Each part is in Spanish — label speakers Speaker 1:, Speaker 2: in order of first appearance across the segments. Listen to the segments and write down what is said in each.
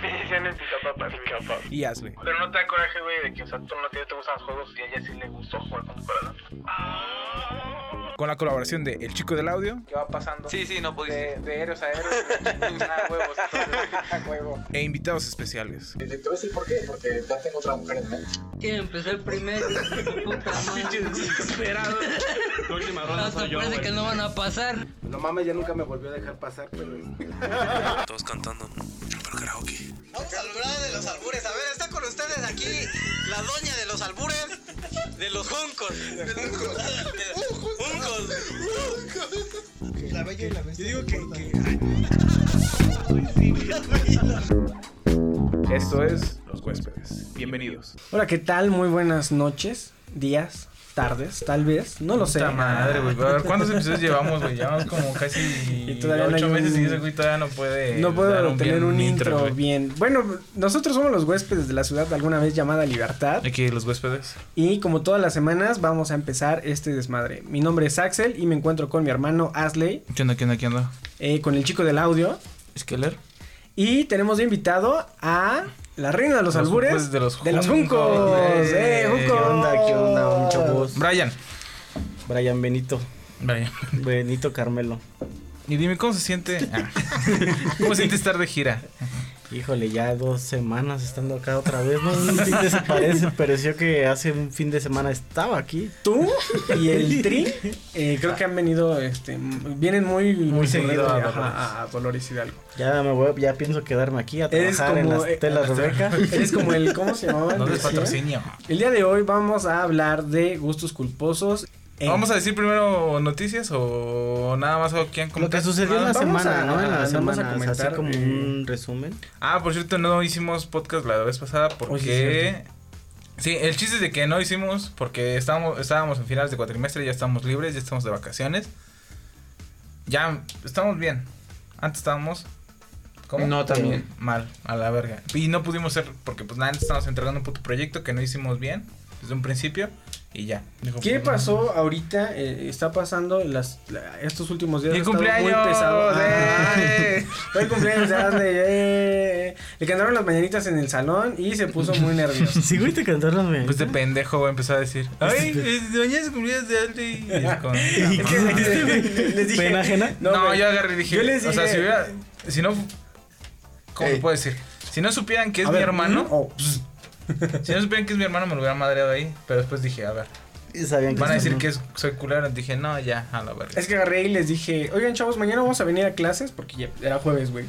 Speaker 1: Me decían el pica papas. Pica papas.
Speaker 2: y Ashley.
Speaker 1: Pero no te da coraje, güey, de que, o sea, tú no te, te gustan los juegos y a ella sí le gustó jugar con tu corazón.
Speaker 2: Con la colaboración de El Chico del Audio
Speaker 1: ¿Qué va pasando?
Speaker 3: Sí, sí, no pudiste.
Speaker 1: De, de héroes a héroes. Nada, huevos. huevo.
Speaker 2: e invitados especiales.
Speaker 4: Te voy a decir por qué, porque ya tengo otra mujer en mente.
Speaker 5: ¿Quién empezó el primero? Puta madre.
Speaker 3: Desesperado. La última ronda soy yo,
Speaker 5: parece que no van a pasar.
Speaker 4: No mames, ya nunca me volvió a dejar pasar, pero...
Speaker 3: Todos cantando. Karaoke.
Speaker 6: Vamos a hablar de los albures. A ver, está con ustedes aquí la doña de los albures, de los juncos. De los juncos.
Speaker 4: La bella y la bestia. Yo digo que...
Speaker 2: Esto es Los Huéspedes. Bienvenidos.
Speaker 7: Hola, ¿qué tal? Muy buenas noches, días, tardes, tal vez, no lo sé.
Speaker 2: Puta madre, güey. A ver, ¿cuántos episodios llevamos, güey? Llevamos como casi
Speaker 7: Y todavía no
Speaker 2: ocho
Speaker 7: hay
Speaker 2: meses
Speaker 7: un-
Speaker 2: y ese güey todavía no puede.
Speaker 7: No puedo
Speaker 2: dar
Speaker 7: tener
Speaker 2: bien
Speaker 7: un intro bien. Bueno, nosotros somos los huéspedes de la ciudad alguna vez llamada Libertad.
Speaker 2: Aquí los huéspedes.
Speaker 7: Y como todas las semanas vamos a empezar este desmadre. Mi nombre es Axel y me encuentro con mi hermano Asley,
Speaker 2: ¿Qué onda, qué onda, qué onda?
Speaker 7: eh, con el chico del audio.
Speaker 2: ¿Skeller?
Speaker 7: Y tenemos de invitado a la reina de los,
Speaker 2: Los
Speaker 7: albures
Speaker 2: de los
Speaker 7: de los
Speaker 2: juncos. Eh,
Speaker 7: ¡Eh,
Speaker 2: ¿qué
Speaker 7: juncos!
Speaker 8: ¿Qué onda? ¿Qué onda? Mucho gusto.
Speaker 2: Brian.
Speaker 8: Brian Benito.
Speaker 2: Brian.
Speaker 8: Benito Carmelo.
Speaker 2: Y dime, ¿cómo se siente? Ah. ¿Cómo se siente estar de gira?
Speaker 8: Híjole, ya dos semanas estando acá otra vez. No, un fin de pareció que hace un fin de semana estaba aquí.
Speaker 7: Tú y el Tri, eh, creo que han venido, este, vienen muy, muy,
Speaker 8: seguido a
Speaker 7: a, a Dolores Hidalgo.
Speaker 8: Ya me voy, ya pienso quedarme aquí a trabajar en las
Speaker 7: eh,
Speaker 8: telas Rebeca.
Speaker 7: Eres como el, ¿cómo se llamaba?
Speaker 2: No patrocinio.
Speaker 7: El día de hoy vamos a hablar de gustos culposos. En-
Speaker 2: ¿Vamos a decir primero noticias o nada más o quién
Speaker 8: Lo que sucedió en la semana,
Speaker 7: a-
Speaker 8: ¿no? En
Speaker 7: a-
Speaker 8: la
Speaker 7: vamos a
Speaker 8: semana, o sea,
Speaker 7: comentar,
Speaker 8: así como
Speaker 7: eh,
Speaker 8: un resumen.
Speaker 2: Ah, por cierto, no hicimos podcast la vez pasada porque...
Speaker 7: Oye, sí
Speaker 2: el chiste es de que no hicimos porque estábamos, estábamos en finales de cuatrimestre, ya estamos libres, ya estamos de vacaciones. Ya estamos bien. Antes estábamos... ¿Cómo?
Speaker 3: No, también.
Speaker 2: Mal, a la verga. Y no pudimos ser porque pues nada, estábamos entregando un puto proyecto que no hicimos bien desde un principio y ya. Dijo,
Speaker 7: ¿Qué
Speaker 2: pues,
Speaker 7: pasó ahorita? eh, está pasando las, la- estos últimos días.
Speaker 2: ¡Mi
Speaker 7: ha estado
Speaker 2: cumpleaños!
Speaker 7: Muy pesado.
Speaker 2: ¡Eh!
Speaker 7: Fue el cumpleaños de Ashley, eh. Le cantaron las mañanitas en el salón y se puso muy nervioso.
Speaker 8: Sí, güey, te cantaron las
Speaker 2: Pues de pendejo voy a decir, ay, es- mañana es cumpleaños de Aldi. Y es como,
Speaker 8: ¿Y qué
Speaker 2: "No,
Speaker 8: dijiste, güey?
Speaker 7: Les dije-
Speaker 8: ¿Pena ajena?
Speaker 2: No, yo agarré y dije,
Speaker 7: Yo les
Speaker 2: o sea,
Speaker 7: dije-
Speaker 2: si hubiera, si no, ¿cómo
Speaker 3: Ey.
Speaker 2: puedo decir? Si no supieran que es
Speaker 7: A
Speaker 2: mi
Speaker 7: ver,
Speaker 2: hermano,
Speaker 7: ¿mm? Oh,
Speaker 2: si no supieran que es mi hermano, me lo hubieran madreado ahí. Pero después dije, a ver,
Speaker 8: Y sabían que
Speaker 2: van a decir
Speaker 8: ¿no?
Speaker 2: que es- soy culero. Dije, no, ya, a la verga.
Speaker 7: Es que agarré y les dije, oigan chavos, mañana vamos a venir a clases porque ya era jueves, güey.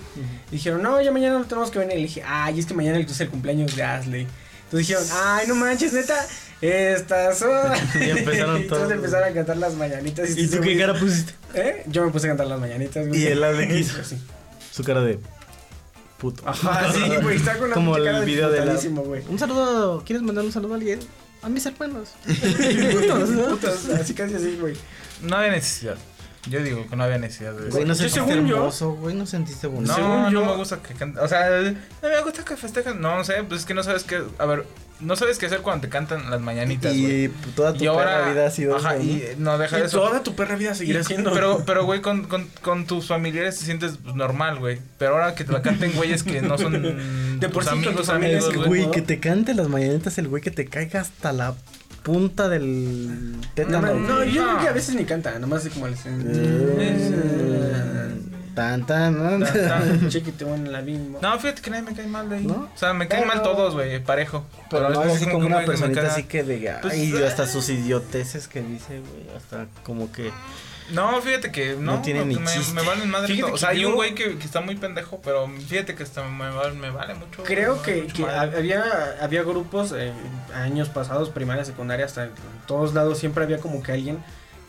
Speaker 7: Dijeron, no, ya mañana no tenemos que venir. Y le dije, ay, es que mañana es el cumpleaños de Ashley. Entonces dijeron, ay, no manches, neta, estas son.
Speaker 8: Y empezaron
Speaker 7: Entonces
Speaker 8: todos.
Speaker 7: empezaron a cantar las mañanitas.
Speaker 8: ¿Y tú
Speaker 7: estuvo
Speaker 8: qué cara pusiste?
Speaker 7: ¿Eh? Yo me puse a cantar las mañanitas, güey.
Speaker 8: ¿Y el Ashley?
Speaker 7: Sí.
Speaker 8: Su cara de puto.
Speaker 7: Ajá, sí, güey, está con
Speaker 8: Como el
Speaker 7: de
Speaker 8: video de la...
Speaker 7: güey.
Speaker 8: Un saludo, ¿quieres mandar un saludo a alguien? A mis hermanos.
Speaker 7: Putos, así casi así, güey.
Speaker 2: No había necesidad. Yo digo que no había necesidad de eso.
Speaker 8: Güey, no
Speaker 7: Yo
Speaker 8: sentiste
Speaker 7: según
Speaker 8: hermoso, güey, no sentiste bonito.
Speaker 2: No,
Speaker 7: según
Speaker 2: no
Speaker 7: yo-
Speaker 2: me gusta que canten. O sea, no me gusta que festejen. No, no sé, pues es que no sabes qué. A ver, no sabes qué hacer cuando te cantan las mañanitas, güey.
Speaker 8: Y toda tu
Speaker 2: Y ahora.
Speaker 8: perra vida ha sido
Speaker 2: Ajá, y no deja
Speaker 7: Y
Speaker 2: eso.
Speaker 7: toda tu perra vida seguirá siendo.
Speaker 2: Pero, pero, güey, con, con, con tus familiares te sientes pues, normal, güey. Pero ahora que te la canten güeyes que no son
Speaker 7: De por sí
Speaker 2: amigos, amigos,
Speaker 7: es
Speaker 2: güey.
Speaker 8: Que te cante las mañanitas el güey que te caiga hasta la punta del
Speaker 7: No,
Speaker 8: tétano.
Speaker 7: no, yo
Speaker 2: No.
Speaker 7: creo que a veces ni canta, nomás así como el.
Speaker 8: Eh, Tan, tan, ¿no?
Speaker 7: Chiquito en la bimbo.
Speaker 2: No, fíjate que nadie me cae mal de ahí.
Speaker 8: ¿No?
Speaker 2: O sea, me caen
Speaker 7: Pero-
Speaker 2: mal todos, güey, parejo.
Speaker 8: Pero no
Speaker 2: es
Speaker 8: así como
Speaker 2: que
Speaker 8: una
Speaker 2: un güey que
Speaker 8: así que de
Speaker 2: Pues,
Speaker 8: ay,
Speaker 2: eh.
Speaker 8: hasta sus idioteces que dice, güey, hasta como que
Speaker 2: No, fíjate que no,
Speaker 8: No tiene ni
Speaker 2: me,
Speaker 8: chiste.
Speaker 2: me valen madre
Speaker 7: Fíjate
Speaker 2: todo. O
Speaker 7: que
Speaker 2: sea, hay
Speaker 7: yo-
Speaker 2: un güey que, que está muy pendejo, pero fíjate que hasta me, vale- me vale mucho.
Speaker 7: Creo que,
Speaker 2: mucho
Speaker 7: había, había grupos eh, años pasados, primaria, secundaria, hasta en todos lados siempre había como que alguien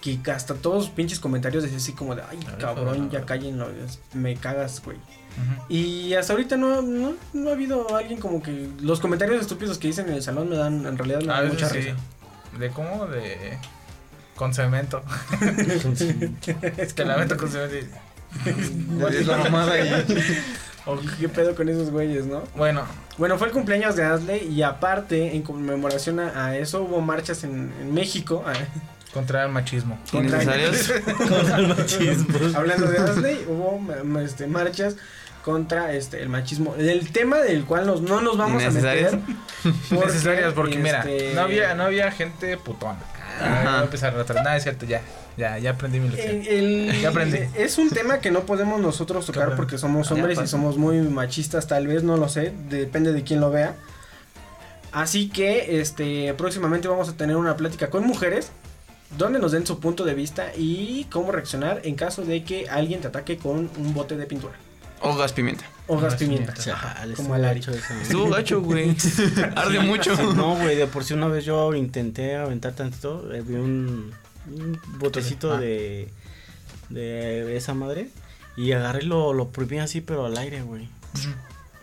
Speaker 7: que hasta todos los pinches comentarios decía así como de, ay, cabrón, ya es- me cagas, güey. Y hasta ahorita no, no, no ha habido alguien como que los comentarios estúpidos que dicen en el salón me dan, en realidad me
Speaker 2: A
Speaker 7: dan mucha
Speaker 2: sí.
Speaker 7: risa.
Speaker 2: de cómo de con cemento. es que la meto con cemento. y-
Speaker 7: Es la mamada ahí. O qué pedo con esos güeyes, ¿no?
Speaker 2: Bueno,
Speaker 7: Bueno, fue el cumpleaños de Asley y aparte, en conmemoración a, a eso, hubo marchas en, en México. ah,
Speaker 2: contra el machismo.
Speaker 7: contra-
Speaker 3: Innecesarios.
Speaker 7: Hablando de Asley, hubo ma- este, marchas contra este el machismo. El tema del cual nos, no nos vamos a meter.
Speaker 2: necesarias porque mira,
Speaker 7: este,
Speaker 2: no había no había gente putona. Ah, voy a empezar a atrás. Nada, es cierto, ya. Ya, ya aprendí mi lección.
Speaker 7: El- el-
Speaker 2: Ya aprendí.
Speaker 7: Es un tema que no podemos nosotros tocar porque somos
Speaker 2: Ya
Speaker 7: hombres y somos muy machistas, tal vez, no lo sé, depende de quién lo vea. Así que este próximamente vamos a tener una plática con mujeres donde nos den su punto de vista y cómo reaccionar en caso de que alguien te ataque con un bote de pintura
Speaker 3: O gas pimienta.
Speaker 7: o gas
Speaker 2: Gas
Speaker 7: pimienta.
Speaker 8: Chale,
Speaker 7: Como al
Speaker 8: gacho.
Speaker 3: Estuvo gacho, güey. Arde mucho.
Speaker 8: No, güey, de por sí una vez yo intenté aventar tantito, eh, vi un, un botecito
Speaker 2: Ah.
Speaker 8: de, de esa madre y agarré y lo, lo prohibí así, pero al aire, güey.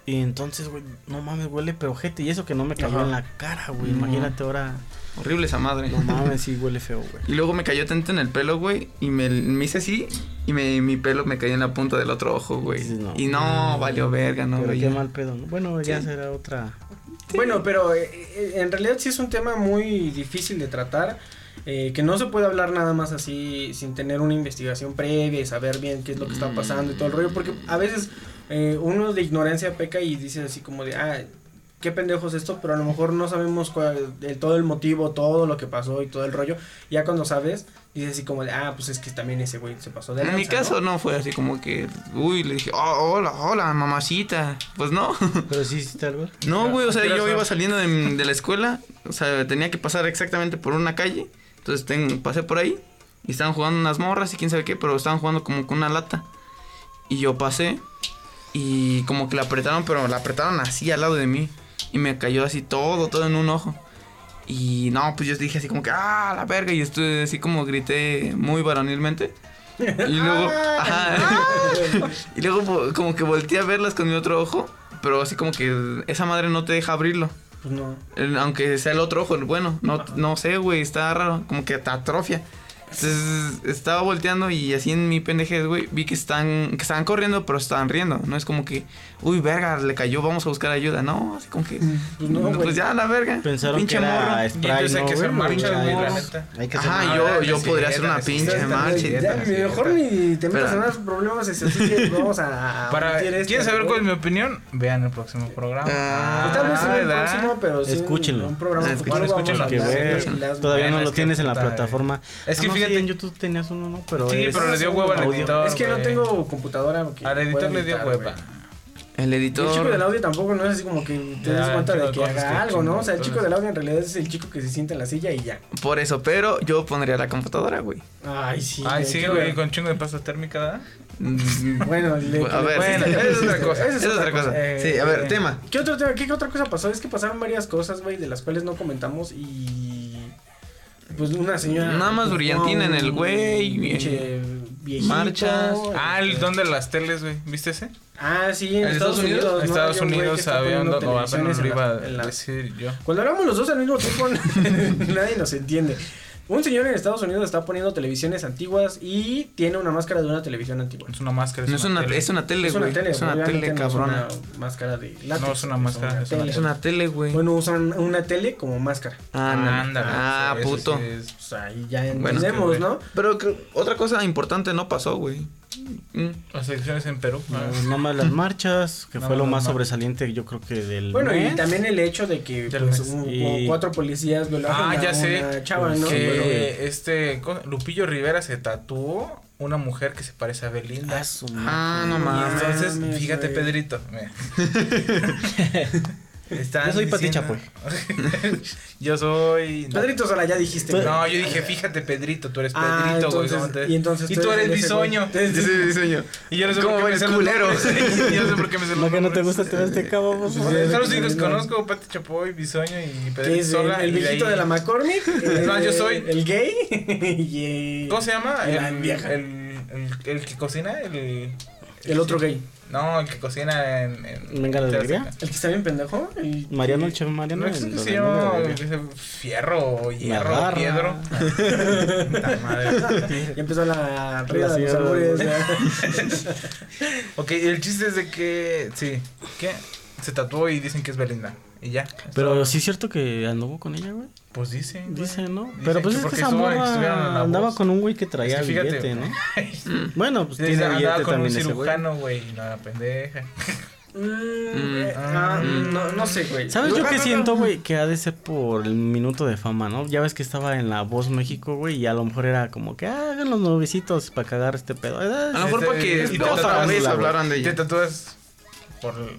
Speaker 8: Y entonces, güey, no mames, huele pero gente y eso que no me cayó
Speaker 2: Ajá.
Speaker 8: en la cara, güey.
Speaker 7: No.
Speaker 8: Imagínate ahora,
Speaker 3: Horrible esa madre.
Speaker 8: no mames, sí huele feo, güey.
Speaker 3: Y luego me cayó tanto en el pelo, güey. Y me, me hice así. Y me, mi pelo me cayó en la punta del otro ojo, güey.
Speaker 8: Sí, no.
Speaker 3: Y no, valió verga, no,
Speaker 8: pero
Speaker 3: güey.
Speaker 8: qué mal pedo, ¿no? Bueno, ya
Speaker 3: Sí.
Speaker 8: será otra.
Speaker 7: Bueno, pero eh, eh, en realidad sí es un tema muy difícil de tratar. eh, que no se puede hablar nada más así sin tener una investigación previa y saber bien qué es lo que está pasando y todo el rollo. Porque a veces eh, uno de ignorancia peca y dice así como de, ah, qué pendejo es esto, pero a lo mejor no sabemos cuál, el, todo el motivo, todo lo que pasó y todo el rollo. Ya cuando sabes, dices así como de, ah, pues es que también ese güey se pasó de
Speaker 3: En mi caso no fue así como que, uy, le dije, oh, hola, hola, mamacita. Pues no.
Speaker 8: Pero sí hiciste algo.
Speaker 3: No, güey, o sea, yo iba saliendo de, de la escuela, o sea, tenía que pasar exactamente por una calle, entonces ten- pasé por ahí y estaban jugando unas morras y quién sabe qué, pero estaban jugando como con una lata. Y yo pasé y como que la apretaron, pero la apretaron así al lado de mí y me cayó así todo, todo en un ojo. Y no, pues yo dije así como que, ah, la verga, y estuve así como grité muy varonilmente. Y luego, ajá, y luego po- como que volteé a verlas con mi otro ojo, pero así como que esa madre no te deja abrirlo.
Speaker 7: Pues no.
Speaker 3: El- aunque sea el otro ojo, el bueno, no, no sé, güey, está raro, como que te atrofia. Entonces estaba volteando y así en mi pendejez, güey, vi que están, que estaban corriendo, pero estaban riendo. No es como que, uy, verga, le cayó, vamos a buscar ayuda. No, así como que,
Speaker 7: Pues no,
Speaker 3: pues, ya, la verga.
Speaker 8: Pensaron
Speaker 3: Pinche
Speaker 8: que era
Speaker 3: morro.
Speaker 2: Y
Speaker 8: spray,
Speaker 2: entonces hay
Speaker 8: ¿no,
Speaker 2: que hacer
Speaker 8: güey?
Speaker 2: marcha, la neta.
Speaker 8: Hay que hacer
Speaker 3: Ajá,
Speaker 8: marcha.
Speaker 3: yo, yo podría hacer una pinche marcha. y-
Speaker 7: Ya, mejor ni te metas en más problemas, así que vamos a...
Speaker 2: Para,
Speaker 7: esto,
Speaker 2: ¿Quieren saber cuál es mi opinión? Vean el próximo programa.
Speaker 3: Ah,
Speaker 7: Pues tal vez en el
Speaker 2: ¿verdad?
Speaker 7: próximo, pero sí
Speaker 8: Escúchenlo.
Speaker 7: un programa
Speaker 3: Ah,
Speaker 2: escúchenlo,
Speaker 8: todavía no lo tienes en la
Speaker 2: puta,
Speaker 8: plataforma.
Speaker 2: Es que
Speaker 8: No, sí,
Speaker 2: fíjate-
Speaker 8: en YouTube tenías uno, ¿no? Pero
Speaker 2: Sí, pero le dio huevo al editor.
Speaker 7: Es que no tengo computadora.
Speaker 2: Al editor le dio hueva.
Speaker 3: El
Speaker 7: Y el chico del
Speaker 3: editor.
Speaker 7: audio tampoco no es así como que te des
Speaker 2: Ya,
Speaker 7: cuenta
Speaker 2: chico
Speaker 7: de que haga
Speaker 2: que
Speaker 7: algo, ¿no? O sea, el chico del audio en realidad es el chico que se sienta en la silla y ya.
Speaker 3: Por eso, pero yo pondría la computadora, güey.
Speaker 7: Ay, sí.
Speaker 2: Ay, sí, güey, con chingo de pasta térmica, ¿verdad?
Speaker 7: Bueno, le-
Speaker 3: A ver,
Speaker 2: Bueno,
Speaker 3: sí,
Speaker 2: esa es otra cosa.
Speaker 3: Es otra cosa.
Speaker 7: Eh,
Speaker 3: Sí, a ver,
Speaker 2: eh,
Speaker 3: tema.
Speaker 7: ¿Qué, otro tema, qué, qué otra cosa pasó? Es que pasaron varias cosas, güey, de las cuales no comentamos y... Pues una señora...
Speaker 3: Nada más brillantina en el güey,
Speaker 7: pinche viejito,
Speaker 3: marchas.
Speaker 2: Ah, el don de las teles, güey. ¿Viste ese?
Speaker 7: Ah, sí, en
Speaker 2: ¿En
Speaker 7: Estados Unidos.
Speaker 2: En
Speaker 7: ¿no?
Speaker 2: Estados Unidos había un don. No, apenas
Speaker 7: televisiones
Speaker 2: lo
Speaker 7: en
Speaker 2: iba
Speaker 7: la- en la-
Speaker 2: a decir yo.
Speaker 7: Cuando hablamos los dos al mismo tiempo, nadie nos entiende. Un señor en Estados Unidos está poniendo televisiones antiguas y tiene una máscara de una televisión antigua.
Speaker 2: Es una máscara.
Speaker 3: No es una,
Speaker 2: tele.
Speaker 3: es una tele,
Speaker 7: Es una
Speaker 3: güey.
Speaker 7: tele,
Speaker 3: Es una tele,
Speaker 7: no es
Speaker 3: cabrona.
Speaker 7: una máscara de látex.
Speaker 2: No, es una máscara, es una
Speaker 7: tele.
Speaker 3: Es una tele, güey.
Speaker 7: Bueno, usan una tele como máscara.
Speaker 3: Ah,
Speaker 2: Ándale.
Speaker 3: Ah, puto.
Speaker 2: es-
Speaker 7: Pues ahí ya
Speaker 3: Bueno,
Speaker 7: entendemos,
Speaker 2: es
Speaker 7: ¿no?
Speaker 3: Pero que- otra cosa importante no pasó, güey. Mm.
Speaker 2: Las elecciones en Perú.
Speaker 8: No,
Speaker 2: ah.
Speaker 8: Más las marchas, que fue lo
Speaker 2: más
Speaker 8: sobresaliente, yo creo que del.
Speaker 7: Bueno, y también el hecho de que pues,
Speaker 8: Y-
Speaker 7: cuatro policías violaron
Speaker 2: Ah,
Speaker 7: a
Speaker 2: ya sé.
Speaker 7: chava, ¿no?
Speaker 2: que este Lupillo Rivera se tatuó una mujer que se parece a Belinda.
Speaker 8: Ah,
Speaker 3: Ah, no mames.
Speaker 2: entonces, fíjate. Pedrito. mira. Están
Speaker 8: Yo soy Pati
Speaker 2: diciendo- yo soy.
Speaker 7: Pedrito Sola, ya dijiste.
Speaker 8: Pues-.
Speaker 2: No, yo dije, fíjate, Pedrito, tú eres
Speaker 7: Ah,
Speaker 2: Pedrito, güey.
Speaker 7: entonces-
Speaker 2: ¿cómo te-
Speaker 7: y entonces
Speaker 2: y
Speaker 7: tú
Speaker 2: tú
Speaker 7: eres
Speaker 2: bisoño.
Speaker 7: Entonces-
Speaker 3: Ese diseño.
Speaker 2: Y yo no sé
Speaker 3: ¿Cómo
Speaker 2: por qué me los
Speaker 3: culero?
Speaker 2: Yo no sé por qué me sé los
Speaker 8: ¿No que no te gusta te este cabo? vos?
Speaker 2: Son los únicos que conozco, Pati Chapoy, Bisoño y Pedrito Sola.
Speaker 7: el viejito de la McCormick.
Speaker 2: Más, yo soy-
Speaker 7: El gay. y,
Speaker 2: ¿Cómo se llama?
Speaker 7: La
Speaker 2: El,
Speaker 7: vieja.
Speaker 2: el, el, el que cocina, el...
Speaker 7: El otro gay.
Speaker 2: No, el que cocina en. en
Speaker 8: Venga la alegría.
Speaker 7: El que está bien pendejo. El
Speaker 8: Mariano, el chef Mariano.
Speaker 2: No
Speaker 8: el-
Speaker 2: sé qué
Speaker 8: lo
Speaker 2: se llama. Fierro o hierro, piedro. Madre.
Speaker 7: Ya empezó la rueda de los albures.
Speaker 2: Ok, el chiste es de que. Sí. ¿Qué? Se tatuó y dicen que es Belinda. Y ya.
Speaker 8: Pero sí es cierto que anduvo con ella, güey.
Speaker 2: Pues dicen. güey.
Speaker 8: Dice, ¿no?
Speaker 2: Dicen
Speaker 8: Pero pues es que esa
Speaker 2: estuvo- estuvieron en
Speaker 8: morra
Speaker 2: La
Speaker 8: andaba con un güey que traía
Speaker 2: Es que fíjate,
Speaker 8: billete, ¿no? Bueno, pues tiene
Speaker 2: andaba
Speaker 8: billete
Speaker 2: con un
Speaker 8: también ese güey.
Speaker 2: cirujano, güey, y no era pendeja.
Speaker 7: Mm, eh, ah, no, no sé, güey.
Speaker 8: ¿Sabes yo qué siento, güey? Que ha de ser por el minuto de fama, ¿no? Ya ves que estaba en La Voz México, güey, y a lo mejor era como que "Ah, hagan los nuevecitos para cagar este pedo.
Speaker 3: A lo mejor
Speaker 2: Este,
Speaker 3: para que
Speaker 2: te
Speaker 3: otra vez
Speaker 8: la-
Speaker 3: hablaran de
Speaker 2: Te
Speaker 3: ella.
Speaker 2: tatúas por. No.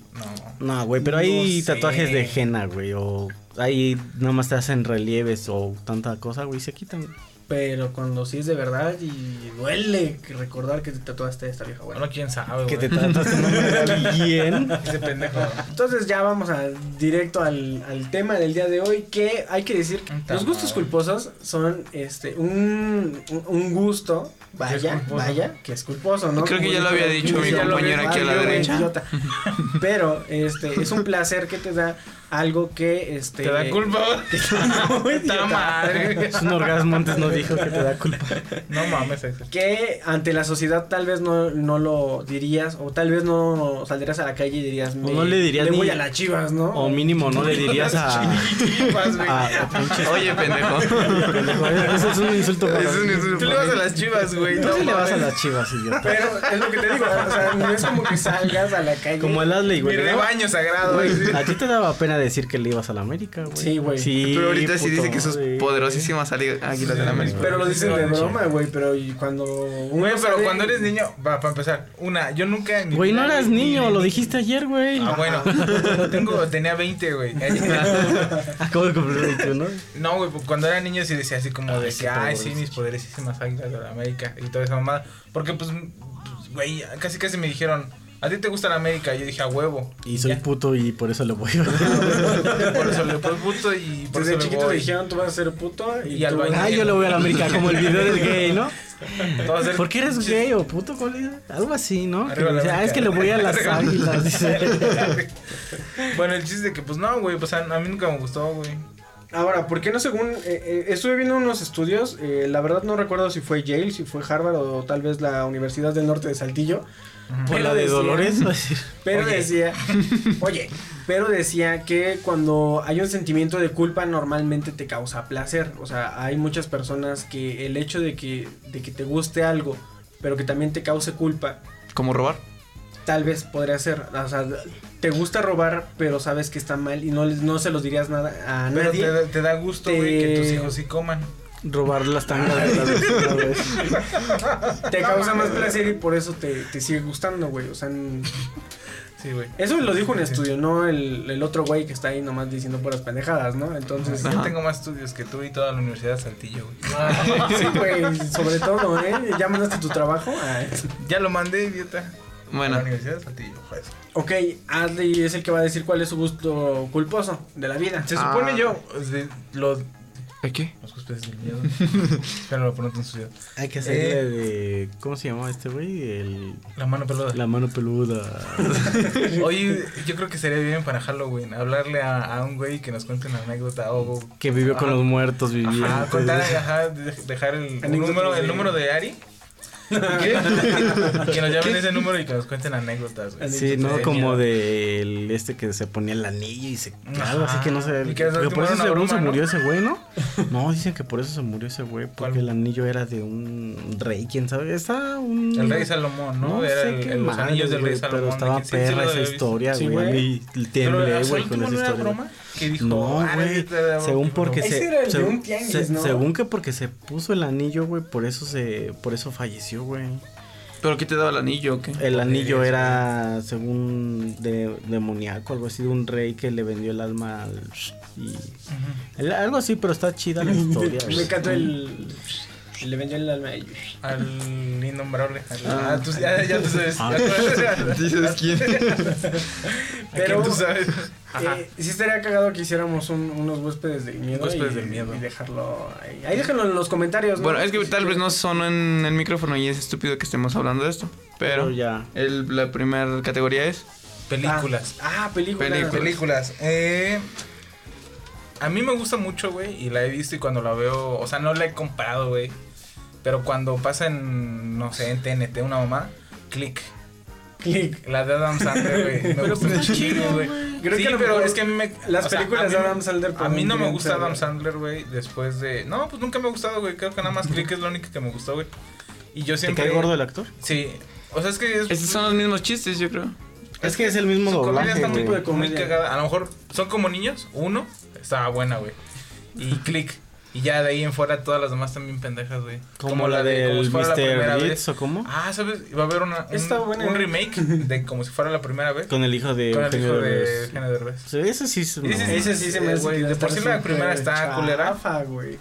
Speaker 8: No, güey, pero hay tatuajes de henna, güey, o ahí nomás te hacen relieves o tanta cosa, güey, y se quitan.
Speaker 7: Pero cuando sí es de verdad y duele recordar que te tatuaste a esta vieja, güey.
Speaker 2: Bueno, quién sabe,
Speaker 8: Que
Speaker 2: güey.
Speaker 8: te tatuaste nombre de alguien.
Speaker 2: Ese pendejo.
Speaker 7: Entonces ya vamos a directo al, al tema del día de hoy que hay que decir
Speaker 2: Puta
Speaker 7: los gustos
Speaker 2: madre.
Speaker 7: culposos son este un, un, un gusto vaya
Speaker 2: culposo.
Speaker 7: vaya que es culposo no
Speaker 3: Creo que ya lo había dicho
Speaker 2: mi
Speaker 3: compañero
Speaker 7: había-
Speaker 3: aquí a la derecha.
Speaker 7: pero este es un placer que te da algo que este
Speaker 2: ¿Te da culpa?
Speaker 7: No,
Speaker 2: madre.
Speaker 8: Es un orgasmo antes no dijo que te da culpa.
Speaker 2: No mames,
Speaker 7: que ante la sociedad tal vez no, no lo dirías o tal vez no saldrías a la calle y dirías
Speaker 8: O no le dirías
Speaker 7: voy
Speaker 8: ni-
Speaker 7: a las chivas no
Speaker 8: O mínimo no le dirías a...
Speaker 2: Chivas, güey.
Speaker 8: a- a pinches-
Speaker 3: Oye, pendejo.
Speaker 8: pendejo, Eso es un insulto para
Speaker 3: Eso es un insulto
Speaker 2: Tú le vas a las chivas, güey.
Speaker 8: Tú
Speaker 2: No
Speaker 8: sí le vas a las chivas, idiota.
Speaker 7: Pero es lo que te digo, o sea, no es como que salgas a la calle.
Speaker 8: Como el Asley,
Speaker 2: Mi
Speaker 8: güey. ¿no?
Speaker 2: rebaño sagrado,
Speaker 8: güey. a ti te daba pena decir que le ibas a la América, güey.
Speaker 7: Sí, güey.
Speaker 8: Sí,
Speaker 3: Pero ahorita sí dice que sus
Speaker 8: sí.
Speaker 3: poderosísimas águilas de la América.
Speaker 7: Pero lo dicen de
Speaker 2: Sí.
Speaker 7: broma, güey, pero cuando
Speaker 2: Güey, pero
Speaker 7: sale-
Speaker 2: cuando eres niño, va, para empezar, una, yo nunca
Speaker 8: Güey, no eras
Speaker 2: ni
Speaker 8: niño, lo dijiste ayer, güey.
Speaker 2: Ah, bueno, tengo, tenía 20, güey.
Speaker 8: Acabo de cumplir 21.
Speaker 2: No, güey, pues, cuando era niño sí decía así como de
Speaker 8: Ay, sí,
Speaker 2: que, ay, sí, mis poderosísimas águilas de la América y toda esa mamada. Porque, pues, pues, güey, casi casi me dijeron, ¿a ti te gusta la América? Yo dije, a huevo.
Speaker 8: Y soy
Speaker 2: Ya.
Speaker 8: puto y por eso le voy
Speaker 2: Por eso le puse puto y por
Speaker 7: Desde
Speaker 2: eso
Speaker 7: chiquito
Speaker 2: voy.
Speaker 7: dijeron tú vas a ser puto y,
Speaker 2: Y al.
Speaker 8: Ah, yo le voy a la América, como el video del gay, ¿no? ¿Por qué eres gay o puto? ¿Cuál es? Algo así, ¿no? Que ah, es que le voy a las águilas, dice.
Speaker 2: bueno, el chiste es que, pues, no, güey, pues, a, a mí nunca me gustó, güey.
Speaker 7: Ahora, ¿por qué no según eh, eh, estuve viendo unos estudios, eh, la verdad no recuerdo si fue Yale, si fue Harvard o tal vez la Universidad del Norte de Saltillo,
Speaker 8: Por la de
Speaker 7: decía-
Speaker 8: Dolores.
Speaker 7: pero
Speaker 2: Oye.
Speaker 7: decía, oye, pero decía que cuando hay un sentimiento de culpa normalmente te causa placer, o sea, hay muchas personas que el hecho de que de que te guste algo, pero que también te cause culpa,
Speaker 3: ¿Cómo robar?
Speaker 7: tal vez podría ser, o sea, te gusta robar, pero sabes que está mal y no les- no se los dirías nada a
Speaker 2: Pero
Speaker 7: nadie.
Speaker 2: te, da- te da gusto,
Speaker 7: Te-
Speaker 2: que tus hijos sí coman.
Speaker 8: Robar las tangas de la vecina, güey.
Speaker 7: te causa más placer y por eso te, te sigue gustando, güey. O sea, n-
Speaker 2: Sí, güey.
Speaker 7: eso lo dijo un estudio, no el, el otro güey que está ahí nomás diciendo puras pendejadas, ¿no? Entonces,
Speaker 2: Yo tengo más estudios que tú y toda la Universidad de Saltillo, güey.
Speaker 7: sí, güey, sobre todo, ¿eh? ¿Ya mandaste tu trabajo? Ah,
Speaker 2: Ya lo mandé, idiota. A
Speaker 3: Bueno,
Speaker 2: la Universidad de Saltillo, pues.
Speaker 7: ok, Adley es el que va a decir cuál es su gusto culposo de la vida.
Speaker 2: Se
Speaker 3: Ah.
Speaker 2: supone yo, es de- lo,
Speaker 3: ¿de qué?
Speaker 2: los cuspedes del miedo. Pero lo en su ciudad.
Speaker 8: Hay que hacerle de. ¿Cómo se llama este güey? El.
Speaker 2: La mano peluda.
Speaker 8: La mano peluda.
Speaker 2: Oye, yo creo que sería bien para Halloween hablarle a, a un güey que nos cuente una anécdota o
Speaker 8: Que vivió con los muertos vivientes.
Speaker 2: ajá, contar, ajá, de- dejar el, número, el número de Ari. ¿Y qué? Que nos llamen ese número y que nos cuenten anécdotas. güey.
Speaker 8: Sí, ¿no?
Speaker 2: De
Speaker 8: Como
Speaker 2: miedo.
Speaker 8: de este que se ponía el anillo y se... Algo así que no sé.
Speaker 2: Que
Speaker 8: que por eso según
Speaker 2: broma,
Speaker 8: se
Speaker 2: ¿no?
Speaker 8: murió ese güey, ¿no? No, dicen que por eso se murió ese güey. Porque
Speaker 2: ¿Cuál?
Speaker 8: el anillo era de un rey, quién sabe. Está un...
Speaker 2: El rey Salomón, ¿no?
Speaker 8: No
Speaker 2: Era
Speaker 8: sé
Speaker 2: el-
Speaker 8: qué
Speaker 2: el- los
Speaker 8: madre,
Speaker 2: anillos del rey Salomón.
Speaker 8: Pero estaba perra esa historia,
Speaker 7: Sí,
Speaker 8: güey. Y temblé,
Speaker 2: ¿solo
Speaker 8: güey, con esa
Speaker 2: una
Speaker 8: historia.
Speaker 2: Que dijo,
Speaker 8: No,
Speaker 2: "Ah,
Speaker 8: güey. Según
Speaker 2: broma".
Speaker 8: porque
Speaker 7: Ese
Speaker 8: se,
Speaker 7: era el de
Speaker 8: se-
Speaker 7: un tianguis,
Speaker 8: se-
Speaker 7: ¿no?
Speaker 8: según que porque se puso el anillo, güey, por eso se, por eso falleció, güey.
Speaker 3: ¿Pero qué te daba el anillo qué?
Speaker 8: El anillo era, según de, demoníaco, algo así, de un rey que le vendió el alma al... Y, el- algo así, pero está chida la historia.
Speaker 7: Me
Speaker 8: güey.
Speaker 7: encantó el. Le vendió el alma y...
Speaker 2: Al innombrable. al-
Speaker 8: Ah.
Speaker 2: ah, tú, ya, ya tú sabes.
Speaker 8: Ah.
Speaker 3: ¿Sí sabes quién?
Speaker 2: Pero tú sabes.
Speaker 7: Eh, sí estaría cagado que hiciéramos un- unos huéspedes del miedo.
Speaker 2: Huéspedes
Speaker 7: y,
Speaker 2: del miedo.
Speaker 7: Y dejarlo ahí. Ahí déjenlo en los comentarios, ¿no?
Speaker 3: Bueno, es que tal vez no sonó en el micrófono y es estúpido que estemos hablando de esto. Pero
Speaker 8: Pero ya.
Speaker 3: el- la primera categoría es.
Speaker 2: Películas.
Speaker 7: Ah, películas.
Speaker 3: Películas.
Speaker 2: Películas. Eh, a mí me gusta mucho, güey, y la he visto y cuando la veo, o sea, no la he comprado, güey. Pero cuando pasa en, no sé, en TNT, una mamá, click.
Speaker 7: Click.
Speaker 2: La de Adam Sandler, güey. Me gusta
Speaker 7: pues,
Speaker 2: mucho,
Speaker 7: chido,
Speaker 2: güey.
Speaker 7: Creo
Speaker 2: sí,
Speaker 7: que a lo
Speaker 2: pero
Speaker 7: mejor
Speaker 2: es que a mí me.
Speaker 7: las
Speaker 2: o sea,
Speaker 7: películas
Speaker 2: a
Speaker 7: de Adam Sandler
Speaker 2: A mí no me gusta Adam. Sandler, güey, después de. No, pues nunca me ha gustado, güey. Creo que nada más click es lo único que me gustó, güey. Y yo
Speaker 8: ¿Te
Speaker 2: siempre.
Speaker 8: cae gordo el actor?
Speaker 2: Sí. O sea, es que. Es,
Speaker 3: Estos son los mismos chistes, yo creo.
Speaker 8: Es que es el mismo
Speaker 2: Su comedia
Speaker 8: doblaje,
Speaker 2: está muy, muy cagada. A lo mejor son como niños. Uno estaba buena, güey. Y click. Y ya de ahí en fuera todas las demás también pendejas, güey.
Speaker 8: Como, la
Speaker 2: de como si fuera la primera
Speaker 8: Mr.
Speaker 2: vez.
Speaker 8: Ritz o cómo?
Speaker 2: Ah, ¿sabes? Iba a haber una, un,
Speaker 7: Está buena.
Speaker 2: un remake de como si fuera la primera vez.
Speaker 8: Con el hijo de
Speaker 2: Con el hijo de
Speaker 8: Derbez.
Speaker 2: Eugenio Derbez.
Speaker 8: Sí, ese sí es
Speaker 2: Ese sí,
Speaker 7: Ese sí se me hace
Speaker 2: güey,
Speaker 7: va
Speaker 2: de por sí la primera está culera.
Speaker 7: güey.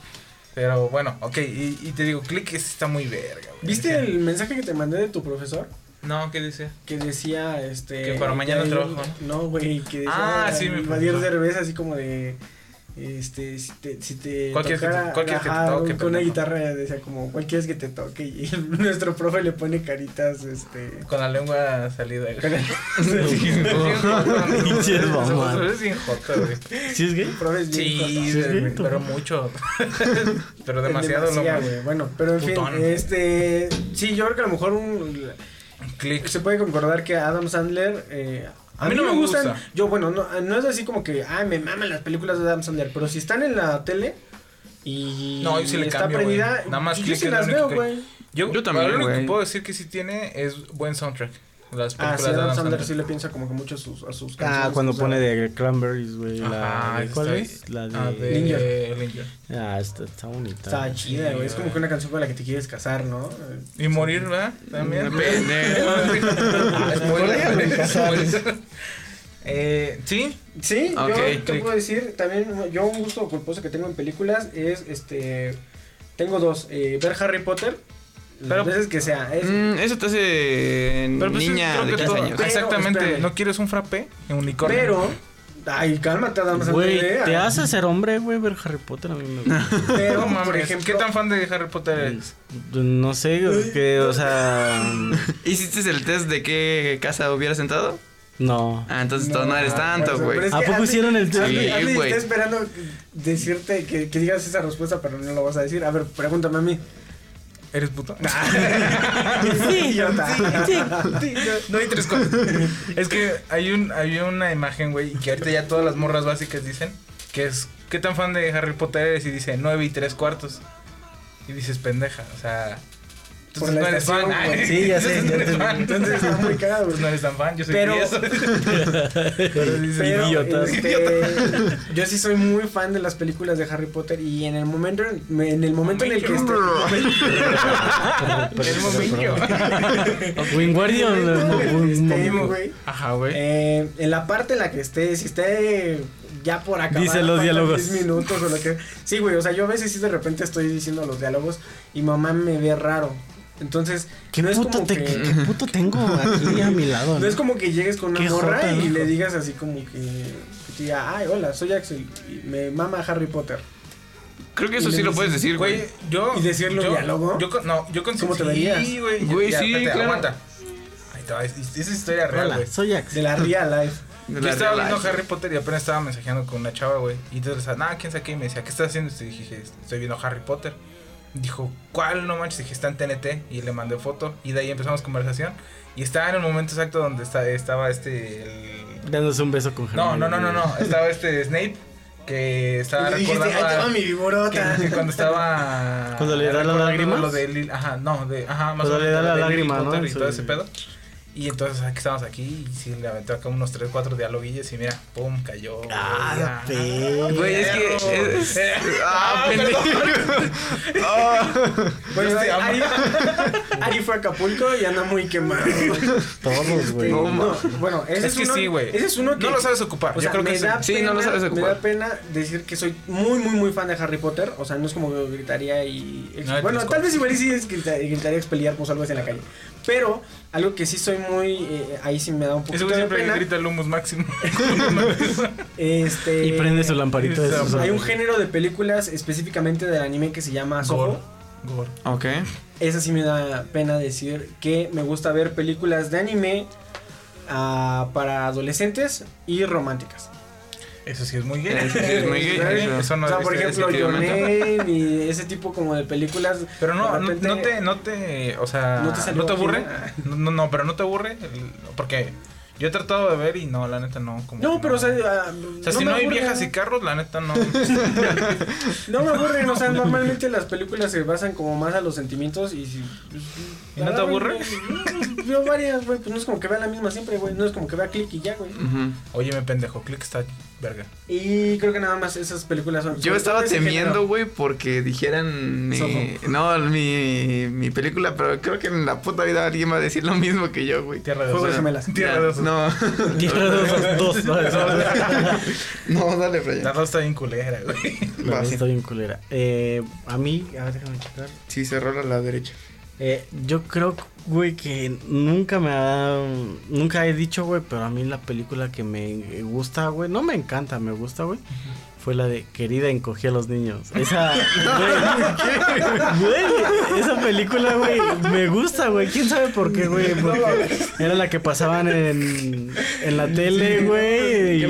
Speaker 2: Pero bueno, ok. Y, y te digo, click ese está muy verga, güey.
Speaker 7: ¿Viste el mensaje que te mandé de tu profesor?
Speaker 2: No, ¿qué dice?
Speaker 7: Que decía, este...
Speaker 2: Que para mañana
Speaker 7: hay
Speaker 2: trabajo,
Speaker 7: No, güey, que decía...
Speaker 2: Ah, sí, me
Speaker 7: Invadir
Speaker 2: preocupó.
Speaker 7: Derbez así como de... Este, si te, si te
Speaker 2: ¿Cuál quieres que te-
Speaker 7: tocara,
Speaker 2: quieres que te
Speaker 7: ajá,
Speaker 2: toque,
Speaker 7: con una guitarra decía como, ¿cuál quieres que te toque? Y nuestro profe le pone caritas, este...
Speaker 2: Con la lengua salida.
Speaker 7: con
Speaker 8: mamadas.
Speaker 2: es bien joto, güey.
Speaker 8: ¿Sí es gay?
Speaker 7: Profe es bien
Speaker 2: Sí,
Speaker 7: joto.
Speaker 8: ¿Sí es gay,
Speaker 2: pero mucho. pero demasiado lo
Speaker 7: Demasiado,
Speaker 2: más.
Speaker 7: güey. Bueno, pero en
Speaker 2: Putón.
Speaker 7: fin, este... Sí, yo creo que a lo mejor un...
Speaker 2: Click.
Speaker 7: Se puede concordar que Adam Sandler. Eh, a, mí no me gustan.
Speaker 2: gusta.
Speaker 7: Yo, bueno, no, no es así como que, ay, me maman las películas de Adam Sandler. Pero si están en la tele y
Speaker 2: No, yo sí le
Speaker 7: está
Speaker 2: cambio,
Speaker 7: prendida,
Speaker 2: Nada más
Speaker 7: yo
Speaker 2: click
Speaker 7: sí
Speaker 2: es lo
Speaker 7: las veo,
Speaker 2: que-
Speaker 7: güey.
Speaker 2: Yo,
Speaker 3: Yo también,
Speaker 2: Lo único que puedo decir que sí tiene es buen soundtrack. Las
Speaker 7: Ah, sí, Adam
Speaker 2: Adam
Speaker 7: Sandler sí le piensa como que mucho a sus, a sus
Speaker 8: Ah,
Speaker 7: canciones,
Speaker 8: cuando
Speaker 7: o sea,
Speaker 8: pone de Cranberries, güey. La, ¿Cuál es? La de...
Speaker 2: Ah, de
Speaker 7: Linger.
Speaker 2: Linger.
Speaker 8: Ah, está, está bonita.
Speaker 7: Está chida, güey. Es como que una canción con la que te quieres casar, ¿no?
Speaker 2: Y morir, ¿verdad? También.
Speaker 3: Depende.
Speaker 2: Ah. Eh, sí,
Speaker 7: Sí,
Speaker 3: Ok,
Speaker 7: yo te
Speaker 2: click.
Speaker 7: puedo decir, también yo un gusto culposo que tengo en películas es, este, tengo dos, eh, ver Harry Potter,
Speaker 2: Pero-
Speaker 7: veces que sea, es,
Speaker 3: Mm, eso te hace
Speaker 2: pero pues
Speaker 3: niña de
Speaker 2: que
Speaker 3: 15
Speaker 2: todo-
Speaker 3: años.
Speaker 7: Pero,
Speaker 2: Exactamente.
Speaker 7: espérame.
Speaker 2: ¿No quieres un frappé? Un unicornio.
Speaker 7: pero, ay, cálmate, Sandler,
Speaker 8: Güey, te hace ser hombre, güey, ver Harry Potter. A mí me gusta.
Speaker 7: pero,
Speaker 2: No mames,
Speaker 7: por ejemplo,
Speaker 2: ¿qué tan fan de Harry Potter eres?
Speaker 8: no sé, que, o sea...
Speaker 3: ¿Hiciste el test de qué casa hubieras sentado?
Speaker 8: No.
Speaker 3: Ah, entonces no, no eres tanto, güey.
Speaker 7: es
Speaker 8: ¿A poco
Speaker 7: Andy-
Speaker 8: hicieron el test?
Speaker 3: Sí, güey.
Speaker 7: está esperando decirte que, que digas esa respuesta, pero no lo vas a decir. A ver, pregúntame a mí.
Speaker 2: ¿Eres puto?
Speaker 7: sí, idiota.
Speaker 2: No hay tres cosas. Es que hay un hay una imagen, güey, que ahorita ya todas las morras básicas dicen que es ¿qué tan fan de Harry Potter eres? Y dice nueve y tres cuartos. Y dices pendeja, o sea.
Speaker 7: Por la
Speaker 2: no eres
Speaker 7: estación,
Speaker 2: fan.
Speaker 7: güey.
Speaker 8: Sí, ya sé,
Speaker 2: entonces
Speaker 8: ya
Speaker 2: fan.
Speaker 7: Entonces está muy cagado,
Speaker 2: Entonces no eres tan fan, yo soy
Speaker 7: Pero-.
Speaker 2: Pero dices,
Speaker 7: Pero,
Speaker 8: idiotas.
Speaker 7: este, yo sí soy muy fan de las películas de Harry Potter y en el momento en el momento en el que esté
Speaker 2: el.
Speaker 8: Wingardium.
Speaker 7: güey,
Speaker 2: Ajá, güey.
Speaker 7: eh, en la parte en la que esté, si esté ya por acabar,
Speaker 8: Dice los diálogos.
Speaker 7: 10 minutos o lo que. Sí, güey, o sea, yo a veces sí de repente estoy diciendo los diálogos y mamá me ve raro. Entonces,
Speaker 8: ¿Qué,
Speaker 7: no es
Speaker 8: puto
Speaker 7: como
Speaker 8: te-
Speaker 7: que
Speaker 8: qué- qué puto tengo aquí a mi lado?
Speaker 7: no es como que llegues con una morra
Speaker 8: jota,
Speaker 7: y le digas así como que, que te diga, ay, hola, soy Axel y me mama Harry Potter.
Speaker 3: Creo que eso sí lo puedes decir,
Speaker 2: Güey,
Speaker 3: güey.
Speaker 2: yo.
Speaker 7: ¿Y decirlo
Speaker 2: yo,
Speaker 7: diálogo?
Speaker 2: Yo, no, yo con
Speaker 7: ¿Cómo te
Speaker 2: sí,
Speaker 7: verías?
Speaker 2: güey. ya-
Speaker 3: Güey,
Speaker 2: ya,
Speaker 3: sí,
Speaker 2: espérate,
Speaker 3: claro.
Speaker 2: Aguanta. Ahí te va, es- esa es historia real,
Speaker 8: Hola,
Speaker 2: güey.
Speaker 8: soy Ax.
Speaker 7: De la real life.
Speaker 3: De
Speaker 2: Yo estaba viendo. Harry Potter y apenas estaba mensajeando con una chava, güey. Y entonces, nada, quién sabe qué. Y me decía, ¿qué estás haciendo? Y dije, estoy viendo Harry Potter. Dijo, ¿cuál? No manches. Dije, está en TNT. Y le mandé foto. Y de ahí empezamos conversación. Y estaba en el momento exacto donde está, estaba este. el-
Speaker 8: Dándose un beso con Harry.
Speaker 2: No, no, no, no, no. Estaba este Snape. Que estaba
Speaker 7: le dijiste,
Speaker 2: recordando.
Speaker 7: ay, te
Speaker 2: a-
Speaker 7: mi
Speaker 2: que,
Speaker 7: viborota.
Speaker 2: que cuando estaba.
Speaker 8: Cuando le da la lágrima.
Speaker 2: Lo de Lil- ajá, no, de. Ajá, más
Speaker 8: Cuando
Speaker 2: o
Speaker 8: le da
Speaker 2: menos
Speaker 8: la lágrima, ¿no?
Speaker 2: Y todo ese pedo. Y entonces aquí estamos aquí y sí, le aventó acá unos 3, 4 dialoguillos y mira, pum, cayó.
Speaker 8: Ah,
Speaker 2: güey,
Speaker 8: pe-
Speaker 3: Güey, es que. es- es- ah,
Speaker 2: Ah,
Speaker 3: pendejo. Ah.
Speaker 2: Yo amo.
Speaker 7: Ari, Ari fue a Acapulco y anda muy quemado.
Speaker 8: Todos, güey.
Speaker 3: No,
Speaker 7: No, bueno, ese es,
Speaker 2: Es que
Speaker 7: uno,
Speaker 2: sí, güey.
Speaker 7: Ese es uno que.
Speaker 2: No lo sabes ocupar.
Speaker 7: O
Speaker 2: Yo
Speaker 7: sea,
Speaker 2: creo que
Speaker 7: me
Speaker 2: sí.
Speaker 7: da
Speaker 3: Sí,
Speaker 7: pena,
Speaker 3: no lo sabes
Speaker 7: Me
Speaker 3: ocupar.
Speaker 7: da pena decir que soy muy, muy, muy fan de Harry Potter. O sea, no es como que gritaría y.
Speaker 2: No,
Speaker 7: bueno, tal vez igual y sí es grita- gritaría expeliarmos o algo así en la calle. Pero algo que sí soy muy. eh, ahí sí me da un
Speaker 2: güey
Speaker 7: de
Speaker 2: siempre
Speaker 7: pena.
Speaker 2: grita el humus máximo.
Speaker 7: Este.
Speaker 8: Y prende su lamparita de sus
Speaker 7: Hay un género de películas específicamente del anime que se llama Soho.
Speaker 2: Gore.
Speaker 3: Ok.
Speaker 7: Esa sí me da pena decir que me gusta ver películas de anime ah, para adolescentes y románticas.
Speaker 2: Eso sí es muy gay.
Speaker 3: Eso sí es muy gay, eso.
Speaker 2: Eso no
Speaker 7: o sea, por ejemplo, Your. Name y ese tipo como de películas.
Speaker 2: Pero no, no, no te, no te, o sea,
Speaker 7: ¿No
Speaker 2: no
Speaker 7: te
Speaker 2: te,
Speaker 7: salió
Speaker 2: aburre. No, no, no, pero no te aburre, porque yo he tratado de ver y no, la neta no. Como
Speaker 7: No, pero o sea, ah,
Speaker 2: o sea, si no hay viejas y carros, la neta no.
Speaker 7: No me aburren, o sea, normalmente las películas se basan como más a los sentimientos y si... pues,
Speaker 2: ¿Y no te aburre?
Speaker 7: güey, Veo varias, güey, pues no es como que vea la misma siempre, güey, no es como que vea click y ya, güey.
Speaker 2: Oye, me pendejo, click está verga.
Speaker 7: Y creo que nada más esas películas son...
Speaker 3: Yo estaba temiendo, güey, porque dijeran mi,
Speaker 7: Soho.
Speaker 3: no, mi, mi película, pero creo que en la puta vida alguien va a decir lo mismo que yo, güey.
Speaker 2: Tierra de
Speaker 7: Juego de
Speaker 2: osos.
Speaker 7: gemelas.
Speaker 2: Tierra de.
Speaker 3: No,
Speaker 8: Tierra de esos dos. ¿no?
Speaker 3: no, dale,
Speaker 2: La
Speaker 3: Brian.
Speaker 2: dos está bien culera, güey.
Speaker 8: La
Speaker 3: sí.
Speaker 8: está bien culera. Eh, a mí, a ver, déjame checar.
Speaker 3: Sí, rola a la derecha.
Speaker 8: Eh, yo creo, güey, que nunca me ha. Nunca he dicho, güey, pero a mí la película que me gusta, güey, no me encanta, me gusta, güey. Fue la de Querida encogí a los niños. Esa. Güey, esa película, güey, me gusta, güey. ¿Quién sabe por qué, güey? Porque era la que pasaban en, en la tele, güey.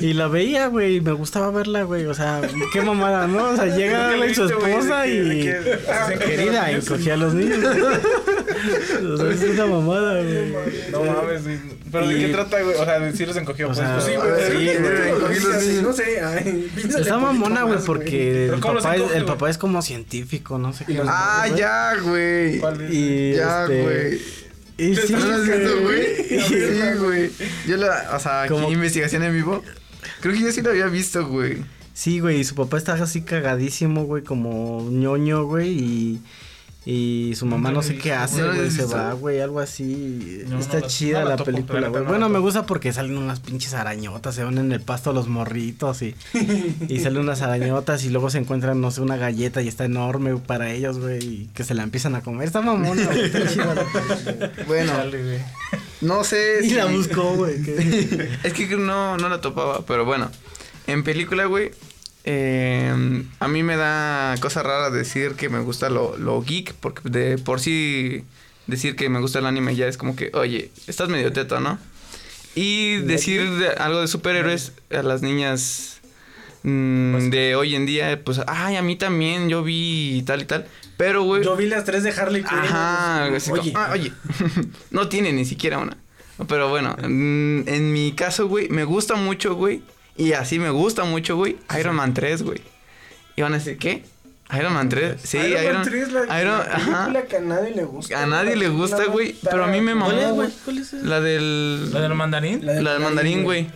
Speaker 8: Y, la veía, güey, y me gustaba verla, güey. O sea, qué mamada, ¿no? O sea, llega y su esposa y. Querida, encogí a los niños. O sea, es una mamada, güey.
Speaker 2: No mames, güey. ¿Pero de qué trata, güey? O sea, de si los encogió. Pues,
Speaker 8: sea,
Speaker 2: pues, sí,
Speaker 7: Sí,
Speaker 2: güey.
Speaker 7: güey,
Speaker 3: güey,
Speaker 7: güey. No sé, ay,
Speaker 8: Está mamona, güey, porque
Speaker 2: ¿Pero
Speaker 8: el papá, es,
Speaker 2: encoge,
Speaker 8: el
Speaker 2: güey?
Speaker 8: papá es como científico, no sé qué.
Speaker 3: Ah, ya, güey.
Speaker 2: ¿Cuál es?
Speaker 8: Y
Speaker 3: Ya,
Speaker 8: este,
Speaker 3: güey.
Speaker 8: Y sí,
Speaker 3: ¿No lo has visto, güey?
Speaker 8: güey.
Speaker 3: Sí, güey. Yo la, o sea, aquí investigación en vivo. Creo que yo sí lo había visto, güey.
Speaker 8: Sí, güey, y su papá está así cagadísimo, güey, como ñoño, güey, y, y su mamá no sé qué hace,
Speaker 3: ¿No lo
Speaker 8: güey, se va, güey, algo así.
Speaker 2: No,
Speaker 8: está chida
Speaker 2: no la
Speaker 8: película, güey. bueno, me gusta porque salen unas pinches arañotas, se van en el pasto los morritos y, y salen unas arañotas y luego se encuentran, no sé, una galleta y está enorme para ellos, güey, y que se la empiezan a comer. Está mamona, güey, está chida la película.
Speaker 3: Bueno,
Speaker 2: Dale,
Speaker 3: no sé
Speaker 8: Y
Speaker 3: si...
Speaker 8: la buscó, güey.
Speaker 3: es que no, no la topaba, pero bueno. En película, güey, eh, a mí me da cosa rara decir que me gusta lo, lo geek, porque de por sí decir que me gusta el anime ya es como que, oye, estás medio teto, ¿no? Y decir de- algo de superhéroes a las niñas mm, de hoy en día, pues, ay, a mí también, yo vi tal y tal. Pero, güey,
Speaker 7: Yo vi las tres de Harley Quinn.
Speaker 3: Ajá,
Speaker 7: pues,
Speaker 3: como,
Speaker 7: oye,
Speaker 3: ah, oye, no tiene ni siquiera una. Pero bueno, mm, en mi caso, güey, me gusta mucho, güey. Y así me gusta mucho, güey, Iron Man 3, güey. Y van a decir, ¿qué? Iron Man 3. Sí,
Speaker 7: Iron,
Speaker 3: Iron,
Speaker 7: Man 3, la,
Speaker 3: Iron-
Speaker 7: la
Speaker 3: ajá.
Speaker 7: película que a nadie le gusta.
Speaker 3: A nadie le gusta, güey, pero a mí me mamó,
Speaker 8: ¿Cuál es,
Speaker 3: güey.
Speaker 8: güey? ¿Cuál es esa?
Speaker 3: La del...
Speaker 2: ¿La del mandarín?
Speaker 7: La
Speaker 3: La del mandarín, güey.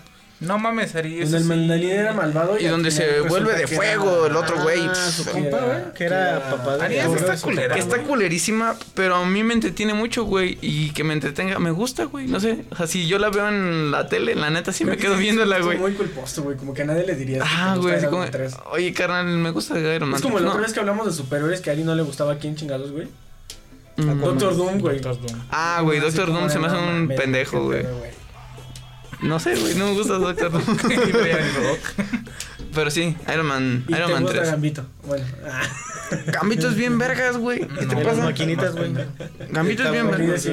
Speaker 2: No mames, Ari.
Speaker 7: Donde el mandarín era malvado.
Speaker 3: Y
Speaker 7: al
Speaker 3: donde se vuelve de fuego
Speaker 7: era-
Speaker 3: el otro güey.
Speaker 8: Ah, su compa, güey, que era papá de...
Speaker 2: Ari, está culera.
Speaker 3: Que está culerísima, pero a mí me entretiene mucho, güey. Y que me entretenga, me gusta, güey. No sé. O sea, si yo la veo en la tele, la neta sí me quedo viéndola,
Speaker 7: Es
Speaker 3: güey.
Speaker 7: muy culposo, güey. Como que a nadie le diría.
Speaker 3: Ah, güey, como, oye, carnal, me gusta Iron Man.
Speaker 7: Es como la otra vez que hablamos de superhéroes que a Ari no le gustaba quién chingados, güey.
Speaker 3: Mm.
Speaker 7: Doctor Doom, güey.
Speaker 2: Doctor Doom.
Speaker 3: Ah, güey, Doctor Doom se me hace un pendejo, güey. No sé, güey, no me gusta Doctor Doom.
Speaker 2: Y Brian Rock.
Speaker 3: Pero sí, Iron Man,
Speaker 7: Y
Speaker 3: Iron
Speaker 7: te
Speaker 3: Man
Speaker 7: gusta
Speaker 3: 3.
Speaker 7: Gambito. Bueno. Ah.
Speaker 3: Gambito es bien vergas, güey. ¿Qué te
Speaker 8: las
Speaker 3: pasa?
Speaker 8: maquinitas, güey.
Speaker 3: Gambito es bien vergas.
Speaker 7: sí.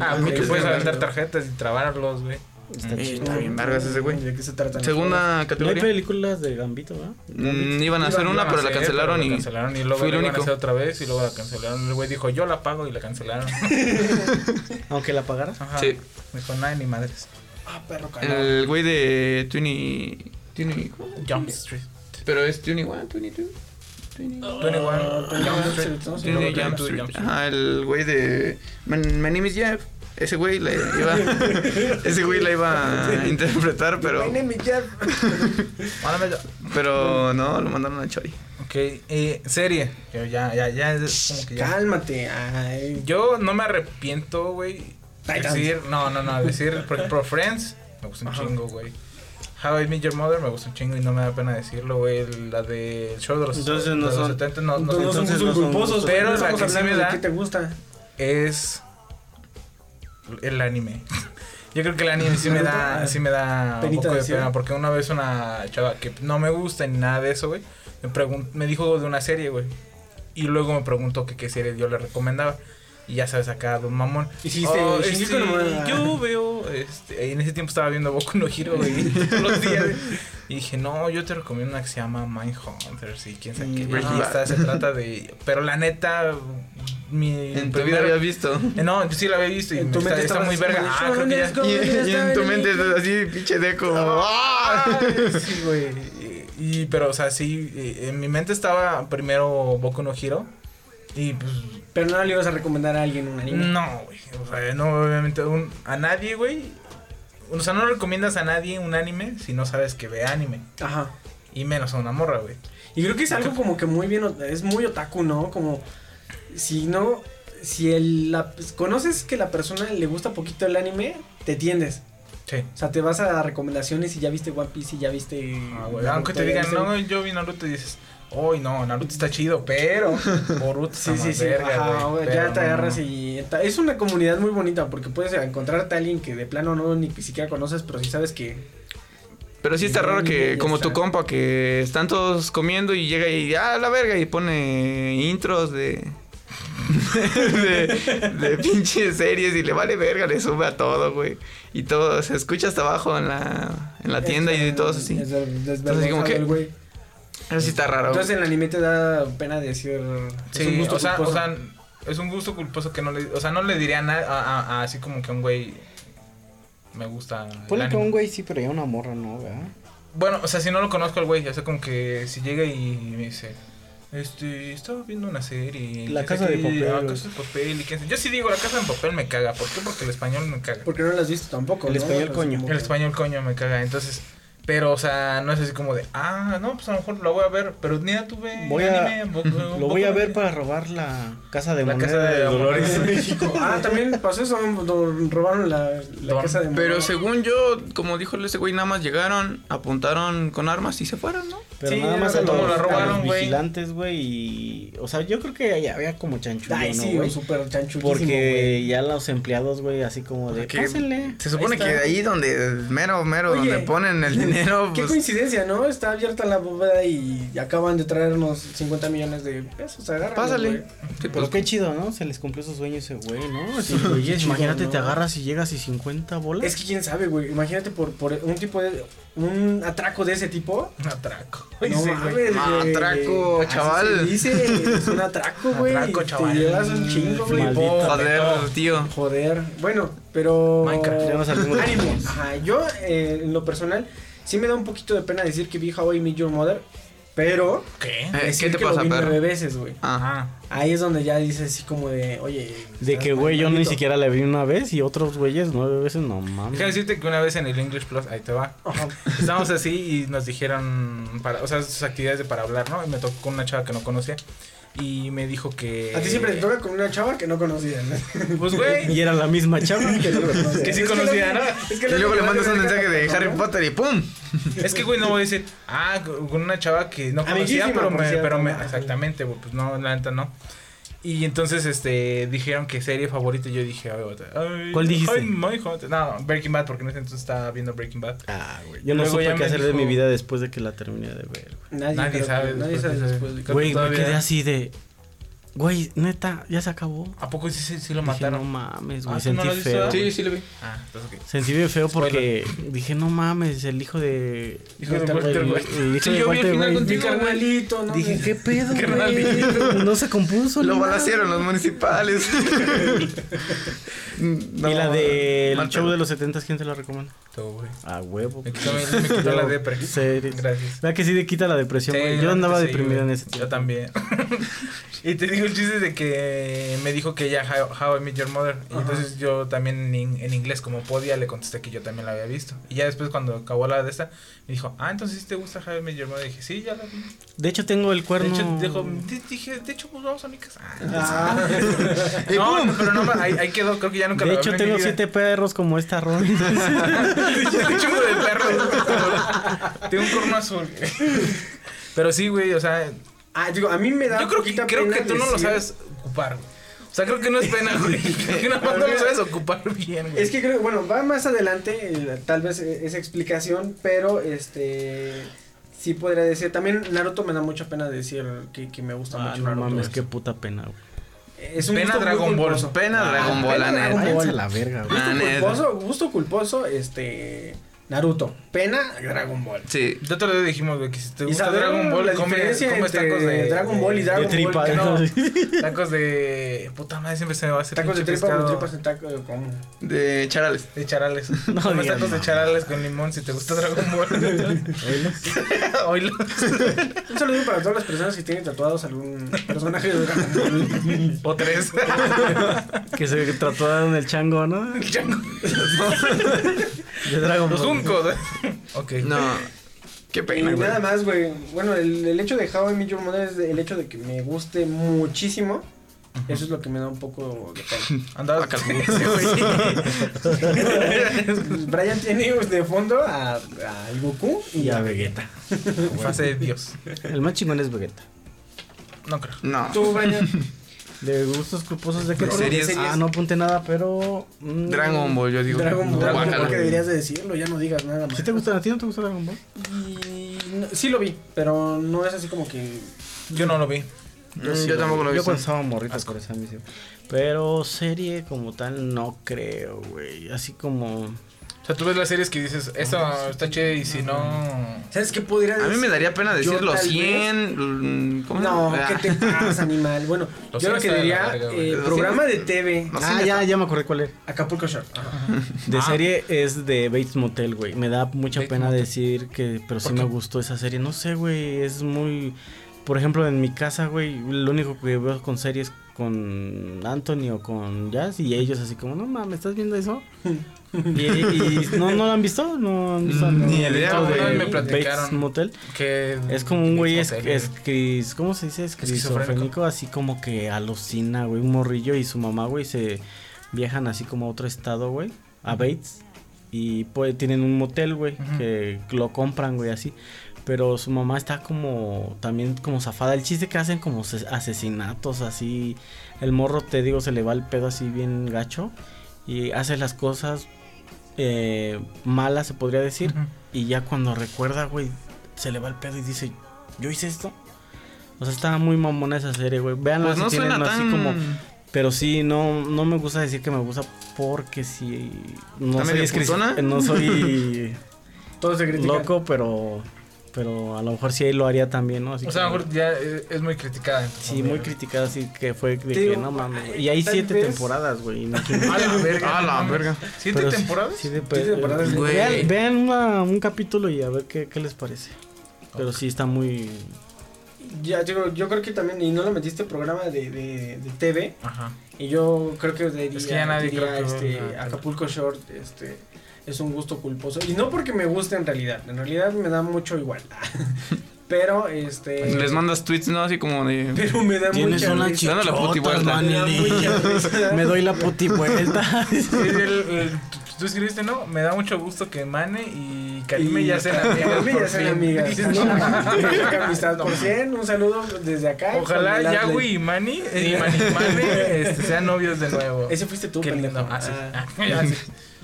Speaker 2: Ah,
Speaker 7: Ok,
Speaker 2: güey, que
Speaker 7: sí,
Speaker 2: puedes aventar tarjetas y trabarlos, güey.
Speaker 8: Está
Speaker 3: Eh,
Speaker 8: chido.
Speaker 3: Está bien vergas ese güey.
Speaker 7: ¿De qué se trata?
Speaker 3: Segunda
Speaker 8: No hay
Speaker 3: categoría.
Speaker 8: películas de Gambito, ¿verdad?
Speaker 3: Mm, iban a hacer
Speaker 2: Iban-
Speaker 3: una,
Speaker 2: a
Speaker 3: pero la
Speaker 2: hacer,
Speaker 3: cancelaron
Speaker 2: pero la
Speaker 3: y.
Speaker 2: cancelaron y luego
Speaker 3: fui
Speaker 2: la iban a
Speaker 3: único.
Speaker 2: hacer otra vez y luego la cancelaron. El güey dijo, yo la pago y la cancelaron.
Speaker 8: Aunque la pagaras.
Speaker 2: Ajá.
Speaker 3: Sí.
Speaker 2: Dijo, nada, ni madres.
Speaker 7: Ah, perro cagado.
Speaker 3: El güey de Twenty. Twenty.
Speaker 2: Jump Street.
Speaker 3: Pero es Twenty One, Twenty Two.
Speaker 2: 21.
Speaker 7: Ah,
Speaker 2: Jump
Speaker 7: Jump
Speaker 2: Street.
Speaker 3: Ajá, el güey de. My, my name is Jeff. ese güey la iba, ese güey la iba a interpretar, pero,
Speaker 7: My name is Jeff.
Speaker 2: Mándame-
Speaker 3: pero no, lo mandaron a Chori.
Speaker 2: Ok, eh, serie. Yo ya, ya, ya es como que ya.
Speaker 7: Cálmate. Ay.
Speaker 2: Yo no me arrepiento, güey. Decir, no, no, no, decir, por ejemplo, Friends, me gusta un
Speaker 7: Ajá.
Speaker 2: chingo, güey. How I Met Your Mother me gusta un chingo y no me da pena decirlo, güey. La de el show de los,
Speaker 8: Entonces
Speaker 2: de
Speaker 8: no
Speaker 2: los
Speaker 8: son-
Speaker 2: 70 no, no
Speaker 7: Entonces
Speaker 2: son-
Speaker 7: no
Speaker 8: entonces
Speaker 7: son
Speaker 8: no son
Speaker 7: culposos,
Speaker 8: gustos.
Speaker 2: Pero la que sí me da-
Speaker 7: qué te gusta.
Speaker 2: es el anime. Yo creo que el anime sí me da, sí me da un poco de
Speaker 7: decir.
Speaker 2: pena porque una vez una chava que no me gusta ni nada de eso, güey, me me dijo de una serie, güey. Y luego me preguntó que qué serie yo le recomendaba. Y ya sabes, acá, don mamón.
Speaker 7: Hiciste
Speaker 2: Oh,
Speaker 7: Shingeki
Speaker 2: este, yo veo, este, en ese tiempo estaba viendo Boku no Hero, güey, todos los días. Y dije, no, yo te recomiendo una que se llama Mindhunters y quién sabe qué.
Speaker 3: Breaking
Speaker 2: Y esta se trata de, pero la neta, mi
Speaker 3: En tu vida habías visto.
Speaker 2: eh, No, sí la había visto y
Speaker 7: En tu mente
Speaker 2: está muy verga. Ah,
Speaker 7: como,
Speaker 2: creo que ya.
Speaker 3: Y, y en tu mente estás así, pinche deco.
Speaker 2: Ah, sí, güey. Y, y- pero, o sea, sí, eh, en mi mente estaba primero Boku no Hero. Y pues,
Speaker 7: Pero no le ibas a recomendar a alguien un anime.
Speaker 2: no, güey. O sea, no, obviamente, un- a nadie, güey. O sea, no recomiendas a nadie un anime si no sabes que ve anime.
Speaker 7: Ajá.
Speaker 2: Y menos a una morra, güey.
Speaker 7: Y creo que es algo como que muy bien, es muy otaku, ¿no? Como si no, si el, la, conoces que la persona le gusta poquito el anime, te tiendes.
Speaker 2: Sí.
Speaker 7: O sea, te vas a recomendaciones y ya viste One Piece y ya viste...
Speaker 2: Ah, güey, Aunque te digan, no, yo vi Naruto y dices, uy, no, Naruto está chido, pero Boruto está
Speaker 7: Sí, sí,
Speaker 2: más
Speaker 7: sí,
Speaker 2: verga,
Speaker 7: ajá, ya te
Speaker 2: no,
Speaker 7: agarras
Speaker 2: no.
Speaker 7: y... ta- Es una comunidad muy bonita porque puedes encontrarte a alguien que de plano no ni siquiera conoces, pero sí sabes que...
Speaker 3: Pero sí está raro que, como tu compa, que están todos comiendo y llega y, ah, la verga, y pone intros de. de, de pinches series y le vale verga, le sube a todo, güey. Y todo, se escucha hasta abajo en la, en la tienda y todos así. Entonces, así como que-. Eso sí está raro.
Speaker 7: Entonces el anime te da pena decir... es un
Speaker 2: Sí,
Speaker 7: gusto
Speaker 2: o sea, o
Speaker 7: culposo.
Speaker 2: sea, es un gusto culposo que no le, o sea, no le diría a, na- a- a- a así como que a un güey me gusta.
Speaker 8: Ponle que un güey sí, pero ya una morra no, ¿verdad?
Speaker 2: Bueno, o sea, si no lo conozco al güey, ya sé como que si llega y me dice, este, estaba viendo una serie.
Speaker 8: La Casa de Papel.
Speaker 2: ah, Casa de papel y qué sé- Yo sí digo, la casa de papel me caga. ¿Por qué? Porque el español me caga.
Speaker 7: Porque no lo has visto tampoco.
Speaker 8: El
Speaker 7: ¿no?
Speaker 8: español, coño.
Speaker 2: El español coño me caga, entonces. Pero, o sea, no es así como de, ah, no, pues a lo mejor lo voy a ver, pero ni ya tuve
Speaker 8: Voy a-
Speaker 2: anime, bo- bo-
Speaker 8: Lo voy a ver para robar la casa de
Speaker 2: La
Speaker 8: moneda
Speaker 2: casa de
Speaker 8: de Dolores.
Speaker 2: Dolores.
Speaker 7: México. Ah, también pasó eso, robaron la, la
Speaker 2: Don-
Speaker 7: casa de
Speaker 3: Pero según yo, como dijo ese güey, nada más llegaron, apuntaron con armas y se fueron, ¿no?
Speaker 8: Pero
Speaker 2: Sí,
Speaker 8: nada más a los,
Speaker 2: la
Speaker 8: a
Speaker 2: robaron,
Speaker 8: los
Speaker 2: güey.
Speaker 8: vigilantes, güey. Y. O sea, yo creo que ahí había como chanchullo,
Speaker 7: Ay,
Speaker 8: ¿no,
Speaker 7: sí,
Speaker 8: güey?
Speaker 7: un súper chanchulísimo,
Speaker 8: Porque ya los empleados, güey, así como de.
Speaker 3: Porque
Speaker 8: Pásenle.
Speaker 3: Se supone que ahí donde, mero, mero,
Speaker 7: Oye,
Speaker 3: donde ponen el dinero,
Speaker 7: Qué
Speaker 3: pues,
Speaker 7: coincidencia, ¿no? Está abierta la bóveda y acaban de traernos 50 millones de pesos.
Speaker 3: Pásale. Sí,
Speaker 8: Pero
Speaker 3: pues,
Speaker 8: qué chido, ¿no? Se les cumplió su sueño ese güey, ¿no?
Speaker 7: Sí,
Speaker 8: Sí, oye,
Speaker 7: qué chido,
Speaker 8: imagínate,
Speaker 7: ¿no?
Speaker 8: te agarras y llegas y 50 bolas.
Speaker 7: Es que quién sabe, güey. Imagínate por, por un tipo de. Un atraco de ese tipo.
Speaker 2: Un atraco.
Speaker 7: No mames,
Speaker 3: Ah, atraco, chaval.
Speaker 7: se dice, es un atraco, güey.
Speaker 2: Atraco,
Speaker 7: Te
Speaker 2: chaval.
Speaker 7: llevas un chingo, güey.
Speaker 3: Joder, tío.
Speaker 7: Joder. Bueno, pero.
Speaker 2: Minecraft,
Speaker 8: ya nos temas.
Speaker 7: Ajá. Yo, eh, en lo personal, sí me da un poquito de pena decir que vi How I Met Your Mother. Pero.
Speaker 2: ¿Qué?
Speaker 3: Eh,
Speaker 7: decir
Speaker 3: ¿Qué te
Speaker 7: que lo
Speaker 3: pasa,
Speaker 7: vi
Speaker 3: perro?
Speaker 7: nueve veces, güey.
Speaker 3: Ah,
Speaker 2: Ah,
Speaker 7: Ahí es donde ya dices así como de, oye.
Speaker 8: De que, güey, yo ni siquiera la vi una vez y otros güeyes nueve veces, no mames.
Speaker 2: déjame decirte que una vez en el English Plus, ahí te va.
Speaker 7: Ajá.
Speaker 2: Estábamos así y nos dijeron, para, o sea, sus actividades de para hablar, ¿no? Y me tocó con una chava que no conocía. Y me dijo que.
Speaker 7: A ti siempre te toca con una chava que no conocías. ¿no?
Speaker 2: Pues, güey.
Speaker 8: Y era la misma chava.
Speaker 7: que no conocías.
Speaker 2: Que sí
Speaker 7: Es
Speaker 2: conocía, ¿no?
Speaker 7: es que
Speaker 3: y luego le mandas
Speaker 7: da
Speaker 3: un mensaje de
Speaker 7: ¿no?
Speaker 3: Harry Potter y ¡pum!
Speaker 2: Es que, güey, no voy a decir, ah, con una chava que no conocía,
Speaker 7: Amiguísima,
Speaker 2: pero me, exactamente, güey, pues no, la neta no. Y entonces, este, dijeron que serie favorita, y yo dije, ay, ay,
Speaker 8: ¿Cuál dijiste?
Speaker 2: ay, my God. no, Breaking Bad, porque en ese entonces estaba viendo Breaking Bad.
Speaker 8: Ah, güey. Yo no
Speaker 2: Luego
Speaker 8: supe qué hacer de mi vida después de que la terminé de ver.
Speaker 7: Nadie,
Speaker 2: Nadie
Speaker 7: creo que-
Speaker 2: sabe
Speaker 7: Nadie sabe
Speaker 2: de-
Speaker 7: después. de-
Speaker 2: Creo que
Speaker 8: Güey, me quedé así de. Güey, neta, ya se acabó.
Speaker 2: ¿A poco sí, sí, sí lo
Speaker 8: Dije,
Speaker 2: mataron?
Speaker 8: no mames, güey.
Speaker 2: Ah, ¿tú no
Speaker 8: sentí
Speaker 2: lo
Speaker 8: feo.
Speaker 3: Sí, sí lo vi.
Speaker 2: Ah, entonces, ok.
Speaker 8: Sentí bien feo porque dije, no mames, el hijo de.
Speaker 2: Hijo de
Speaker 8: el-
Speaker 2: Walter
Speaker 8: el-
Speaker 2: White.
Speaker 8: el hijo
Speaker 3: Sí,
Speaker 8: de
Speaker 3: yo vi el
Speaker 8: Walter
Speaker 3: final contigo,
Speaker 7: Mi carnalito, ¿no?
Speaker 8: Dije, ¿qué pedo, güey? No se compuso.
Speaker 3: Lo balacearon los municipales.
Speaker 8: y la del
Speaker 3: mal
Speaker 8: show de los 70, ¿quién te la recomienda?
Speaker 2: Güey.
Speaker 8: A huevo.
Speaker 2: Me quitó, me, quitó la depre.
Speaker 8: Series.
Speaker 2: Gracias.
Speaker 8: ¿Verdad que sí te quita la depresión,
Speaker 2: Sí,
Speaker 8: güey?
Speaker 2: la
Speaker 8: Yo andaba
Speaker 2: sí,
Speaker 8: deprimido
Speaker 2: güey.
Speaker 8: en ese tiempo.
Speaker 2: Yo también. Y te digo el chiste de que me dijo que ella How, How I Met Your Mother. Y entonces yo también en, en inglés, como podía, le contesté que yo también la había visto. Y ya después, cuando acabó la de esta, me dijo, ah, entonces sí te gusta How I Met Your Mother. Y dije, sí, ya la vi.
Speaker 8: De hecho, tengo el
Speaker 2: De
Speaker 8: cuerno.
Speaker 2: hecho, dijo, "Di- dije, de hecho, pues vamos a mi casa.
Speaker 7: Ah.
Speaker 2: no, no, pero no, ahí, ahí quedó. Creo que ya nunca
Speaker 8: de
Speaker 2: la
Speaker 8: hecho, tengo siete perros como esta Ron.
Speaker 2: Tengo un chingo de perros. Tengo un corno azul. Pero sí, güey, o sea,
Speaker 7: Ah, digo, a mí me da
Speaker 2: yo creo que, creo
Speaker 7: pena
Speaker 2: que tú no lo sabes ocupar, güey. O sea, creo que no es pena, güey. Creo que nada más no lo sabes ocupar bien, güey.
Speaker 7: Es que creo, bueno, va más adelante, eh, tal vez eh, esa explicación, pero este sí podría decir, también Naruto me da mucha pena decir que, que me gusta
Speaker 8: Ah,
Speaker 7: mucho
Speaker 8: no
Speaker 7: Naruto.
Speaker 8: mames, qué puta pena, güey.
Speaker 7: Es un
Speaker 2: Pena
Speaker 7: gusto muy
Speaker 2: Dragon Ball.
Speaker 7: culposo.
Speaker 3: Pena
Speaker 7: Ah,
Speaker 3: Dragon Ball, la neta.
Speaker 7: Dragon Ball.
Speaker 8: Váyanse a la verga, güey.
Speaker 3: Ah,
Speaker 7: Gusto culposo, gusto culposo, este Naruto. Pena Dragon Ball.
Speaker 3: Sí.
Speaker 2: Ya te lo dijimos, güey, que si te gusta
Speaker 7: saber
Speaker 2: Dragon Ball,
Speaker 7: la
Speaker 2: come, comes tacos de
Speaker 7: Dragon Ball y
Speaker 2: de-
Speaker 7: Dragon
Speaker 8: de tripa,
Speaker 7: Ball.
Speaker 2: tacos de puta madre siempre se me va a hacer
Speaker 7: Tacos de tripa o
Speaker 2: pescado
Speaker 7: tripas en taco, eh, ¿cómo?
Speaker 3: De charales.
Speaker 2: de charales.
Speaker 8: No
Speaker 2: comes tacos de charales con limón si te gusta Dragon Ball. Oílo.
Speaker 7: Un saludo para todas las personas que tienen tatuados algún personaje de Dragon Ball.
Speaker 2: o tres.
Speaker 8: Que se tatuaron el chango, ¿no? De Dragon
Speaker 2: Los
Speaker 8: Ball.
Speaker 2: juncos. ok.
Speaker 3: No. Qué pena, güey.
Speaker 7: nada más, güey. Bueno, el, el hecho de How I Met Your Mother es el hecho de que me guste muchísimo. Eso es lo que me da un poco de pena.
Speaker 2: Andabas
Speaker 3: Acá.
Speaker 7: Brian tiene de fondo a, a Goku y,
Speaker 8: Y
Speaker 7: a. Vegeta.
Speaker 2: Fase de Dios.
Speaker 8: El más chingón es Vegeta.
Speaker 2: No creo.
Speaker 3: No.
Speaker 7: Tú, Brian.
Speaker 8: De gustos culposos de qué
Speaker 3: De
Speaker 8: color?
Speaker 3: series.
Speaker 8: Ah, no apunté nada, pero. mm,
Speaker 3: Dragon Ball, yo digo.
Speaker 7: Dragon Ball.
Speaker 2: Dragon Ball.
Speaker 7: que deberías de decirlo, ya no digas nada más.
Speaker 8: ¿Sí te gusta? ¿A ti no te gusta Dragon Ball?
Speaker 7: Y no- sí lo vi, pero no es así como que.
Speaker 2: Yo no lo vi.
Speaker 3: Yo, yo tampoco lo he
Speaker 8: Yo
Speaker 3: visto.
Speaker 8: cuando estaba morrito por esa misión. Pero serie como tal no creo, güey. Así como...
Speaker 2: O sea, tú ves las series que dices, eso está chido y si no.
Speaker 7: ¿Sabes qué podría
Speaker 3: A
Speaker 7: decir?
Speaker 3: mí me daría pena decir los
Speaker 7: tal vez-
Speaker 3: 100. mm, ¿Cómo
Speaker 7: No. ¿qué te pasa, animal? Bueno,
Speaker 2: Los
Speaker 7: yo lo que diría, eh, programa de TV,
Speaker 3: No,
Speaker 8: ah,
Speaker 3: ya
Speaker 8: ya, me acordé cuál era.
Speaker 7: Acapulco Shore. Ajá.
Speaker 8: De
Speaker 2: Ah.
Speaker 8: serie es de Bates Motel, güey. Me da mucha
Speaker 2: Bates
Speaker 8: pena
Speaker 2: Motel.
Speaker 8: decir que... Pero sí
Speaker 2: ¿Por
Speaker 8: me gustó esa serie. No sé, güey. Es muy... Por ejemplo, en mi casa, güey, lo único que veo con series con Anthony o con Jazz y ellos así como, no mames, ¿estás viendo eso? y, y- no, no lo han visto, no han visto
Speaker 3: Ni
Speaker 8: esto
Speaker 3: güey.
Speaker 8: de
Speaker 2: Me platicaron.
Speaker 8: Motel.
Speaker 2: Que
Speaker 8: Es como un güey es, es, cris- ¿cómo se dice? Esquizofrénico, así como que alucina, güey, un morrillo y su mamá, güey, se viajan así como a otro estado, güey, a Bates y pues tienen un motel, güey, que lo compran, güey, así. Pero su mamá está como también como zafada. El chiste que hacen como ses- asesinatos así. El morro, te digo, se le va el pedo así bien gacho. Y hace las cosas eh, malas, se podría decir. Y ya cuando recuerda, güey, se le va el pedo y dice, ¿yo hice esto? O sea, está muy mamona esa serie, güey. Veanla
Speaker 3: Pues no
Speaker 8: si tienen así como... Pero sí, no, no me gusta decir que me gusta porque sí... No
Speaker 3: ¿Está
Speaker 8: soy, no soy
Speaker 7: Todo se critica.
Speaker 8: loco, pero... Pero a lo mejor sí lo haría también, ¿no? Así
Speaker 2: O sea, a lo mejor ya es es muy criticada.
Speaker 8: Sí, muy criticada, así que fue de que no mames. Y hay siete
Speaker 7: vez-
Speaker 8: temporadas, güey. no-
Speaker 2: A la verga.
Speaker 3: A la verga.
Speaker 2: ¿Siete
Speaker 8: pero
Speaker 2: temporadas?
Speaker 8: sí, de-
Speaker 7: Siete temporadas.
Speaker 3: Güey.
Speaker 8: Vean, vean una- un capítulo y a ver qué, qué les parece. Pero sí está muy...
Speaker 7: Ya, digo, yo creo que también, y no lo metiste programa de, de, de TV,
Speaker 2: Ajá.
Speaker 7: y yo creo que diría,
Speaker 2: Es que ya nadie
Speaker 7: diría,
Speaker 2: creo que
Speaker 7: este. Acapulco Short, este, es un gusto culposo. Y no porque me guste en realidad, en realidad me da mucho igual. Pero, este...
Speaker 3: Les mandas tweets, ¿no? Así como de.
Speaker 7: Pero me da
Speaker 8: Tienes
Speaker 7: mucha
Speaker 8: una
Speaker 7: risa.
Speaker 3: La puti vuelta.
Speaker 7: Me
Speaker 8: doy la puti vuelta.
Speaker 2: Sí, el- el- tú- escribiste, ¿no? Me da mucho gusto que Mane y Karime ya sean amigas.
Speaker 7: Karime
Speaker 2: por
Speaker 7: ya sean amigas. No, Amistad amistad por 100, un saludo desde acá.
Speaker 2: Ojalá. Yahweh y Mani, y Mani y Mane este, sean novios de nuevo.
Speaker 7: Ese fuiste tú,
Speaker 2: Qué
Speaker 7: pendejo.
Speaker 2: lindo. Ah, sí.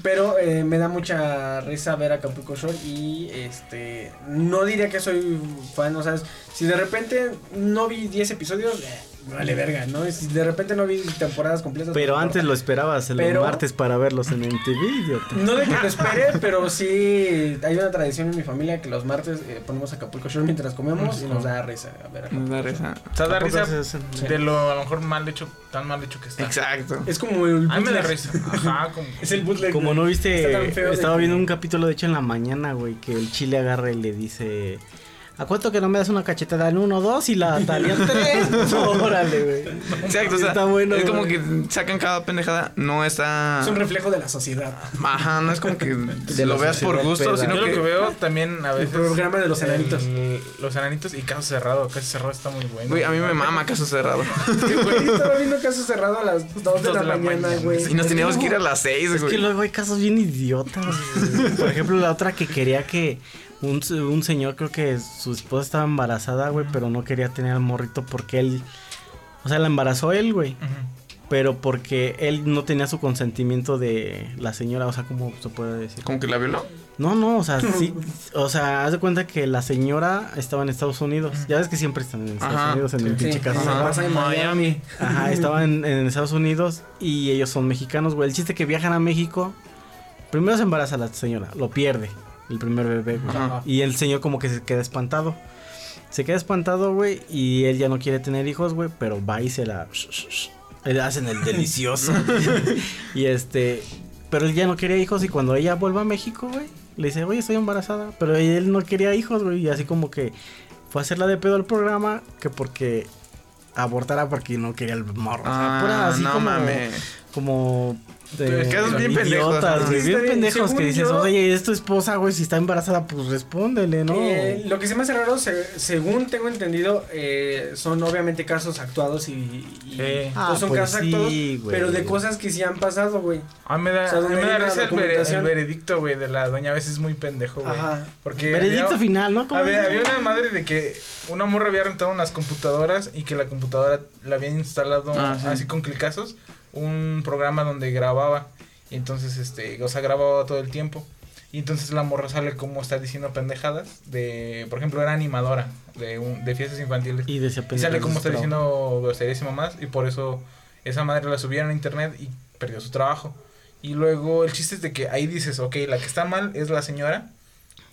Speaker 7: Pero eh, me da mucha risa ver a Acapulco Shore y este no diría que soy fan, o sea, si de repente no vi 10 episodios, eh, vale verga, ¿no? Si de repente no vi temporadas completas.
Speaker 8: Pero
Speaker 7: pues,
Speaker 8: antes lo esperabas el
Speaker 7: Pero-
Speaker 8: martes para verlos en MTV, idiota.
Speaker 7: No de que lo espere, pero sí hay una tradición en mi familia que los martes eh, ponemos Acapulco Shore mientras comemos y nos da risa a ver Acapulco
Speaker 3: da risa.
Speaker 2: O sea, da risa de lo a lo mejor mal hecho, tan mal hecho que está.
Speaker 3: Exacto.
Speaker 7: Es como el
Speaker 2: A mí me da
Speaker 7: bootleg.
Speaker 2: risa. Ajá, como.
Speaker 7: Es el bootleg.
Speaker 8: Como no viste,
Speaker 7: de
Speaker 8: estaba
Speaker 7: que-
Speaker 8: viendo un capítulo de hecho en la mañana, güey, que el chile agarra y le dice, ¿A cuánto que no me das una cachetada en uno, dos y la Talía tres? Órale, güey.
Speaker 3: Exacto, o sea,
Speaker 8: Está bueno,
Speaker 3: es como
Speaker 8: güey.
Speaker 3: que sacan cada pendejada, no está...
Speaker 7: Es un reflejo de la sociedad.
Speaker 3: Ajá, no es como que
Speaker 8: De
Speaker 3: lo
Speaker 8: la
Speaker 3: veas por gusto,
Speaker 8: peda.
Speaker 3: sino
Speaker 2: Yo lo que
Speaker 3: que...
Speaker 2: veo también a veces.
Speaker 7: programa de los
Speaker 2: el-
Speaker 7: enanitos.
Speaker 2: los enanitos y caso cerrado. Caso cerrado está muy bueno.
Speaker 3: Güey, a mí me mama caso cerrado.
Speaker 7: Güey, estaba viendo caso cerrado a las 2 de, la, mañana, güey.
Speaker 3: Y nos teníamos que ir a las seis,
Speaker 8: Es que
Speaker 3: güey.
Speaker 8: luego hay casos bien idiotas. güey. Por ejemplo, la otra que quería que un, un señor, creo que su esposa estaba embarazada, güey, pero no quería tener al morrito porque él. O sea, la embarazó él, güey. Pero porque él no tenía su consentimiento de la señora, o sea, ¿cómo se puede decir?
Speaker 3: Como que la violó.
Speaker 8: No, no, o sea, sí. O sea, haz de cuenta que la señora estaba en Estados Unidos. Ya ves que siempre están en Estados
Speaker 3: Ajá.
Speaker 8: Unidos, en el
Speaker 7: Sí,
Speaker 8: pinche caso.
Speaker 3: Ajá.
Speaker 7: pasa en Miami.
Speaker 8: Ajá, estaban en, en Estados Unidos y ellos son mexicanos, güey. El chiste que viajan a México, primero se embaraza la señora, lo pierde, el primer bebé, güey.
Speaker 3: Ajá.
Speaker 8: Y el señor como que se queda espantado. Se queda espantado, güey, y él ya no quiere tener hijos, güey, pero va y se la... Le hacen el delicioso. y este... Pero él ya no quería hijos y cuando ella vuelve a México, güey, le dice, oye, estoy embarazada. Pero él no quería hijos, güey, y así como que fue a hacerla de pedo al programa que porque abortara porque no quería el morro. O sea, pura
Speaker 3: Ah,
Speaker 8: así
Speaker 3: no
Speaker 8: como,
Speaker 3: mames.
Speaker 8: como de,
Speaker 3: Te quedas bien
Speaker 8: idiotas,
Speaker 3: pendejo, ajá.
Speaker 8: güey, bien pendejos que dices,
Speaker 7: yo-
Speaker 8: oye, es tu esposa, güey, si está embarazada, pues respóndele, ¿no?
Speaker 7: Eh, lo que se me hace raro, se- según tengo entendido, eh, son obviamente casos actuados y, y-
Speaker 2: Sí.
Speaker 8: Ah,
Speaker 7: pues son
Speaker 8: pues
Speaker 7: casos
Speaker 8: sí,
Speaker 7: actuados,
Speaker 8: güey.
Speaker 7: pero de cosas que sí han pasado, güey.
Speaker 2: A mí me da,
Speaker 7: O sea,
Speaker 2: a mí me da risa el, el veredicto, güey, de la doña. A veces es muy pendejo, güey.
Speaker 7: Ajá.
Speaker 2: Porque.
Speaker 8: Veredicto
Speaker 2: había-
Speaker 8: final, ¿no? ¿Cómo
Speaker 2: Había,
Speaker 8: dices?
Speaker 2: había una madre de que una morra había rentado unas computadoras y que la computadora le había instalado
Speaker 3: Ah, sí.
Speaker 2: así con clicazos un programa donde grababa. Y entonces, este, o sea, grababa todo el tiempo. Y entonces la morra sale como está diciendo pendejadas de, por ejemplo, era animadora de, un, de fiestas infantiles.
Speaker 8: Y
Speaker 2: Y sale como está diciendo groserías y mamás y por eso esa madre la subieron a internet y perdió su trabajo. Y luego el chiste es de que ahí dices, ok, la que está mal es la señora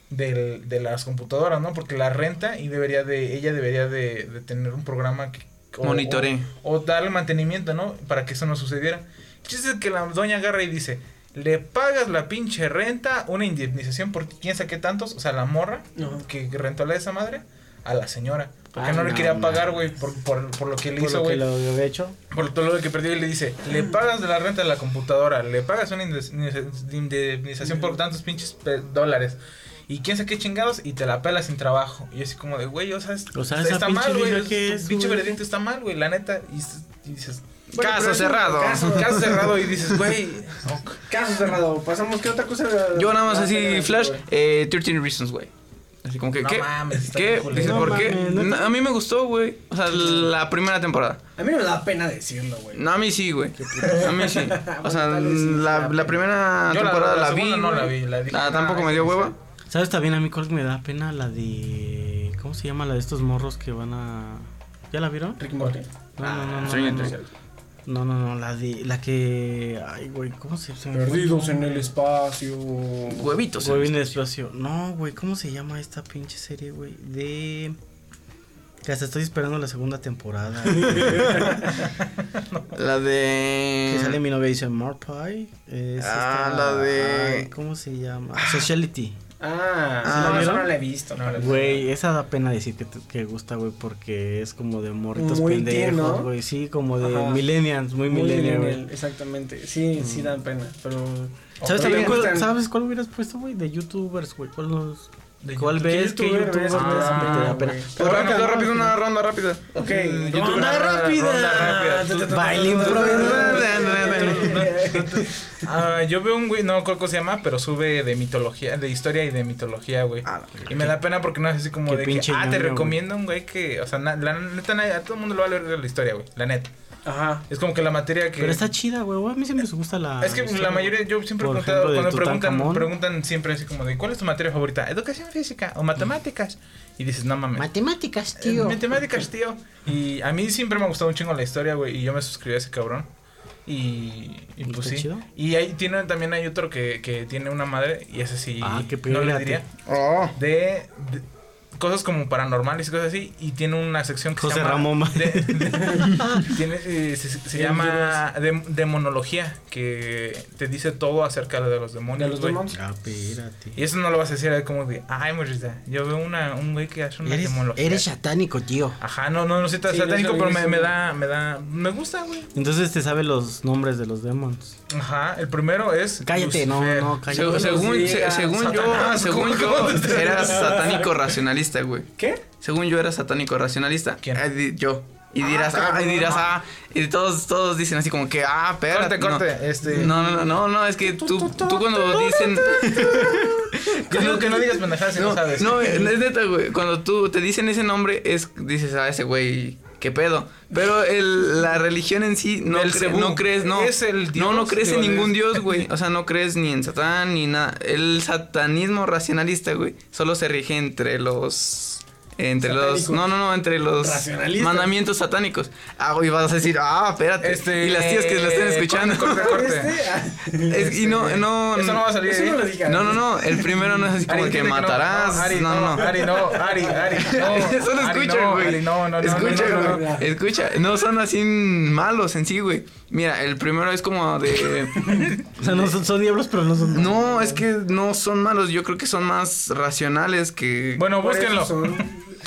Speaker 2: del, de las computadoras, ¿no? Porque la renta y debería de, ella debería de, de tener un programa que...
Speaker 3: Monitoree.
Speaker 2: O, o darle mantenimiento, ¿no? Para que eso no sucediera. Chiste que la doña agarra y dice, le pagas la pinche renta, una indemnización por quién sabe qué tantos, o sea, la morra que rentó a esa madre, a la señora. Porque
Speaker 8: Ah,
Speaker 2: no le
Speaker 8: no
Speaker 2: quería pagar, güey, por, por, por lo que le
Speaker 8: Por
Speaker 2: hizo,
Speaker 8: lo que
Speaker 2: güey.
Speaker 8: lo había hecho.
Speaker 2: Por todo lo que perdió y le dice, le pagas de la renta de la computadora, le pagas una indemnización por tantos pinches dólares. Y quién sabe qué chingados y te la pelas sin trabajo. Y así como de, güey, o sea, es-
Speaker 8: O sea,
Speaker 2: está,
Speaker 8: esa
Speaker 2: está
Speaker 8: pinche
Speaker 2: mal, güey. es- pinche
Speaker 8: güey.
Speaker 2: veredicto está mal, güey, la neta. Y, y dices,
Speaker 7: Bueno,
Speaker 3: Caso cerrado.
Speaker 7: Caso,
Speaker 2: caso cerrado y dices, güey, ok.
Speaker 7: caso cerrado. Pasamos, ¿qué otra cosa?
Speaker 3: Yo nada más
Speaker 7: Ah,
Speaker 3: así, Flash, eh, 13 Reasons, güey. Así como que,
Speaker 2: No
Speaker 3: ¿qué?
Speaker 2: mames,
Speaker 3: ¿Qué? Dices,
Speaker 8: No
Speaker 3: ¿por qué?
Speaker 8: mames, ¿neta?
Speaker 3: Na- A mí me gustó, güey. O sea, la primera temporada.
Speaker 7: A mí no me da pena decirlo, güey.
Speaker 3: No, a mí sí, güey. A mí sí. O sea, la, la primera
Speaker 2: Yo la-
Speaker 3: temporada
Speaker 2: la
Speaker 3: la, vi.
Speaker 2: no la vi, la
Speaker 3: Ah, tampoco
Speaker 2: ah,
Speaker 3: me dio hueva.
Speaker 8: ¿Sabes también a mí cuál me da pena? La de... ¿Cómo se llama la de estos morros que van a... ¿Ya la vieron?
Speaker 7: Ricky Morty.
Speaker 8: No, no, no, no, no, no, no, no, la de... La que... Ay, güey, ¿cómo se llama?
Speaker 7: Perdidos en el espacio.
Speaker 3: Huevitos.
Speaker 8: Güey, viene despacio. No, güey, ¿cómo se llama esta pinche serie, güey? De... Que hasta estoy esperando la segunda temporada.
Speaker 3: La de.
Speaker 8: que sale mi novia y dice Marpie. Es
Speaker 3: Ah,
Speaker 8: esta-
Speaker 3: la de-
Speaker 8: ay, ¿Cómo se llama? Sociality.
Speaker 7: Ah,
Speaker 3: Ah,
Speaker 7: sí, no, no la he visto. No, la he visto.
Speaker 8: Güey, esa da pena decir que, te- que gusta, güey, porque es como de morritos
Speaker 7: Muy
Speaker 8: pendejos,
Speaker 7: teen, ¿no?
Speaker 8: güey. Sí, como de
Speaker 7: Ajá.
Speaker 8: millennials, muy,
Speaker 7: Muy
Speaker 8: millennial,
Speaker 7: millennial,
Speaker 8: güey.
Speaker 7: exactamente. Sí, sí dan pena, pero...
Speaker 8: ¿Sabes, también cuál, ¿Sabes cuál hubieras puesto, güey? De youtubers, güey. ¿Cuál, nos-
Speaker 2: De
Speaker 8: ¿Cuál
Speaker 2: YouTube.
Speaker 8: ves? ¿Qué
Speaker 7: youtuber ves?
Speaker 2: Ah,
Speaker 8: que te da pena?
Speaker 7: güey.
Speaker 8: Pero
Speaker 3: Rápido, rápido, una ronda rápida.
Speaker 7: Ok.
Speaker 2: Mm, YouTube,
Speaker 8: ¡Ronda
Speaker 2: una
Speaker 8: rápida!
Speaker 2: ronda rápida.
Speaker 8: Baile
Speaker 2: Ah, yo veo un güey, no, ¿cómo se llama? Pero sube de mitología, de historia y de mitología, güey.
Speaker 3: Ah,
Speaker 2: y me da pena porque no es así como de que, ah, te recomiendo un güey que, o sea, na- la neta, na- a todo el mundo le va a leer la historia, güey, la neta.
Speaker 7: Ajá.
Speaker 2: Es como que la materia que...
Speaker 8: Pero está chida, güey. A mí siempre me gusta la.
Speaker 2: Es que
Speaker 8: historia,
Speaker 2: la mayoría, yo siempre he preguntado, cuando preguntan, preguntan siempre así como de, ¿cuál es tu materia favorita? ¿Educación física o matemáticas? Y dices, no mames.
Speaker 8: Matemáticas,
Speaker 2: Eh,
Speaker 8: tío.
Speaker 2: Matemáticas, tío. Y a mí siempre me ha gustado un chingo la historia, güey. Y yo me suscribí a ese cabrón. Y, y pues
Speaker 8: ¿Está
Speaker 2: sí.
Speaker 8: chido?
Speaker 2: Y ahí tiene, también hay otro que, que tiene una madre. Y ese sí.
Speaker 8: Ah, qué
Speaker 2: no le diría.
Speaker 3: Oh.
Speaker 2: De, de- cosas como paranormales y cosas así. Y tiene una sección que
Speaker 8: José
Speaker 2: se llama.
Speaker 8: Ramón.
Speaker 2: de- tiene, eh, se, llama dem- demonología, que te dice todo acerca de los demonios.
Speaker 7: De los
Speaker 2: güey.
Speaker 7: demonios.
Speaker 8: Ah.
Speaker 2: Y eso no lo vas a decir ahí como de, ay, morrita, yo veo una, un güey que hace una
Speaker 8: Eres,
Speaker 2: demología.
Speaker 8: eres satánico, tío.
Speaker 2: Ajá, no, no, no soy
Speaker 7: Sí,
Speaker 2: satánico, pero me, da, me da, me gusta, güey.
Speaker 8: Entonces te sabe los nombres de los demons.
Speaker 2: Ajá, el primero es.
Speaker 8: Cállate, no,
Speaker 2: Lucifer.
Speaker 8: no, cállate.
Speaker 3: según, se- según yo, según
Speaker 2: ¿cómo-
Speaker 3: yo, eras satánico racionalista, güey.
Speaker 7: ¿Qué?
Speaker 3: Según yo era satánico racionalista.
Speaker 2: ¿Quién?
Speaker 3: Eh, yo. Y dirás, ah, y dirás, ah, y todos, todos dicen así como que, ah, espérate.
Speaker 2: Corte,
Speaker 3: no.
Speaker 2: corte, este-
Speaker 3: No, no, no, no, no, es que tú, tú cuando dicen.
Speaker 2: Yo digo que no digas pendejadas si no,
Speaker 3: No,
Speaker 2: sabes.
Speaker 3: no, es neta, güey. Cuando tú te dicen ese nombre, es, dices, ah, ese güey, qué pedo. Pero el, la religión en sí, no, cre- no crees, no.
Speaker 2: Es el
Speaker 3: no, no
Speaker 2: dios,
Speaker 3: crees en ningún dios, güey. O sea, no crees ni en Satán ni nada. El satanismo racionalista, güey, solo se rige entre los. Entre los. No, no, no, entre los mandamientos satánicos. Ah, güey, vas a decir, ah, espérate.
Speaker 2: Este,
Speaker 3: y las tías que lo estén
Speaker 2: eh,
Speaker 3: escuchando.
Speaker 2: corte, corte, corte.
Speaker 7: Este, ah,
Speaker 3: Es- y no, no.
Speaker 2: Eso no va a salir
Speaker 7: Eso no lo digas.
Speaker 3: No, no, no. El primero no es así como
Speaker 2: Ari,
Speaker 3: que matarás.
Speaker 2: No, Ari,
Speaker 3: no,
Speaker 2: no,
Speaker 3: no.
Speaker 2: Ari, no, Ari, Ari, no.
Speaker 3: Solo
Speaker 2: Ari,
Speaker 3: escucha,
Speaker 2: no,
Speaker 3: güey.
Speaker 2: No, no, no,
Speaker 3: escucha,
Speaker 2: no, no,
Speaker 3: güey.
Speaker 2: no.
Speaker 3: Escucha. No son así malos en sí, güey. Mira, el primero es como de.
Speaker 8: O sea, no son, son diablos, pero no son.
Speaker 3: No, es que no son malos. Yo creo que son más racionales que.
Speaker 2: Bueno,
Speaker 7: eso
Speaker 2: búsquenlo.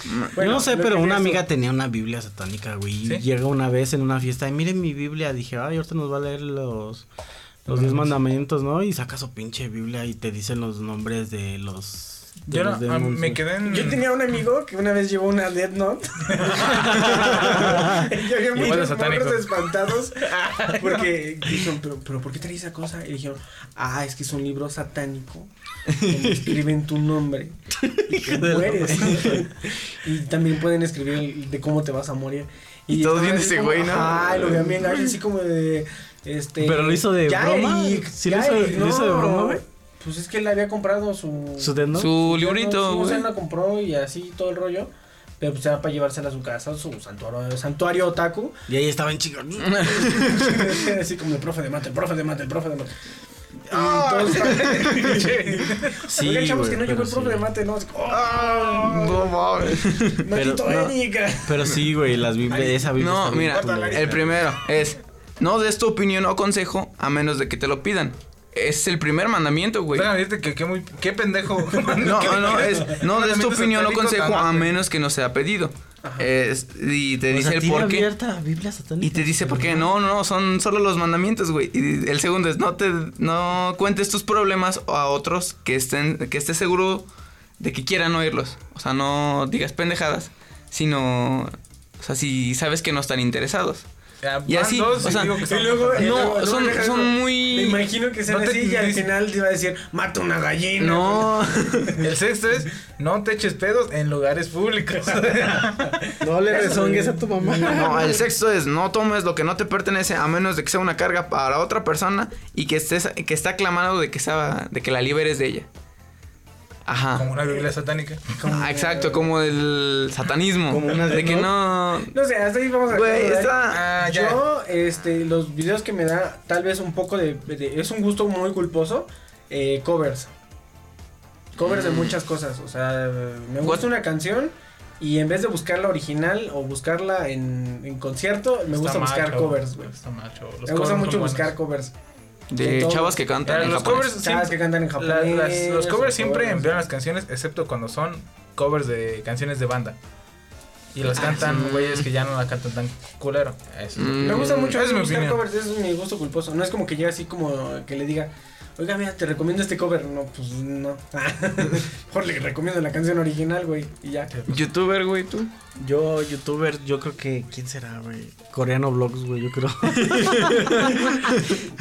Speaker 8: Yo
Speaker 7: Bueno,
Speaker 8: no sé, pero una amiga tenía una Biblia satánica, güey. y
Speaker 2: ¿Sí?
Speaker 8: Llega una vez en una fiesta y miren mi Biblia. Dije, ay, ahorita nos va a leer los. Los diez mandamientos, ¿no? Y saca su pinche Biblia y te dicen los nombres de los.
Speaker 2: Yo no, me quedé en.
Speaker 7: Yo tenía un amigo que una vez llevó una Death Note. y había muchos morros espantados porque dijeron, pero, pero ¿por qué traes esa cosa? Y dijeron, ah, es que es un libro satánico escriben tu nombre y te mueres. y también pueden escribir el- de cómo te vas a morir.
Speaker 3: Y todo
Speaker 7: estaba
Speaker 3: bien ese güey, ¿no?
Speaker 7: Ay, lo veían bien así como de. Este,
Speaker 8: ¿Pero lo hizo de
Speaker 7: ya,
Speaker 8: broma?
Speaker 7: Eric,
Speaker 8: ¿Sí lo hizo-
Speaker 7: Eric,
Speaker 8: lo hizo de
Speaker 7: no.
Speaker 8: broma, güey?
Speaker 7: Pues es que él había comprado su.
Speaker 8: ¿Su Note?
Speaker 3: Su librito,
Speaker 7: sí, o sea,
Speaker 3: güey.
Speaker 7: la compró y así todo el rollo. Pero pues era para llevársela a su casa, su santuario, santuario otaku.
Speaker 8: Y ahí estaba en chico.
Speaker 7: así como el profe de mate, el profe de mate, el profe de mate.
Speaker 2: Ah.
Speaker 7: estaban-
Speaker 8: Sí,
Speaker 7: Oigan, chavos, que
Speaker 8: güey,
Speaker 7: no llegó
Speaker 8: pero
Speaker 7: el profe
Speaker 8: sí.
Speaker 7: de mate, no. ¡Oh!
Speaker 3: No mames.
Speaker 7: ¡Maldito
Speaker 8: Pero, no. Pero sí, güey, las Biblias, esa Biblia.
Speaker 3: No, mira, el primero es. No des tu opinión o consejo a menos de que te lo pidan. Es el primer mandamiento, güey.
Speaker 2: Decirte que qué muy. Qué pendejo.
Speaker 3: No, no, no, es, no des tu opinión o consejo a menos que no sea pedido. Y te
Speaker 8: O
Speaker 3: dice
Speaker 8: sea,
Speaker 3: el
Speaker 8: ¿tiene
Speaker 3: por qué. Y te dice por qué. No, no, no, son solo los mandamientos, güey. Y el segundo es no te no cuentes tus problemas a otros que estén que estés seguro de que quieran oírlos. O sea, no digas pendejadas, sino o sea, si sabes que no están interesados. Y así,
Speaker 2: dos
Speaker 3: o
Speaker 2: y
Speaker 3: sea,
Speaker 7: Y
Speaker 2: son-
Speaker 7: luego,
Speaker 3: No,
Speaker 7: luego-
Speaker 3: son- muy-
Speaker 7: Me imagino que sean
Speaker 2: No te-
Speaker 7: así y al final te iba a decir, mata una gallina.
Speaker 3: No.
Speaker 2: El sexto es no te eches pedos en lugares públicos.
Speaker 8: No le rezongues a tu mamá.
Speaker 3: No, el sexto es no tomes lo que no te pertenece a menos de que sea una carga para otra persona y que estés que está clamando de que sea, de que la liberes de ella. Ajá.
Speaker 2: Como una Biblia satánica.
Speaker 3: Ah, exacto, como el satanismo.
Speaker 8: Como una
Speaker 3: de que no.
Speaker 7: No sé, hasta ahí vamos a
Speaker 3: Güey, está.
Speaker 2: Ah, ya.
Speaker 7: Yo, este, los videos que me da, tal vez un poco de, de- es un gusto muy culposo, eh, covers. Covers de muchas cosas, o sea, me
Speaker 3: What?
Speaker 7: gusta una canción y en vez de buscar la original o buscarla en, en concierto, me gusta buscar covers, güey. Me gusta mucho
Speaker 2: buenos.
Speaker 7: buscar covers.
Speaker 3: De chavas que cantan. En
Speaker 2: los
Speaker 3: japonés.
Speaker 2: covers
Speaker 7: Chavas
Speaker 2: siempre-
Speaker 7: que cantan en japonés.
Speaker 2: las- los covers siempre
Speaker 7: covers.
Speaker 2: empeoran las canciones, excepto cuando son covers de canciones de banda. Y las
Speaker 3: Ah,
Speaker 2: cantan
Speaker 3: sí.
Speaker 2: güeyes que ya no la cantan tan culero. Eso
Speaker 3: Mm.
Speaker 7: Me gusta mucho
Speaker 2: es mi opinión.
Speaker 7: covers, eso es mi gusto culposo. No es como que llegue así como que le diga, oiga, mira, te recomiendo este cover. No, pues no. Mejor le recomiendo la canción original, güey. Y ya.
Speaker 3: Youtuber, güey, tú.
Speaker 8: Yo, youtuber, yo creo que. ¿Quién será, güey? Coreano Vlogs, güey, yo creo.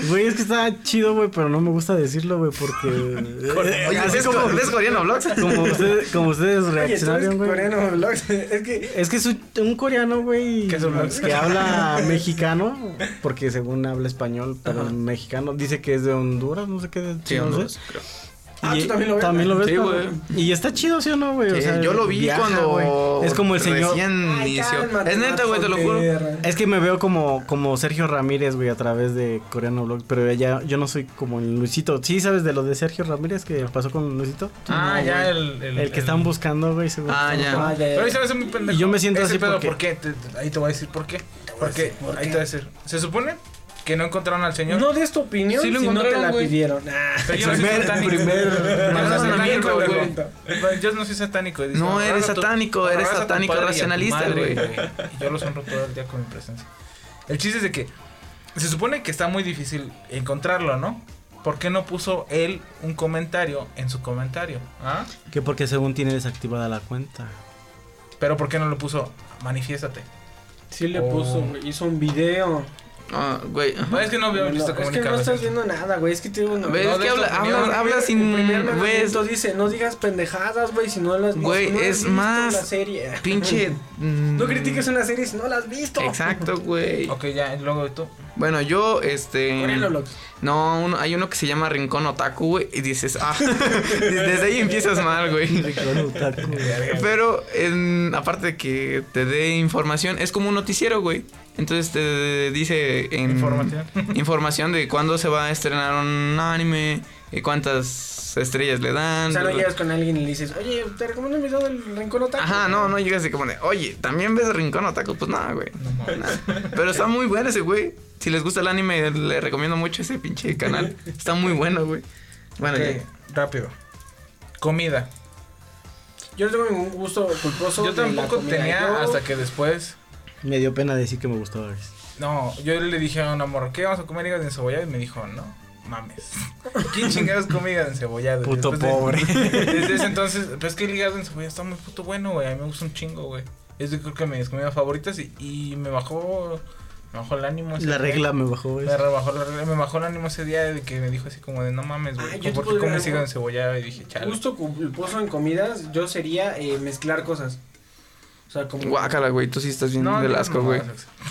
Speaker 8: Güey, es que está chido, güey, pero no me gusta decirlo, güey, porque.
Speaker 3: Oye,
Speaker 8: así
Speaker 3: ¿ves,
Speaker 8: como,
Speaker 3: ¿ves coreano vlogs?
Speaker 8: como, ustedes, como ustedes reaccionaron, güey.
Speaker 7: coreano vlogs. Es que.
Speaker 8: Es que es un, un coreano, güey,
Speaker 2: ¿Qué es
Speaker 8: que habla mexicano, porque según habla español, pero
Speaker 7: Ajá.
Speaker 8: mexicano, dice que es de Honduras, no sé qué, de-
Speaker 3: Sí,
Speaker 8: no sé.
Speaker 3: Honduras, creo.
Speaker 7: Ah,
Speaker 8: Y
Speaker 7: ¿tú también lo ves?
Speaker 8: También lo ves,
Speaker 3: Sí, güey.
Speaker 8: Y está chido, ¿sí o no, güey? O
Speaker 3: Sí,
Speaker 8: sea,
Speaker 3: yo lo vi
Speaker 8: viaja,
Speaker 3: cuando.
Speaker 8: Es como el señor...
Speaker 3: recién
Speaker 7: Ay,
Speaker 3: inició.
Speaker 7: cálmate,
Speaker 3: es neta, güey, te lo juro.
Speaker 8: Es que me veo como, como Sergio Ramírez, güey, a través de Coreano Blog, pero ya yo no soy como el Luisito. ¿Sí sabes de lo de Sergio Ramírez que pasó con Luisito?
Speaker 2: Ah,
Speaker 8: No,
Speaker 2: ya el... El,
Speaker 8: El que están buscando, güey.
Speaker 3: Ah, ya.
Speaker 7: Ah, ya, ya.
Speaker 2: Pero ahí se me hace muy pendejo.
Speaker 8: Y yo me siento
Speaker 2: Ese
Speaker 8: así
Speaker 2: pedo,
Speaker 8: porque-
Speaker 2: ¿por qué? Te- te- ahí te voy a decir por qué. Porque,
Speaker 7: ¿por
Speaker 2: ahí
Speaker 7: qué?
Speaker 2: te voy a decir. Se supone que no encontraron al señor.
Speaker 7: No des tu opinión
Speaker 2: Sí lo
Speaker 7: si no te la pidieron. Ah,
Speaker 2: Pero yo no soy
Speaker 8: Primer-
Speaker 2: satánico.
Speaker 8: primer
Speaker 2: Yo no soy satánico,
Speaker 8: güey.
Speaker 2: Yo no soy satánico. Dice,
Speaker 3: No, eres
Speaker 2: "Honra a tu-
Speaker 3: satánico, eres satánico racionalista,
Speaker 2: madre",
Speaker 3: güey.
Speaker 2: Y yo los honro todo el día con mi presencia. El chiste es de que se supone que está muy difícil encontrarlo, ¿no? ¿Por qué no puso él un comentario en su comentario? ¿Ah?
Speaker 8: Que porque según tiene desactivada la cuenta.
Speaker 2: Pero ¿por qué no lo puso? Manifiéstate.
Speaker 7: Sí le
Speaker 2: Oh.
Speaker 7: puso. Hizo un video.
Speaker 3: Ah, güey.
Speaker 2: No, es que no había
Speaker 7: No,
Speaker 2: visto
Speaker 7: es que no estás viendo nada, güey. Es que te digo, no,
Speaker 3: Ves
Speaker 2: no,
Speaker 3: que habla, habla, habla sin. Güey,
Speaker 7: mandamiento dice, no digas pendejadas, güey, si no las
Speaker 3: Güey,
Speaker 7: si no has
Speaker 3: es
Speaker 7: visto
Speaker 3: más
Speaker 7: la serie.
Speaker 3: pinche. mm,
Speaker 7: No critiques una serie si no la has visto.
Speaker 3: Exacto, güey.
Speaker 2: Ok, ya, luego tú.
Speaker 3: Bueno, yo, este.
Speaker 7: Vlogs.
Speaker 3: No, uno- hay uno que se llama Rincón Otaku, güey. Y dices, ah, desde ahí empiezas mal, güey. Pero, en- aparte de que te dé información, es como un noticiero, güey. Entonces te dice en
Speaker 2: Información.
Speaker 3: información de cuándo se va a estrenar un anime, y cuántas estrellas le dan.
Speaker 7: O sea, no llegas con alguien y le dices, oye, te recomiendo un video del Rincón Otaku.
Speaker 3: Ajá, no, no llegas de como de, oye, ¿también ves Rincón Otaku? Pues nada, güey. Nada. Pero está muy bueno ese güey. Si les gusta el anime, le recomiendo mucho ese pinche canal. Está muy bueno, güey. Bueno,
Speaker 2: Ok,
Speaker 3: ya.
Speaker 2: rápido. Comida.
Speaker 7: Yo no tengo ningún gusto culposo.
Speaker 2: Yo
Speaker 7: de la
Speaker 2: tampoco tenía
Speaker 7: Yo-
Speaker 2: hasta que después.
Speaker 8: Me dio pena decir que me gustaba.
Speaker 2: No, yo le dije a una morra, ¿qué vamos a comer hígado encebollado? Y me dijo, no, mames. ¿Quién chingados come hígado encebollado?
Speaker 8: Puto
Speaker 2: Después de-
Speaker 8: pobre.
Speaker 2: desde ese entonces, pero es que el hígado encebollado está muy puto bueno, güey. A mí me gusta un chingo, güey. Es de creo que mis comidas favoritas y, y me bajó. Me bajó el ánimo. ese
Speaker 8: La
Speaker 2: día.
Speaker 8: regla me bajó, güey.
Speaker 2: Me rebajó la regla, me bajó el ánimo ese día de que me dijo así como de no mames,
Speaker 7: Ah,
Speaker 2: güey.
Speaker 7: te
Speaker 2: ¿Por qué comes hígado encebollado? Y dije, chale.
Speaker 7: Gusto culposo en comidas, yo sería eh, mezclar cosas. O sea, como.
Speaker 3: Guácala, güey. Tú sí estás bien
Speaker 2: No, digas
Speaker 3: asco, güey.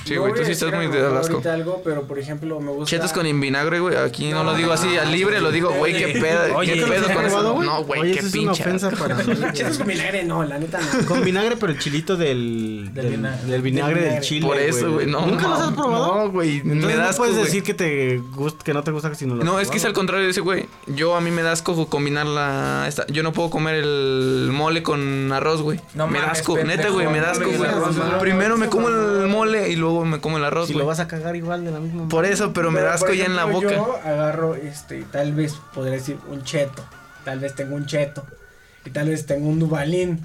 Speaker 3: Sí, güey. Tú sí estás muy
Speaker 7: mejor
Speaker 3: asco.
Speaker 7: ahorita algo, pero por ejemplo, me gusta.
Speaker 3: Chetos con vinagre, güey. Aquí no, lo digo así al libre, lo digo, güey, qué pedo,
Speaker 2: Oye,
Speaker 3: qué
Speaker 2: ¿nunca
Speaker 3: pedo con eso. No, güey, qué
Speaker 8: es una
Speaker 3: pinche.
Speaker 8: para mí.
Speaker 7: Chetos con vinagre, no, la neta no.
Speaker 8: Con vinagre, pero el chilito del,
Speaker 2: Del
Speaker 8: del,
Speaker 2: vinagre.
Speaker 8: del vinagre
Speaker 7: Del
Speaker 8: chile.
Speaker 3: Por eso, güey, no.
Speaker 8: ¿Nunca los has probado?
Speaker 3: No, güey, me
Speaker 8: Entonces
Speaker 3: da
Speaker 8: no puedes decir que te gust- que no te gusta si no lo
Speaker 3: No, es que es al contrario de ese güey. Yo a mí me da asco combinar la esta, yo no puedo comer el mole con arroz, güey.
Speaker 2: No
Speaker 3: me da asco, neta, güey, me da
Speaker 2: no
Speaker 3: asco,
Speaker 2: le
Speaker 3: güey.
Speaker 2: digas arroz, no,
Speaker 3: Primero me como el mole y luego me como el arroz,
Speaker 8: Si lo vas a cagar igual de la misma
Speaker 3: Por eso, pero me da asco
Speaker 7: por
Speaker 3: ya en la boca.
Speaker 7: Yo agarro, este, tal vez podría decir un cheto. Tal vez tengo un cheto. Y tal vez tengo un dubalín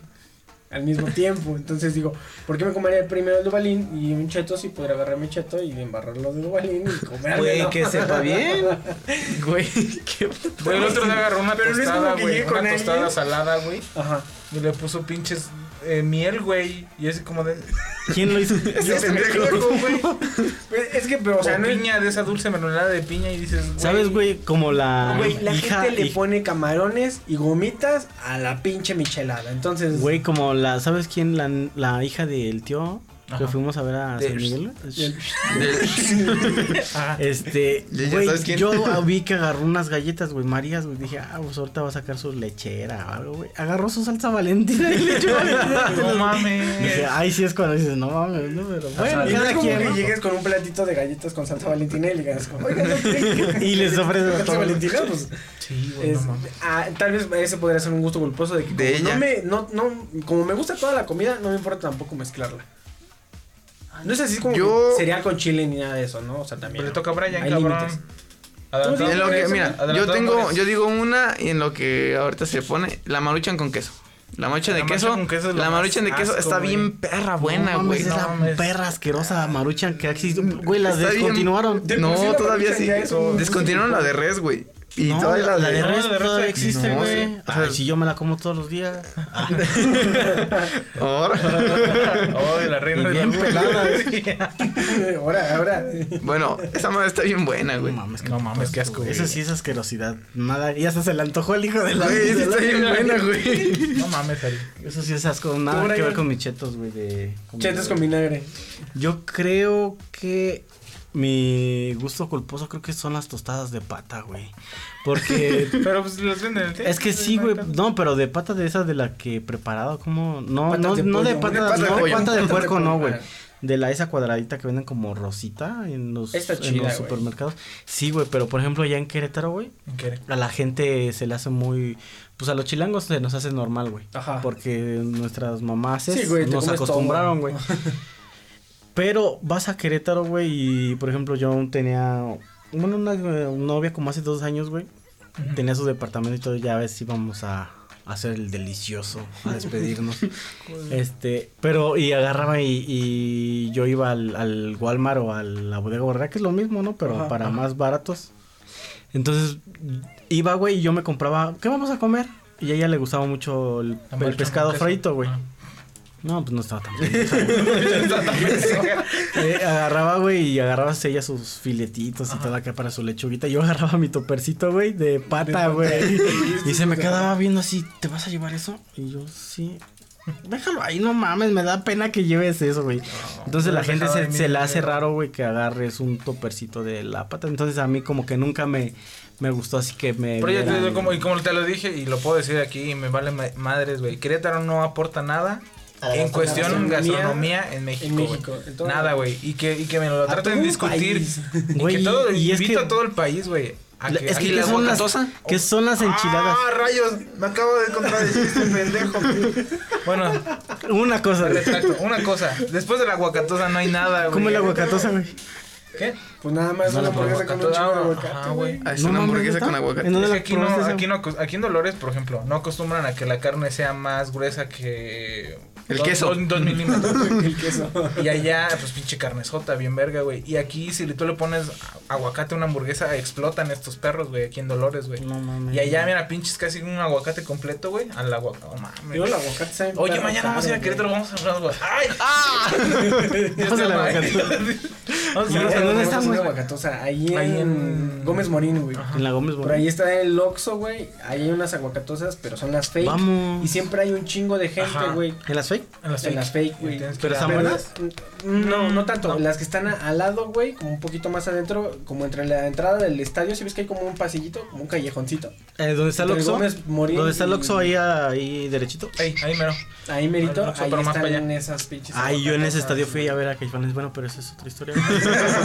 Speaker 7: al mismo tiempo. Entonces digo, ¿por qué me comería primero el dubalín y un cheto si podría agarrar mi cheto y embarrarlo de dubalín y comerlo?
Speaker 8: Güey, que sepa bien. Güey, qué
Speaker 2: Güey, el otro día agarró una
Speaker 7: Pero no es
Speaker 2: tostada,
Speaker 7: como
Speaker 2: güey. Una
Speaker 7: con
Speaker 2: tostada
Speaker 7: alguien.
Speaker 2: salada, güey.
Speaker 7: Ajá.
Speaker 2: Y le puso pinches eh, miel, güey. Y así como de.
Speaker 8: ¿Quién lo hizo?
Speaker 2: Ese pendejo, güey.
Speaker 7: Pues, es que, pero, o sea, no es-
Speaker 2: piña de esa dulce mermelada de piña y dices, güey.
Speaker 8: ¿Sabes, güey? Como la
Speaker 7: Güey, la
Speaker 8: hija
Speaker 7: gente le pone camarones y gomitas a la pinche michelada. Entonces,
Speaker 8: Güey, como la, ¿sabes quién? La, la hija del tío que
Speaker 2: Ajá.
Speaker 8: fuimos a ver a
Speaker 2: De-
Speaker 8: San Miguel. Este, güey, yo vi que agarró unas galletas, güey, Marías, güey. Dije, ah, pues ahorita va a sacar su lechera o algo, güey. Agarró su salsa valentina y le echó Valentina.
Speaker 2: No mames.
Speaker 8: Dije, ay, sí es cuando dices, no mames, no, pero bueno,
Speaker 7: y no llegues con un platito de galletas con salsa valentina y le digas, como, oiga, ¿no creen que-
Speaker 8: Y les ofreces
Speaker 7: salsa valentina? Pues,
Speaker 2: Sí, güey,
Speaker 7: es-
Speaker 2: no mames.
Speaker 7: ah, tal vez ese podría ser un gusto culposo de que
Speaker 3: De
Speaker 7: como
Speaker 3: ella.
Speaker 7: no me, no, no, como me gusta toda la comida, no me importa tampoco mezclarla. No es así como
Speaker 3: Yo-
Speaker 7: cereal con chile ni nada de eso, ¿no? O sea, también.
Speaker 2: Pero le
Speaker 7: ¿no?
Speaker 2: toca a Brian,
Speaker 7: Hay
Speaker 2: cabrón.
Speaker 7: límites.
Speaker 2: Adelantado
Speaker 3: En lo que,
Speaker 2: eso,
Speaker 3: mira, yo tengo, yo digo una y en lo que ahorita se pone, la maruchan con queso. La maruchan
Speaker 2: La
Speaker 3: de queso,
Speaker 2: con
Speaker 3: la maruchan de queso
Speaker 2: asco,
Speaker 3: está
Speaker 2: güey.
Speaker 3: bien perra buena, güey.
Speaker 8: es
Speaker 2: no
Speaker 8: la
Speaker 2: mames.
Speaker 8: perra asquerosa maruchan que ha existido. Güey, la
Speaker 3: Está bien-
Speaker 8: descontinuaron.
Speaker 7: De por sí
Speaker 3: No,
Speaker 7: la
Speaker 3: todavía
Speaker 7: maruchan
Speaker 3: sí.
Speaker 7: ya es un-
Speaker 3: Descontinuaron la de res, güey. Y
Speaker 8: no,
Speaker 3: todavía
Speaker 8: la,
Speaker 3: la,
Speaker 8: de
Speaker 3: de
Speaker 8: res
Speaker 2: No,
Speaker 8: todavía existe,
Speaker 3: No,
Speaker 8: güey.
Speaker 3: sí. O sea-
Speaker 8: si yo me la como todos los días. Ah,
Speaker 3: Ahora.
Speaker 2: Ay, la
Speaker 8: y
Speaker 2: reina de
Speaker 8: bien
Speaker 2: la
Speaker 8: pelada.
Speaker 7: ahora, ahora.
Speaker 3: Bueno, esa madre está bien buena,
Speaker 8: No
Speaker 3: güey.
Speaker 8: mames,
Speaker 2: No mames, qué asco, güey.
Speaker 8: Eso sí es asquerosidad. Nada, y hasta se le antojó el hijo de la.
Speaker 3: Güey, sí está bien buena, güey.
Speaker 2: No mames, Ari.
Speaker 8: Eso sí es asco. Nada
Speaker 7: ¿Tú,
Speaker 8: que ver con mis chetos, güey. De
Speaker 7: Chetos con vinagre.
Speaker 8: Yo creo que mi gusto culposo creo que son las tostadas de pata, güey. Porque
Speaker 2: Pero pues las venden. ¿sí?
Speaker 8: es que sí, güey. No, pero de pata de esas de la que preparado, como no no
Speaker 7: de
Speaker 8: no de
Speaker 7: pollo,
Speaker 8: pata,
Speaker 2: pata de
Speaker 8: no,
Speaker 2: pollo.
Speaker 8: pata de
Speaker 7: Patas de
Speaker 8: puerco no, güey. De la esa cuadradita que venden como rosita en los,
Speaker 7: Está
Speaker 8: en
Speaker 7: chida,
Speaker 8: los
Speaker 7: güey.
Speaker 8: supermercados. Sí, güey, pero por ejemplo allá en Querétaro, güey, a la gente se le hace muy pues a los chilangos se nos hace normal, güey.
Speaker 7: Ajá.
Speaker 8: Porque nuestras mamás
Speaker 7: Sí, güey, te
Speaker 8: nos acostumbraron, güey. Pero vas a Querétaro, güey, y por ejemplo yo tenía bueno, una eh, novia como hace dos años, güey. Tenía su departamento y todo, ya ves, íbamos a, a hacer el delicioso, a despedirnos. este, pero, y agarraba y, y yo iba al, al Walmart o a la bodega borrera, que es lo mismo, ¿no? Pero
Speaker 7: Ajá,
Speaker 8: para
Speaker 7: ajá.
Speaker 8: más baratos. Entonces, iba, güey, y yo me compraba, ¿qué vamos a comer? Y a ella le gustaba mucho el, pescado frito, güey.
Speaker 2: Ah.
Speaker 8: No, pues no estaba tan. Eh, agarraba, güey, y agarraba ella sus filetitos y todo acá para su lechuguita. Yo agarraba mi topercito, güey, de pata, güey. y se me quedaba viendo así, ¿te vas a llevar eso? Y yo, sí. Déjalo ahí, no mames, me da pena que lleves eso, güey. Entonces la gente se, se le hace raro, güey, que agarres un topercito de la pata. Entonces a mí como que nunca me, me gustó así que me...
Speaker 2: Pero yo te digo, como, y como te lo dije, y lo puedo decir aquí, y me vale ma- madres, güey. Querétaro no aporta nada en cuestión
Speaker 7: gastronomía
Speaker 2: en México.
Speaker 7: en
Speaker 2: güey.
Speaker 7: México, en todo-
Speaker 2: Nada, güey. Y que, y que me lo traten de discutir.
Speaker 7: país.
Speaker 2: Y que todo,
Speaker 8: y es
Speaker 2: invito
Speaker 8: que-
Speaker 2: a todo el país, güey. que-
Speaker 8: es que,
Speaker 2: que
Speaker 8: ¿qué
Speaker 2: la
Speaker 8: son las? ¿qué son las enchiladas?
Speaker 2: ¡Ah, rayos! Me acabo de contradecir este pendejo. Bueno,
Speaker 8: Una cosa, güey.
Speaker 2: retracto. Una cosa. Después de la aguacatosa no hay nada, güey.
Speaker 8: ¿Cómo la aguacatosa, güey?
Speaker 2: ¿Qué?
Speaker 7: Pues nada más
Speaker 8: No
Speaker 7: una hamburguesa con un chingo de aguacate,
Speaker 2: güey.
Speaker 3: Ah, es
Speaker 8: No
Speaker 3: una hamburguesa con aguacate.
Speaker 8: ¿En
Speaker 2: Es que aquí no, aquí, no, aquí en Dolores, por ejemplo, no acostumbran a que la carne sea más gruesa que...
Speaker 3: El
Speaker 2: dos-
Speaker 3: queso.
Speaker 2: Dos, dos milímetros.
Speaker 7: El queso.
Speaker 2: Y allá, pues pinche carnesota, bien verga, güey. Y aquí, si tú le pones aguacate a una hamburguesa, explotan estos perros, güey, aquí en Dolores, güey.
Speaker 8: No mames.
Speaker 2: Y allá, mira, pinches casi un aguacate completo, güey, al aguacate. No mames.
Speaker 7: Digo, el aguacate sabe
Speaker 2: Oye, mañana vamos a ir a Querétaro, vamos a hablar, güey. ¡Ay! ¡Ah!
Speaker 8: Vamos a la aguacate.
Speaker 2: Vamos a
Speaker 7: ¿En
Speaker 2: hablar,
Speaker 7: dónde
Speaker 2: güey.
Speaker 7: Una aguacatosa? Ahí
Speaker 2: Ahí en-
Speaker 7: Gómez Morín, güey.
Speaker 8: En la Gómez
Speaker 7: Por ahí está el Oxxo, güey. Ahí hay unas aguacatosas, pero son las fake.
Speaker 8: Vamos.
Speaker 7: Y siempre hay un chingo de gente, güey.
Speaker 8: ¿En las fake?
Speaker 2: En las
Speaker 7: En las fake, güey.
Speaker 8: Pero están buenas.
Speaker 7: No, no tanto.
Speaker 2: No.
Speaker 7: Las que están a- al lado, güey, como un poquito más adentro, como entre la entrada del estadio, si ves que hay como un pasillito, como un callejoncito.
Speaker 8: Eh, ¿Dónde está el Oxxo? ¿Dónde está el Oxxo? Ahí, ahí derechito.
Speaker 2: Ahí, ahí mero.
Speaker 7: Ahí merito, ahí
Speaker 2: pero más
Speaker 7: están
Speaker 2: para allá.
Speaker 7: esas pinches.
Speaker 8: Ay, yo en ese estadio fui a ver a Caifanes. Bueno, pero esa es otra historia.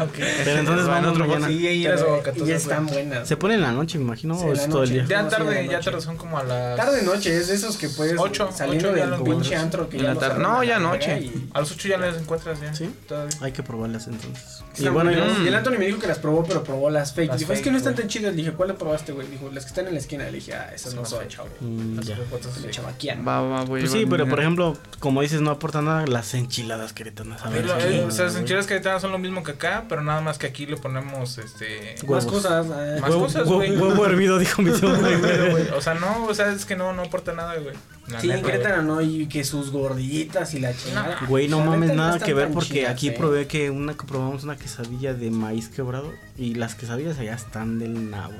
Speaker 2: Ok.
Speaker 8: Pero entonces vamos
Speaker 2: otro
Speaker 8: mañana.
Speaker 2: Sí, ahí las
Speaker 7: y están buenas.
Speaker 8: Se pone en la noche, me imagino,
Speaker 7: Sí,
Speaker 8: o
Speaker 7: en
Speaker 8: es
Speaker 7: la
Speaker 8: todo el
Speaker 7: noche.
Speaker 8: día.
Speaker 2: Ya tarde,
Speaker 7: de
Speaker 2: ya tarde son como a las...
Speaker 7: Tarde noche, es de esos que puedes
Speaker 2: Ocho,
Speaker 7: saliendo del pinche antro que
Speaker 3: En
Speaker 7: ya no
Speaker 3: ya noche.
Speaker 2: A los ocho ya las encuentras ya.
Speaker 8: ¿Sí?
Speaker 2: Todavía.
Speaker 8: Hay que probarlas entonces. Y bueno,
Speaker 7: y el Anthony me dijo que las probó, pero probó las fake.
Speaker 2: Las
Speaker 7: dijo, es
Speaker 2: fake,
Speaker 7: que no están
Speaker 2: güey.
Speaker 7: tan chidas. Le dije, ¿cuál le probaste, güey? Dijo, las que están en la esquina. Le dije, ah, esas
Speaker 2: Son
Speaker 7: no son, chavo.
Speaker 8: Mm,
Speaker 2: Las
Speaker 8: ya.
Speaker 7: Me chavaquean.
Speaker 3: Va, va, voy a
Speaker 8: Pues sí, pero por ejemplo, como dices, no aporta nada las enchiladas queretanas. A ver,
Speaker 2: lo-
Speaker 8: sí,
Speaker 2: eh,
Speaker 8: güey.
Speaker 2: o sea, las enchiladas queretanas son lo mismo que acá, pero nada más que aquí le ponemos este.
Speaker 7: Más
Speaker 8: Huevos.
Speaker 7: cosas. ah,
Speaker 2: Más
Speaker 8: Huevo,
Speaker 2: cosas,
Speaker 8: huevo-
Speaker 2: güey.
Speaker 8: huevo hervido, dijo mi tío.
Speaker 2: Güey, O sea, no, o sea, es que no, no aporta nada, güey. La
Speaker 7: Sí, en
Speaker 2: neta.
Speaker 7: Querétaro no, y que sus gorditas y la chingada.
Speaker 8: Güey, no mames, nada que ver porque
Speaker 7: chidas,
Speaker 8: aquí
Speaker 7: eh.
Speaker 8: probé que una que probamos una quesadilla de maíz quebrado y las quesadillas allá están del nabo,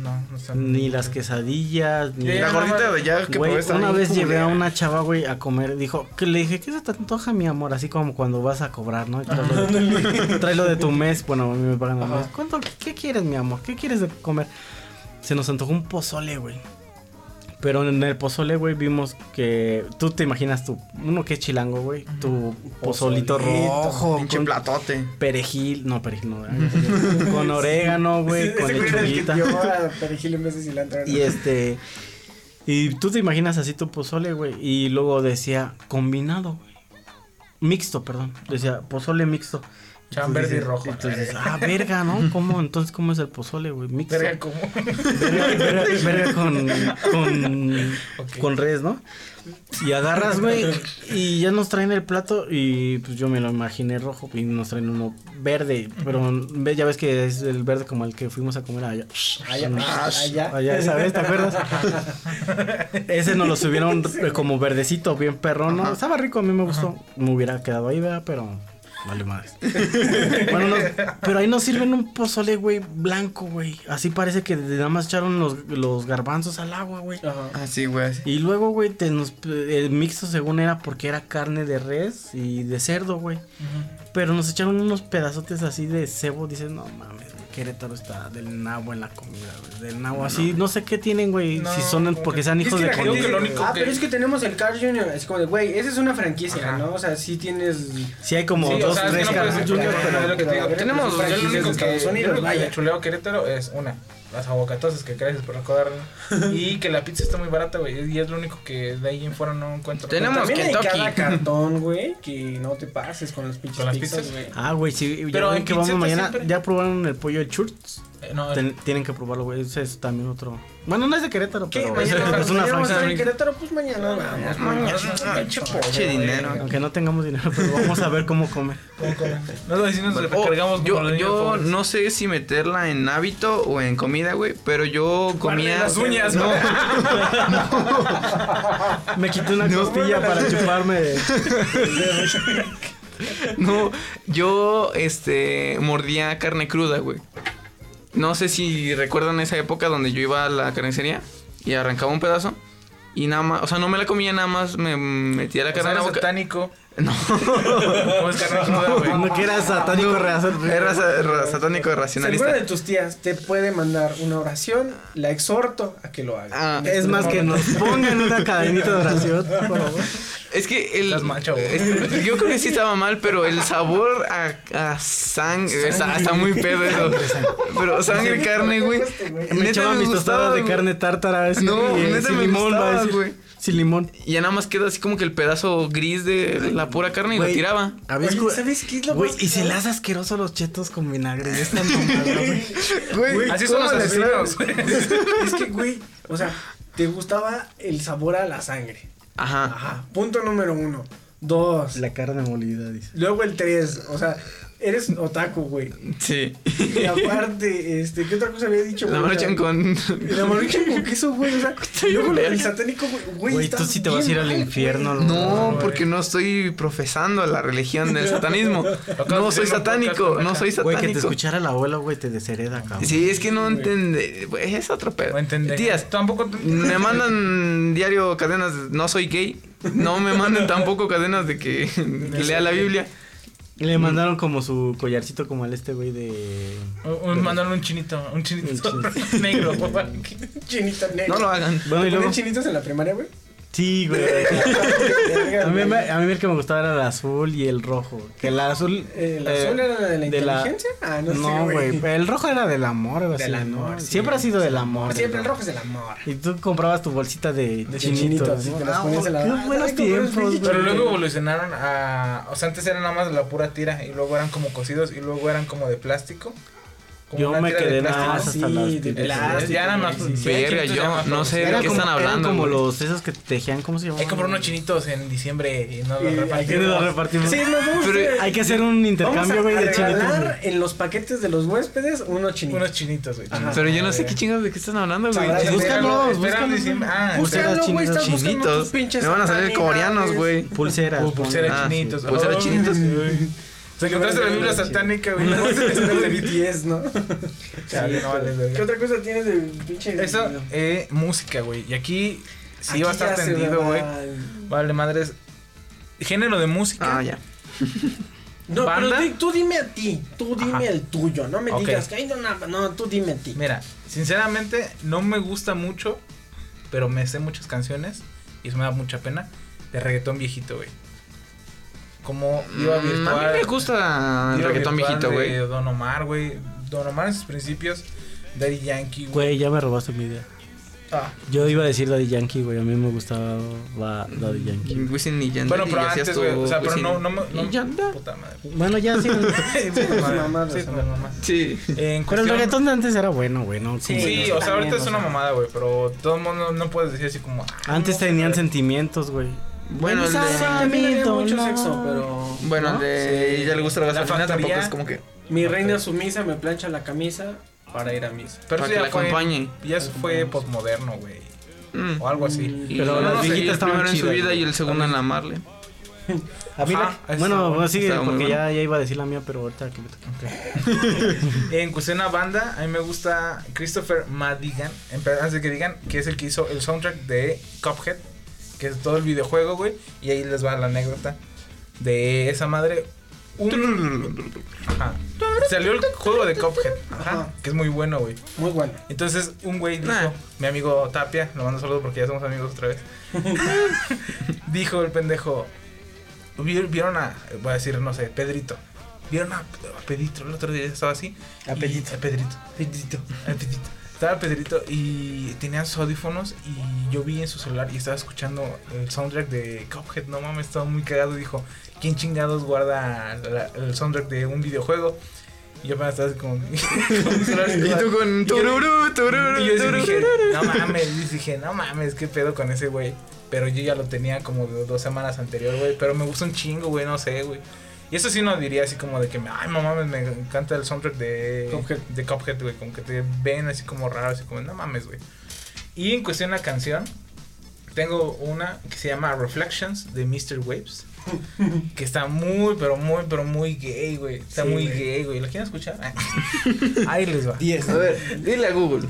Speaker 2: no, no están-
Speaker 8: Ni las quesadillas, ni
Speaker 3: La gordita de ya que
Speaker 8: Güey,
Speaker 3: probé está
Speaker 8: una vez llevé a una chava, güey, a comer. Dijo, que le dije, ¿qué se te antoja, mi amor? Así como cuando vas a cobrar, ¿no? Y tráelo, de, tu mes. Bueno, a mí me pagan
Speaker 7: Ajá.
Speaker 8: mes. ¿Cuánto? ¿Qué quieres, mi amor? ¿Qué quieres de comer? Se nos antojó un pozole, güey. Pero en el pozole, güey, vimos que tú te imaginas tu, uno que es chilango, güey, tu pozolito
Speaker 7: Pozolito,
Speaker 8: rojo,
Speaker 3: Pinche
Speaker 8: con
Speaker 3: platote.
Speaker 8: perejil, no, perejil no, con orégano, güey, con lechuguita.
Speaker 7: a perejil en vez de cilantro.
Speaker 8: Y este. Y tú te imaginas así tu pozole, güey. Y luego decía combinado, güey. Mixto, perdón. Decía pozole mixto. Entonces
Speaker 2: verde y rojo.
Speaker 8: Entonces, ah, verga, ¿no? ¿Cómo? Entonces, ¿cómo es el pozole, güey? Mixto.
Speaker 2: Verga, ¿cómo?
Speaker 8: Verga, verga- verga con, con,
Speaker 2: Ok.
Speaker 8: con res, ¿no? Y agarras, güey, y ya nos traen el plato y pues yo me lo imaginé rojo y nos traen uno verde, pero ya ves que es el verde como el que fuimos a comer allá.
Speaker 7: Allá, allá.
Speaker 8: Allá, ¿sabes? ¿Te acuerdas? Ese nos lo subieron eh, como verdecito, bien perrón, ¿no? Estaba rico, a mí me gustó. Me hubiera quedado ahí, ¿verdad? Pero vale madres. bueno, no, pero ahí nos sirven un pozole, güey, blanco, güey. Así parece que nada más echaron los, los garbanzos al agua, güey.
Speaker 7: Ajá.
Speaker 3: Así, güey. así.
Speaker 8: Y luego, güey, te nos, el mixto según era porque era carne de res y de cerdo, güey. Pero nos echaron unos pedazotes así de cebo. Dices, no mames, güey, Querétaro está del nabo en la comida, güey. Del nabo así. No sé qué tienen, güey.
Speaker 2: No,
Speaker 8: si son porque
Speaker 2: que-
Speaker 8: sean
Speaker 2: es
Speaker 8: hijos
Speaker 2: que
Speaker 8: de Colima.
Speaker 2: que lo único
Speaker 7: Ah,
Speaker 2: que-
Speaker 7: pero es que tenemos el Carl Jr. Así como de, güey, esa es una franquicia,
Speaker 2: Ajá.
Speaker 7: ¿no? O sea, sí tienes.
Speaker 8: Sí hay como
Speaker 2: Sí, o
Speaker 8: dos,
Speaker 2: sea, es que
Speaker 8: tres
Speaker 2: no es digo.
Speaker 7: pero-
Speaker 2: Tenemos, lo
Speaker 7: franquicias
Speaker 2: único
Speaker 7: de
Speaker 2: que,
Speaker 7: Estados Unidos,
Speaker 2: yo
Speaker 7: vaya.
Speaker 2: chuleo Querétaro es una, las aguacatosas que creces por recordarlo. y que la pizza está muy barata, güey. Y es lo único que de ahí en fuera no encuentro.
Speaker 3: Tenemos
Speaker 7: hay
Speaker 3: Kentucky.
Speaker 7: cada cartón, güey, que no te pases con las pinches
Speaker 2: ¿Con las
Speaker 7: pizzas, güey.
Speaker 8: Ah, güey, sí.
Speaker 2: Pero
Speaker 8: Pero
Speaker 2: en
Speaker 8: que vamos mañana.
Speaker 2: siempre-
Speaker 8: Ya probaron el pollo de Church.
Speaker 2: Eh, no,
Speaker 8: Ten- tienen que probarlo, güey. Ese es también otro. Bueno, no es de Querétaro,
Speaker 7: ¿Qué?
Speaker 8: pero
Speaker 7: Mañana,
Speaker 8: es, es una
Speaker 7: vamos a estar en
Speaker 8: franquicia.
Speaker 7: Querétaro, pues mañana vamos.
Speaker 2: mañana,
Speaker 7: pinche
Speaker 3: dinero.
Speaker 8: Aunque no tengamos dinero, pero vamos a ver cómo comer.
Speaker 2: ¿cómo comen? No, si nos
Speaker 3: Oh,
Speaker 2: recargamos
Speaker 3: yo yo no sé si meterla en hábito o en comida, güey, pero yo comía
Speaker 2: las uñas,
Speaker 3: no,
Speaker 2: güey.
Speaker 8: Me quité una costilla para chuparme.
Speaker 3: no, yo este mordía carne cruda, güey. No sé si recuerdan esa época donde yo iba a la carnicería y arrancaba un pedazo y nada más, o sea, no me la comía nada más, me metía la
Speaker 2: O sea,
Speaker 3: carne en la
Speaker 2: eres
Speaker 3: boca.
Speaker 2: satánico.
Speaker 3: No.
Speaker 2: ¿Cómo es carne cruda, güey?
Speaker 8: No que era satánico rehacer.
Speaker 3: Era sa- ra- satánico
Speaker 7: Si
Speaker 3: racionalista.
Speaker 7: alguna de tus tías te puede mandar una oración, la exhorto a que lo haga.
Speaker 3: Ah,
Speaker 8: Es más que nos pongan una cadenita de oración, por favor.
Speaker 3: Es que el.
Speaker 2: Estás macho,
Speaker 3: es- yo creo que sí estaba mal, pero el sabor a, a sangre. Está, está muy pedo eso. Pero sangre y carne, güey.
Speaker 8: Me
Speaker 3: Neta
Speaker 8: echaban mis tostadas de carne tártara.
Speaker 3: No,
Speaker 8: y
Speaker 3: neta me
Speaker 8: limón,
Speaker 3: gustaba, güey.
Speaker 8: Sin limón.
Speaker 3: Y ya nada más queda así como que el pedazo gris de la pura carne y lo tiraba.
Speaker 8: ¿habías
Speaker 7: Oye,
Speaker 8: cu-
Speaker 7: ¿sabes qué es lo
Speaker 8: Güey,
Speaker 7: más
Speaker 8: y se le hace asqueroso los chetos con vinagre. Ya están güey.
Speaker 3: Güey,
Speaker 2: Así son los
Speaker 7: ¿cómo le
Speaker 2: asesinos.
Speaker 7: Es que, güey, o sea, te gustaba el sabor a la sangre.
Speaker 3: Ajá.
Speaker 7: Ajá. Punto número uno. Dos.
Speaker 8: La carne molida, dice.
Speaker 7: Luego el tres. O sea, eres otaku, güey.
Speaker 3: Sí.
Speaker 7: Y aparte, este, ¿qué otra cosa había dicho,
Speaker 3: La
Speaker 7: güey?
Speaker 3: maruchan con.
Speaker 7: La maruchan con queso, güey. O sea, luego el satánico, güey. Güey,
Speaker 8: tú sí te vas a ir al infierno,
Speaker 7: güey.
Speaker 3: No, porque no estoy profesando la religión del satanismo. No soy satánico, no soy
Speaker 8: Güey, que te
Speaker 3: satánico.
Speaker 8: escuchara el abuelo, güey, te deshereda, cabrón.
Speaker 3: Sí, es que no entiende. güey, Es otro pedo.
Speaker 2: No.
Speaker 3: Tías,
Speaker 2: Tampoco
Speaker 3: me mandan diario cadenas, de, no soy gay. No me manden tampoco cadenas de que lea la Biblia.
Speaker 8: Y le mandaron como su collarcito como al este, güey, de...
Speaker 2: Un- Mandaron un chinito, un chinito
Speaker 8: Un
Speaker 2: negro, papá.
Speaker 7: Chinito negro.
Speaker 3: No lo hagan.
Speaker 8: Bueno, y
Speaker 7: ¿Ponían
Speaker 8: luego...
Speaker 7: chinitos en la primaria, güey?
Speaker 8: Sí, güey. A mí, me- a mí el que me gustaba era el azul y el rojo. Que el azul...
Speaker 7: ¿El
Speaker 8: eh,
Speaker 7: azul era de la
Speaker 8: de la-
Speaker 7: inteligencia? Ah, no,
Speaker 8: No,
Speaker 7: sé,
Speaker 8: güey. El rojo era del amor, güey.
Speaker 7: Del
Speaker 8: así,
Speaker 7: amor,
Speaker 8: ¿no?
Speaker 7: sí.
Speaker 8: Siempre ha sido del amor.
Speaker 7: Siempre
Speaker 8: del
Speaker 7: el rojo es el amor.
Speaker 8: Y tú comprabas tu bolsita de,
Speaker 7: De
Speaker 8: chinitos. Ah,
Speaker 7: la-
Speaker 8: Qué
Speaker 7: Ah,
Speaker 8: buenos tiempos.
Speaker 2: Pero luego evolucionaron a. O sea, antes eran nada más la pura tira y luego eran como cosidos y luego eran como de plástico.
Speaker 8: Yo me quedé nada más
Speaker 7: Ah,
Speaker 8: hasta
Speaker 7: sí,
Speaker 8: las
Speaker 7: plástico.
Speaker 2: Ya eran más.
Speaker 3: Verga, yo no sé de qué
Speaker 8: como,
Speaker 3: están
Speaker 8: eran
Speaker 3: hablando.
Speaker 8: como los esos que tejían, ¿cómo se llamaban?
Speaker 2: Hay que comprar unos chinitos en diciembre y no los
Speaker 7: hay que
Speaker 8: ¿Quiénes
Speaker 2: repartimos.
Speaker 8: los repartimos?
Speaker 7: Sí,
Speaker 3: Pero
Speaker 7: a-
Speaker 8: Hay que hacer un intercambio, güey, de chinitos.
Speaker 7: en los paquetes de los huéspedes unos chinitos.
Speaker 2: Unos chinitos, güey.
Speaker 3: Pero yo no sé qué chingados de qué están hablando, güey.
Speaker 8: Búscalos, búscalos.
Speaker 2: diciembre. Ah,
Speaker 7: güey,
Speaker 3: Chinitos. Me van a salir coreanos, güey.
Speaker 8: Pulseras.
Speaker 2: Pu- pulsera
Speaker 3: Ah,
Speaker 2: chinitos.
Speaker 3: sí, pulsera
Speaker 2: Ay,
Speaker 3: chinitos.
Speaker 2: Se encontraste la Biblia satánica, güey.
Speaker 7: Una canción de BTS, ¿no?
Speaker 2: Chale, no vale, verga.
Speaker 7: ¿Qué otra cosa tienes de pinche?
Speaker 2: Eso, eh, música, güey. Y aquí sí va a estar tendido, güey. Vale, madres. Género de música.
Speaker 3: Ah, ya.
Speaker 7: No,
Speaker 2: ¿Banda?
Speaker 7: pero tú dime a ti, tú dime
Speaker 2: Ajá.
Speaker 7: el tuyo, no me digas que hay no, no, no, tú dime a ti.
Speaker 2: Mira, sinceramente, no me gusta mucho, pero me sé muchas canciones y eso me da mucha pena. De reggaetón viejito, güey. Como iba
Speaker 3: Mm,
Speaker 2: virtual.
Speaker 3: a mí me gusta el reggaetón viejito, güey.
Speaker 2: Don Omar, güey. Don Omar en sus principios. Daddy Yankee, güey.
Speaker 8: Güey, ya me robaste mi idea.
Speaker 2: Ah,
Speaker 8: Yo iba a decir Daddy Yankee, güey. A mí me gustaba Daddy Yankee.
Speaker 3: Wisin y Yandel.
Speaker 2: Bueno, pero antes, güey. O sea, pero no, no me. No,
Speaker 3: y Yandel.
Speaker 2: puta madre.
Speaker 8: Bueno, ya sí.
Speaker 2: Sí, sí,
Speaker 8: Pero el reggaetón de antes era bueno, güey, ¿no?
Speaker 7: Sí,
Speaker 8: Como-
Speaker 2: Sí,
Speaker 7: no,
Speaker 2: o sea, ahorita es una mamada, güey. Pero todo el mundo no puedes decir así como. ah,
Speaker 8: Antes
Speaker 2: no,
Speaker 8: tenían sentimientos, güey.
Speaker 3: Bueno, el
Speaker 7: Sí,
Speaker 3: de.
Speaker 7: también había
Speaker 8: Amigo,
Speaker 7: mucho
Speaker 8: no.
Speaker 7: sexo, pero
Speaker 3: Bueno, el de.
Speaker 2: Sí.
Speaker 3: Ya le gusta la
Speaker 2: La
Speaker 3: gasolina, tampoco es como que.
Speaker 7: mi reina sumisa me plancha la camisa para ir a misa.
Speaker 2: Pero
Speaker 3: Para
Speaker 2: eso
Speaker 3: que
Speaker 2: ya
Speaker 3: la
Speaker 2: fue-
Speaker 3: acompañe.
Speaker 2: Ya eso fue postmoderno, güey.
Speaker 3: Mm.
Speaker 2: O algo así.
Speaker 3: Y
Speaker 8: Pero las
Speaker 3: no
Speaker 8: viejitas estaban
Speaker 3: primero en su vida y el segundo en amarle.
Speaker 8: A mí la-
Speaker 2: Ajá, eso
Speaker 8: bueno,
Speaker 3: muy
Speaker 8: porque
Speaker 3: bueno.
Speaker 8: ya, ya iba a decir la mía, pero ahorita que me toca.
Speaker 2: En cuestión a banda, a mí me gusta Christopher Madigan. Antes de que digan que es el que hizo el soundtrack de Cuphead, que es todo el videojuego, güey. Y ahí les va la anécdota de esa madre. un... Ajá. Salió el juego de. Ajá.
Speaker 7: Ajá.
Speaker 2: Que es muy bueno, güey.
Speaker 7: Muy bueno.
Speaker 2: Entonces, un güey dijo,
Speaker 3: Nah.
Speaker 2: mi amigo Tapia, lo mando saludos porque ya somos amigos otra vez. dijo el pendejo, "Vi- vieron a, voy a decir, no sé, Pedrito. Vieron a, a Pedrito, el otro día estaba así.
Speaker 7: A
Speaker 2: y-
Speaker 7: Pedrito.
Speaker 2: A Pedrito. Pedrito. A Pedrito. Estaba Pedrito y tenía sus audífonos y yo vi en su celular y estaba escuchando el soundtrack de Cuphead. No mames, estaba muy cagado. Dijo, ¿quién chingados guarda la- el soundtrack de un videojuego? Y yo apenas estaba así como... con mi celular
Speaker 3: Y tú con tururú, tururú,
Speaker 2: y yo dije,
Speaker 3: tururú.
Speaker 2: no mames, y dije, no mames, qué pedo con ese güey. Pero yo ya lo tenía como de dos semanas anterior, güey. Pero me gusta un chingo, güey, no sé, güey. Y eso sí no diría así como de que, me- ay, no mames, me encanta el soundtrack de
Speaker 7: Cuphead.
Speaker 2: de Cuphead, güey. Como que te ven así como raro, así como, no mames, güey. Y en cuestión de la canción, tengo una que se llama Reflections de Mr. Waves. Que está muy, pero muy, pero muy gay, güey. Está
Speaker 7: Sí,
Speaker 2: muy
Speaker 7: güey.
Speaker 2: gay, güey. ¿La quieren escuchar? Ahí les va.
Speaker 7: 10.
Speaker 3: A ver, dile a Google.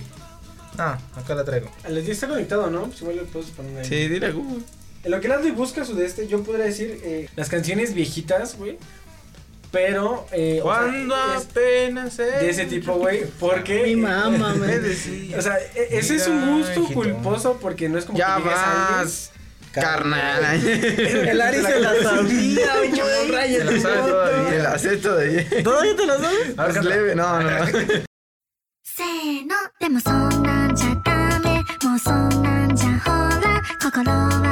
Speaker 2: Ah, acá la traigo.
Speaker 7: A las 10 está conectado, ¿no? Pues igual lo puedes poner ahí.
Speaker 3: Sí, dile a Google.
Speaker 7: En lo que Landy busca su de este, yo podría decir eh, las canciones viejitas, güey. Pero, eh, o sea,
Speaker 2: Cuando
Speaker 7: es
Speaker 2: apenas
Speaker 7: de ese tipo, güey. Porque.
Speaker 8: Mi mamá,
Speaker 2: me
Speaker 8: me
Speaker 2: decía.
Speaker 7: O sea, e- ese es un
Speaker 2: Mira,
Speaker 7: gusto
Speaker 2: hijito.
Speaker 7: culposo porque no es como
Speaker 3: Ya
Speaker 7: que llegues a alguien-
Speaker 3: vas, carnal.
Speaker 8: El Ari se la sabía, güey.
Speaker 2: Se la sabe todavía.
Speaker 3: Te la sé todavía.
Speaker 8: ¿Todavía te la sabes?
Speaker 2: A ver,
Speaker 3: Es
Speaker 2: canta.
Speaker 3: leve, no, no, no.
Speaker 9: せーのでもそんなんじゃ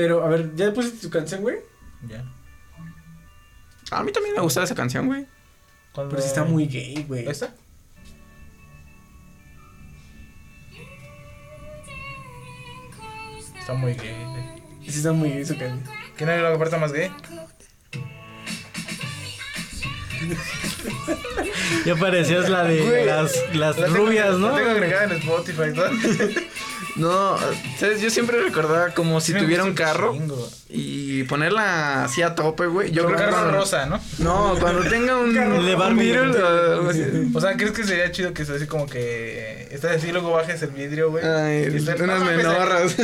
Speaker 7: Pero, a ver, ¿ya pusiste tu canción, güey?
Speaker 2: Ya.
Speaker 3: A mí también me gustaba esa canción, güey.
Speaker 7: Pero sí está muy gay, güey.
Speaker 2: ¿Esta? Está muy gay, güey.
Speaker 7: Sí está muy gay su canción.
Speaker 2: ¿Quién era la parte más gay?
Speaker 8: ya parecías la de las, las rubias, ¿no?
Speaker 2: La tengo agregada en Spotify, ¿no?
Speaker 3: No, ¿sabes? Yo siempre recordaba como si
Speaker 2: me
Speaker 3: tuviera un carro
Speaker 2: chingo.
Speaker 3: y ponerla así a tope, güey. Yo que
Speaker 2: carro
Speaker 3: cuando-
Speaker 2: rosa, ¿no?
Speaker 3: No, cuando tenga un
Speaker 8: Barbie.
Speaker 3: Beetle o.
Speaker 2: O sea, ¿crees que sería chido que sea así como que estás así y luego bajes el vidrio, güey?
Speaker 3: Ay,
Speaker 2: estés-
Speaker 3: unas
Speaker 2: no
Speaker 3: menorras.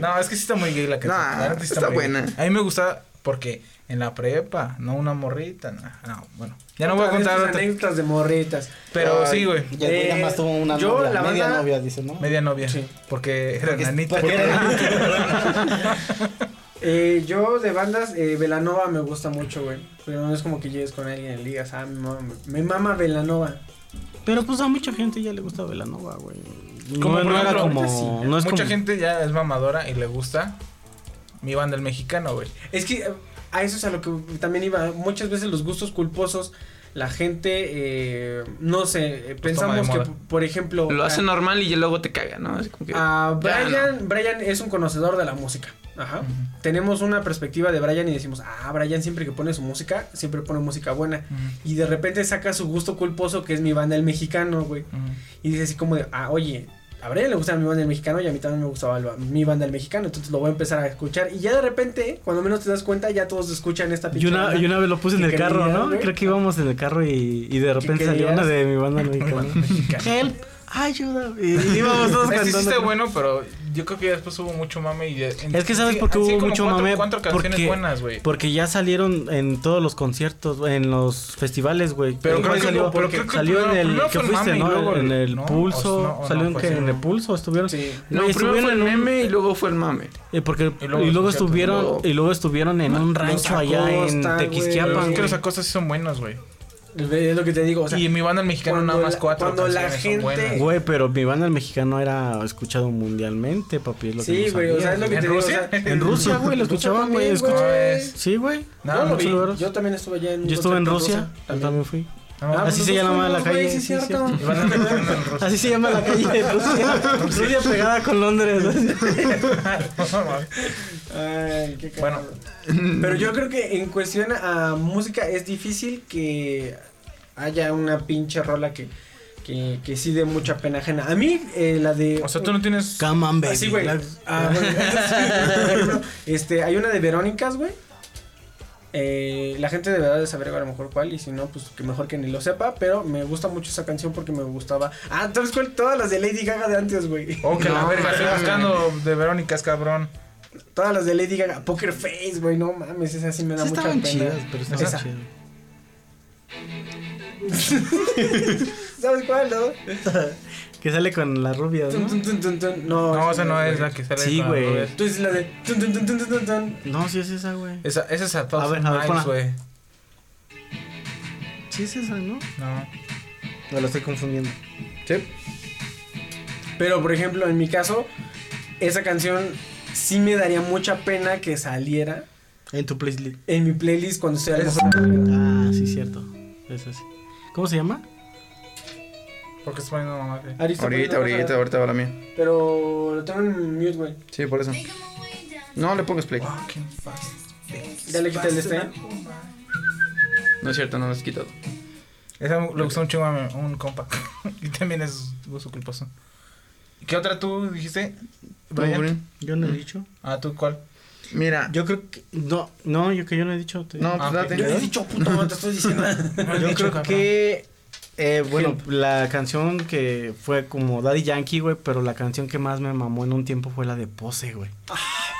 Speaker 2: No, es que sí está muy gay la canción.
Speaker 3: Nah, está
Speaker 2: muy
Speaker 3: buena.
Speaker 2: A mí me gusta porque en la prepa, no una morrita, no, no, bueno. Ya no voy a contar
Speaker 7: Otras
Speaker 2: otra,
Speaker 7: anécdotas de morritas.
Speaker 2: pero
Speaker 7: Ay,
Speaker 2: sí, güey.
Speaker 8: Y el güey
Speaker 7: Eh,
Speaker 8: nada más tuvo una
Speaker 7: yo,
Speaker 8: novia,
Speaker 7: la
Speaker 8: media
Speaker 7: banda-
Speaker 8: novia, dice, ¿no?
Speaker 2: Media novia.
Speaker 7: Sí.
Speaker 2: Porque era
Speaker 8: Porque-
Speaker 2: nanita.
Speaker 8: porque
Speaker 7: Eh, yo de bandas, eh, Velanova me gusta mucho, güey. Pero no es como que llegues con alguien y le digas, ah, mi mama, me mama Velanova.
Speaker 8: Pero pues a mucha gente ya le gusta Velanova, güey.
Speaker 2: Como
Speaker 8: no, no era como... no es
Speaker 2: Mucha
Speaker 8: como-
Speaker 2: gente ya es mamadora y le gusta mi banda el mexicano, güey.
Speaker 7: Es que eh, a eso es a lo que también iba. Muchas veces los gustos culposos, la gente, eh, no sé, eh, pensamos que, por ejemplo...
Speaker 3: Lo hace
Speaker 7: a-
Speaker 3: normal y luego te caga, ¿no? Así como que.
Speaker 7: A Brian, Brian es un conocedor de la música. Ajá. Tenemos una perspectiva de Brian y decimos, ah, Brian siempre que pone su música, siempre pone música buena. Y de repente saca su gusto culposo, que es mi banda el mexicano, güey. Y dice así como de, ah, oye, a Brian le gusta mi banda el mexicano y a mí también me gustaba el- mi banda el mexicano. Entonces lo voy a empezar a escuchar. Y ya de repente, cuando menos te das cuenta, ya todos escuchan esta
Speaker 8: Y
Speaker 7: pinche
Speaker 8: una, y una vez lo puse en el carro, ¿no? Creo que íbamos en el carro y, y de repente salió una de mi banda mexicana. Help, ayuda. Y íbamos todos
Speaker 2: sí
Speaker 8: cantando.
Speaker 2: está bueno, pero yo creo que ya después hubo mucho mame y ya- en-
Speaker 8: Es que sabes
Speaker 2: sí,
Speaker 8: por qué hubo mucho
Speaker 2: cuatro-
Speaker 8: mame.
Speaker 2: Cuatro canciones
Speaker 8: porque,
Speaker 2: buenas, güey.
Speaker 8: Porque ya salieron en todos los conciertos, en los festivales, güey.
Speaker 2: Pero creo que
Speaker 8: salió,
Speaker 2: no, pero creo que
Speaker 8: salió
Speaker 2: primero-
Speaker 8: en el que fuiste,
Speaker 2: y
Speaker 8: ¿no?
Speaker 2: luego
Speaker 8: en
Speaker 2: el- no,
Speaker 8: pulso,
Speaker 2: no,
Speaker 8: salió en, que, el pulso estuvieron.
Speaker 7: Sí.
Speaker 3: No, primero fue el meme y luego fue el mame.
Speaker 8: eh, porque,
Speaker 2: Y
Speaker 8: y
Speaker 2: luego
Speaker 8: luego,
Speaker 2: los conciertos,
Speaker 8: estuvieron
Speaker 3: luego-
Speaker 8: y luego estuvieron en un rancho allá en Tequisquiapan.
Speaker 2: es que los acostas sí son buenos, güey.
Speaker 7: Es lo que te digo, o sea,
Speaker 2: y mi banda el mexicano
Speaker 7: cuando
Speaker 2: nada más
Speaker 7: la-
Speaker 2: cuatro
Speaker 7: cuando la gente-.
Speaker 8: Güey, pero mi banda el mexicano era escuchado mundialmente, papi, es lo que
Speaker 7: Sí,
Speaker 8: no
Speaker 7: güey, o sea, es lo que
Speaker 2: ¿En
Speaker 7: te digo. o
Speaker 2: Rusia?
Speaker 7: sea,
Speaker 8: En Rusia, güey, lo escuchaban, güey. Sí, güey.
Speaker 2: No,
Speaker 7: vi,
Speaker 8: lugares.
Speaker 7: Yo también estuve allá en
Speaker 8: Yo estuve en Rusia, yo también fui.
Speaker 2: No,
Speaker 7: Ah,
Speaker 8: Así
Speaker 7: pues
Speaker 8: se
Speaker 7: nosotros
Speaker 8: llama la calle.
Speaker 7: sí,
Speaker 8: sí,
Speaker 2: Rusia.
Speaker 8: Así se llama la calle de Rusia. Rusia pegada con Londres.
Speaker 2: No.
Speaker 7: Ay, qué
Speaker 2: Bueno.
Speaker 7: Pero yo creo que en cuestión a música es difícil que haya una pinche rola que, que, que sí de mucha pena ajena. A mí, eh, la de.
Speaker 2: O sea, tú no tienes.
Speaker 8: Come on, baby.
Speaker 7: Así, güey.
Speaker 8: La-
Speaker 7: Ah, bueno, este, hay una de Verónicas, güey. Eh, la gente deberá de saber a lo mejor cuál y si no, pues que mejor que ni lo sepa, pero me gusta mucho esa canción porque me gustaba. Ah, ¿sabes cuál? Todas las de Lady Gaga de antes, güey.
Speaker 2: Oh, que la verga, estoy buscando de Verónicas, cabrón.
Speaker 7: Todas las de Lady Gaga, Poker Face, güey, no mames, esa sí me da
Speaker 8: Sí
Speaker 7: mucha pena.
Speaker 8: chidas, pero
Speaker 7: Esa.
Speaker 8: chidas.
Speaker 7: ¿Sabes cuál, no?
Speaker 8: Que sale con la rubia, ¿no?
Speaker 7: tun, tun, tun, tun. No,
Speaker 2: No, esa no es la que sale
Speaker 8: Sí,
Speaker 2: con
Speaker 8: güey.
Speaker 2: Robert.
Speaker 7: Tú dices la de tun, tun, tun, tun, tun, tun.
Speaker 8: No, sí es esa, güey.
Speaker 2: Esa, esa es a
Speaker 8: A ver,
Speaker 2: Thousand
Speaker 8: a ver,
Speaker 2: Miles, güey.
Speaker 8: Sí es esa, ¿no?
Speaker 2: No.
Speaker 8: No lo estoy confundiendo.
Speaker 7: Pero, por ejemplo, en mi caso, esa canción sí me daría mucha pena que saliera
Speaker 8: En tu playlist.
Speaker 7: en mi playlist cuando sea
Speaker 2: Esa-
Speaker 8: Ah, sí, cierto. Esa sí. ¿Cómo se llama?
Speaker 2: Porque estás poniendo mamá.
Speaker 7: Ahorita,
Speaker 3: Ahorita, ahorita, ahorita va la mía.
Speaker 7: Pero lo tengo en mute, güey.
Speaker 3: Sí, por eso. No le pongas play.
Speaker 2: Walking fast.
Speaker 7: Ya le quité el este.
Speaker 3: No es cierto, no lo has quitado.
Speaker 2: Esa le gustó un chingo a un compa. y también es gusto culposo. ¿Qué otra tú dijiste? Brian?
Speaker 8: Yo no he dicho.
Speaker 2: Ah, ¿tú cuál?
Speaker 3: Mira,
Speaker 8: Yo creo que. No, no, yo que yo no he dicho. te-
Speaker 3: no, pues
Speaker 2: Ah.
Speaker 7: Yo he dicho, puto, no te estoy diciendo.
Speaker 8: Yo creo que. eh, bueno, la canción que fue como Daddy Yankee, güey, pero la canción que más me mamó en un tiempo fue la de Pose, güey.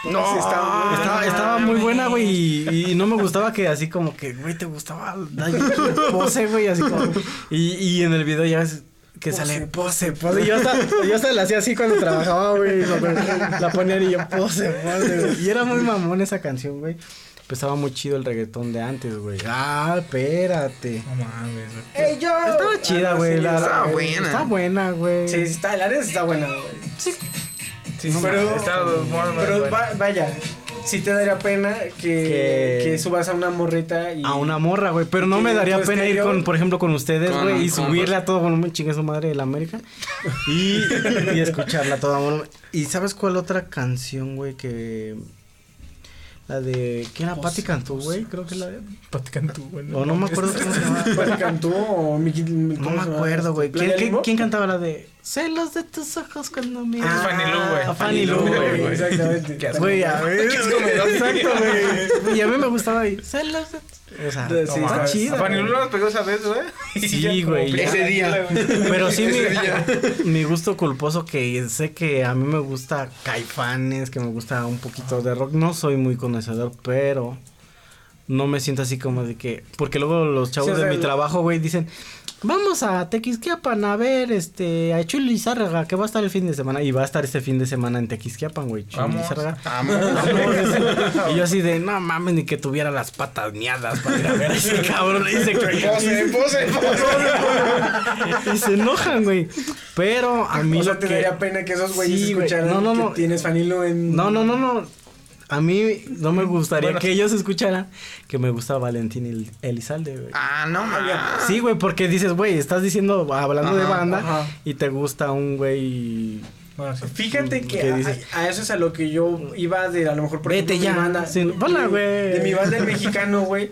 Speaker 7: No, sí, está
Speaker 8: Estaba, estaba muy buena, güey, y, y no me gustaba que así como que, güey, te gustaba Daddy Yankee, Pose, güey, así como. Y, y en el video ya ves que sale Pose, Pose. Yo hasta, yo hasta la hacía así cuando trabajaba, güey, la, la ponían y yo Pose, Pose, güey. Y era muy mamón esa canción, güey. Empezaba muy chido el reggaetón de antes, güey. Ah, espérate.
Speaker 2: No mames, güey.
Speaker 7: ¡Ey, yo!
Speaker 8: Estaba chida, güey. la-
Speaker 3: estaba
Speaker 8: la-
Speaker 3: buena.
Speaker 8: Está buena, güey.
Speaker 7: Sí, sí, está, la sí está buena, güey.
Speaker 2: Sí,
Speaker 7: pero-
Speaker 2: Está
Speaker 7: Pero va- vaya, sí te daría pena que,
Speaker 8: Que-
Speaker 7: que subas a una morrita y...
Speaker 8: A una morra, güey. Pero no me daría pena ir con, por ejemplo, con ustedes, güey, y
Speaker 3: con-
Speaker 8: subirle a todo volumen, chingue su madre de la América. Y, y escucharla a todo volumen. ¿Y sabes cuál otra canción, güey, que. La de. ¿Quién era? Patti Cantú, güey. Creo que la de.
Speaker 2: Pati Cantú, güey.
Speaker 8: O no me acuerdo cómo se llama.
Speaker 7: Pati Cantú o Miki...
Speaker 8: No me acuerdo, güey. ¿Quién,
Speaker 7: ¿Playa
Speaker 8: quién,
Speaker 7: Limbo?
Speaker 8: quién cantaba la de Celos de tus ojos cuando me.
Speaker 2: Ah, Fanny Lu, güey.
Speaker 8: Ah, Fanny Lu, güey.
Speaker 7: Exactamente.
Speaker 8: Güey, a ver. Exacto, güey. Y a mí me gustaba ahí. Celos de tus- O sea,
Speaker 7: Sí,
Speaker 8: está chida.
Speaker 2: A Fanny Lu nos pegó esa vez, güey.
Speaker 8: Sí, güey.
Speaker 3: Ese día.
Speaker 8: Pero sí,
Speaker 3: Ese
Speaker 8: mi,
Speaker 3: día.
Speaker 8: mi gusto culposo que sé que a mí me gusta Caifanes, que me gusta un poquito de rock. No soy muy conocedor, pero no me siento así como de que... Porque luego los chavos
Speaker 7: Sí, o sea,
Speaker 8: de mi trabajo, güey, dicen... Vamos a Tequisquiapan a ver este a Chuy Lizárraga que va a estar el fin de semana y va a estar este fin de semana en Tequisquiapan, güey. Chuy
Speaker 2: Vamos.
Speaker 8: Lizárraga.
Speaker 3: Vamos.
Speaker 8: y yo así de, no mames, ni que tuviera las patas miadas para ir a ver a ese cabrón. Y se,
Speaker 3: Pose, pose, pose.
Speaker 8: y se enojan, güey. Pero a mí
Speaker 7: O sea,
Speaker 8: lo
Speaker 7: te
Speaker 8: que...
Speaker 7: daría pena que esos güeyes
Speaker 8: Sí,
Speaker 7: escucharan
Speaker 8: No, no, no.
Speaker 7: que tienes Fanilo en...
Speaker 8: No, no, no, no. A mí no me gustaría
Speaker 2: Bueno.
Speaker 8: que ellos escucharan que me gusta Valentín El- Elizalde, güey.
Speaker 3: Ah, no, mames.
Speaker 8: Sí, güey, porque dices, güey, estás diciendo, hablando de banda,
Speaker 7: ajá.
Speaker 8: y te gusta un güey.
Speaker 2: Bueno, sí.
Speaker 7: Fíjate que
Speaker 8: ¿Qué
Speaker 7: a,
Speaker 8: dices?
Speaker 7: a eso es a lo que yo iba de a lo mejor por
Speaker 8: Vete
Speaker 7: ejemplo,
Speaker 8: ya.
Speaker 7: mi banda.
Speaker 8: Sí, hola,
Speaker 7: de-
Speaker 8: güey.
Speaker 7: De mi banda el mexicano, güey.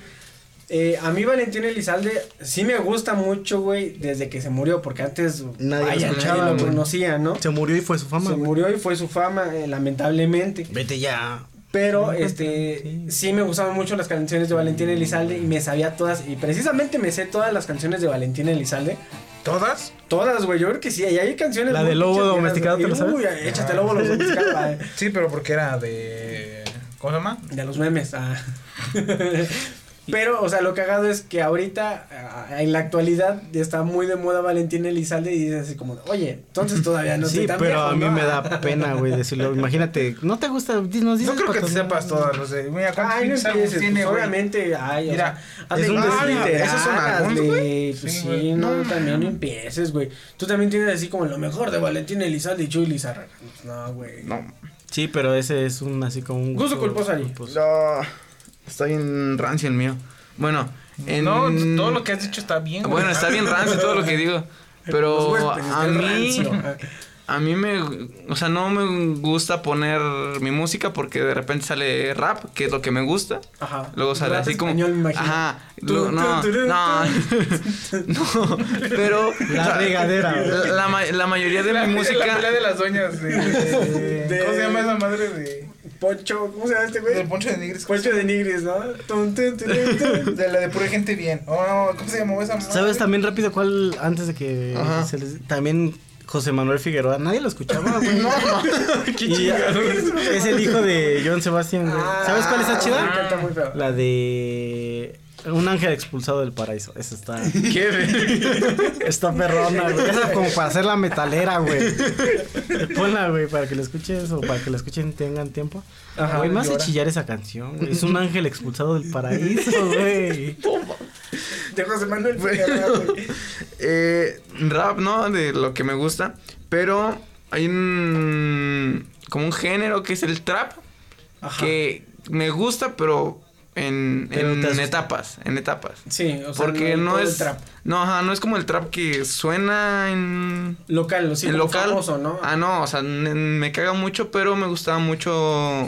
Speaker 7: Eh, a mí Valentín Elizalde sí me gusta mucho, güey, desde que se murió, porque antes
Speaker 8: Nadie lo
Speaker 7: vaya,
Speaker 8: escuchaba,
Speaker 7: nadie lo conocía, ¿no?
Speaker 8: Se murió y fue su fama,
Speaker 7: se murió y fue su fama, eh, lamentablemente.
Speaker 8: Vete ya.
Speaker 7: Pero,
Speaker 8: Sí,
Speaker 7: este,
Speaker 8: sí.
Speaker 7: sí me gustaban mucho las canciones de Valentín Elizalde y me sabía todas, y precisamente me sé todas las canciones de Valentín Elizalde.
Speaker 2: ¿Todas?
Speaker 7: Todas, güey, yo creo que sí, y hay canciones.
Speaker 8: La de Lobo
Speaker 7: pinches viejas,
Speaker 8: Domesticado. ¿te lo sabes?
Speaker 7: Uy, échate Lobo Domesticado.
Speaker 2: Sí, pero porque era de. ¿Cómo se llama?
Speaker 7: De los memes, ah. Pero, o sea, lo cagado es que ahorita, ah, en la actualidad, está muy de moda Valentín Elizalde y dices así como, oye, entonces todavía no
Speaker 8: sí,
Speaker 7: estoy tan
Speaker 8: pero
Speaker 7: viejo,
Speaker 8: a mí
Speaker 7: ¿no?
Speaker 8: me da pena, güey, decirlo. Imagínate, ¿no te gusta? Nos dices
Speaker 2: No creo que te sepas todas los de. Mira, ¿cuántos
Speaker 7: Ay, no empieces,
Speaker 2: tiene,
Speaker 7: pues, obviamente, ay, o
Speaker 2: Mira,
Speaker 7: sea, hazle
Speaker 8: es un decir,
Speaker 3: ¿esos son álbumes,
Speaker 7: güey, pues
Speaker 2: Sí,
Speaker 7: sí, no,
Speaker 2: No,
Speaker 7: también no
Speaker 2: no.
Speaker 7: empieces, güey, tú también tienes así como lo mejor de Valentín Elizalde y Chuy Lizárraga, Pues, no, güey,
Speaker 3: No.
Speaker 8: Sí, pero ese es un así como un
Speaker 7: Gusto culposo ahí.
Speaker 3: No. Está bien rancio el mío. Bueno, en...
Speaker 2: No, todo lo que has dicho está bien.
Speaker 3: Bueno, está bien rancio todo lo que digo. Pero a mí... a mí me, o sea, no me gusta poner mi música porque de repente sale rap, que es lo que me gusta.
Speaker 7: Ajá.
Speaker 3: Luego sale
Speaker 7: Rap
Speaker 3: así como,
Speaker 7: español, me imagino.
Speaker 3: ajá, luego- no, no, no, pero
Speaker 8: La
Speaker 3: o sea,
Speaker 8: regadera,
Speaker 3: la, la ma- la mayoría de
Speaker 2: La,
Speaker 3: mi
Speaker 2: la
Speaker 3: música,
Speaker 2: pelea de las doñas. De,
Speaker 7: De-
Speaker 2: ¿Cómo se llama esa madre de.?
Speaker 7: Poncho, ¿cómo se llama este güey?
Speaker 2: Del Poncho de Nigris.
Speaker 7: Poncho de Nigris, ¿no? Tun, tun, turun, tun.
Speaker 2: De la de pura gente bien. Oh, ¿Cómo se llamó esa madre?
Speaker 8: ¿Sabes también rápido cuál, antes de que
Speaker 3: Ajá.
Speaker 8: se les... También José Manuel Figueroa, nadie lo escuchaba, güey.
Speaker 3: no,
Speaker 8: Y es el hijo de Joan Sebastián, güey. ¿Sabes cuál está
Speaker 7: Ah,
Speaker 8: chida?
Speaker 7: feo.
Speaker 8: La de... Un ángel expulsado del paraíso. Esa está...
Speaker 3: qué
Speaker 8: Está perrona, güey. Esa como para hacer la metalera, güey. Ponla, güey, para que la escuches o para que la escuchen tengan tiempo.
Speaker 7: Ajá,
Speaker 8: güey, me hace chillar esa canción, güey. Es un ángel expulsado del paraíso, güey.
Speaker 7: De José Manuel güey.
Speaker 3: eh, rap, ¿no? De lo que me gusta, pero hay un, como un género que es el trap,
Speaker 7: Ajá.
Speaker 3: que me gusta, pero en, en etapas, en etapas.
Speaker 7: Sí, o sea,
Speaker 3: Porque no
Speaker 7: todo el
Speaker 3: es,
Speaker 7: trap.
Speaker 3: no, ajá, no es como el trap que suena en,
Speaker 7: Local, o sí,
Speaker 3: en
Speaker 7: como
Speaker 3: local.
Speaker 7: famoso, ¿no?
Speaker 3: Ah, no, o sea, me caga mucho, pero me gustaba mucho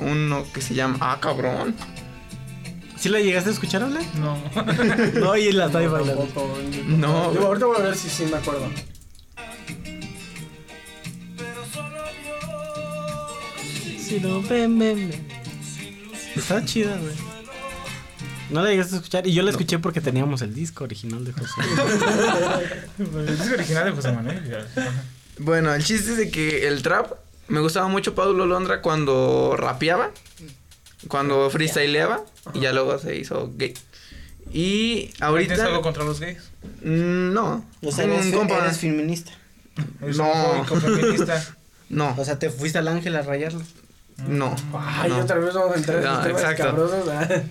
Speaker 3: uno que se llama, ah, cabrón.
Speaker 8: ¿Sí la llegaste a escuchar, Ale?
Speaker 2: No.
Speaker 8: No, y la está ahí bailando.
Speaker 7: Tampoco.
Speaker 3: No,
Speaker 7: ahorita voy a ver si sí me acuerdo.
Speaker 8: Sí, no, ven, ven, ven. Está chida, güey. No la llegaste a escuchar. Y yo la escuché porque teníamos el disco original de José.
Speaker 2: El disco original de José Manuel.
Speaker 3: Bueno, el chiste es de que el trap me gustaba mucho Pablo Londra cuando rapeaba, cuando freestyleaba y ya luego se hizo gay. Y
Speaker 2: ¿Tienes
Speaker 3: ahorita
Speaker 2: algo contra los gays?
Speaker 3: Mm, no,
Speaker 10: O sea,
Speaker 3: un
Speaker 10: eres,
Speaker 3: compa-
Speaker 10: eres feminista.
Speaker 2: ¿Eres
Speaker 3: No. no,
Speaker 10: O sea, te fuiste al ángel a rayarlo.
Speaker 3: No.
Speaker 7: Ay,
Speaker 3: no.
Speaker 7: otra vez vamos a entrar en
Speaker 3: No,
Speaker 7: los temas
Speaker 3: exacto.
Speaker 7: cabrosos.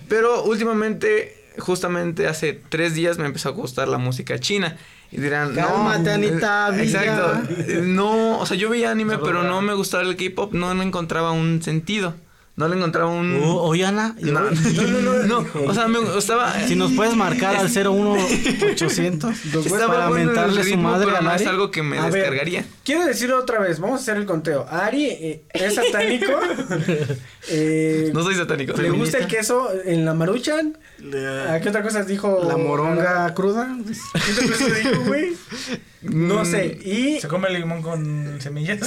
Speaker 3: Pero últimamente, justamente hace tres días me empezó a gustar la música china. Y dirán,
Speaker 10: Cálmate,
Speaker 3: no.
Speaker 10: Anita.
Speaker 3: Exacto. No, o sea, yo veía anime, pero no me gustaba el K-pop, no le encontraba un sentido. No le encontraba un.
Speaker 8: Oh, oye, Ana.
Speaker 3: no, no, no, no, o sea, me gustaba.
Speaker 8: Si nos puedes marcar al 01800
Speaker 3: Estaba
Speaker 8: para
Speaker 3: bueno el
Speaker 8: mentarle su madre
Speaker 3: pero
Speaker 8: a
Speaker 3: no es algo que me
Speaker 7: A ver,
Speaker 3: descargaría.
Speaker 7: Quiero decirlo otra vez, vamos a hacer el conteo. Ari eh, es satánico. eh,
Speaker 3: No soy satánico.
Speaker 7: ¿Le gusta el queso en la maruchan? ¿A qué otra cosa dijo?
Speaker 8: La moronga cruda.
Speaker 7: ¿Qué otra cosa dijo, güey? No sé. Y,
Speaker 2: ¿Se come el limón con semillas?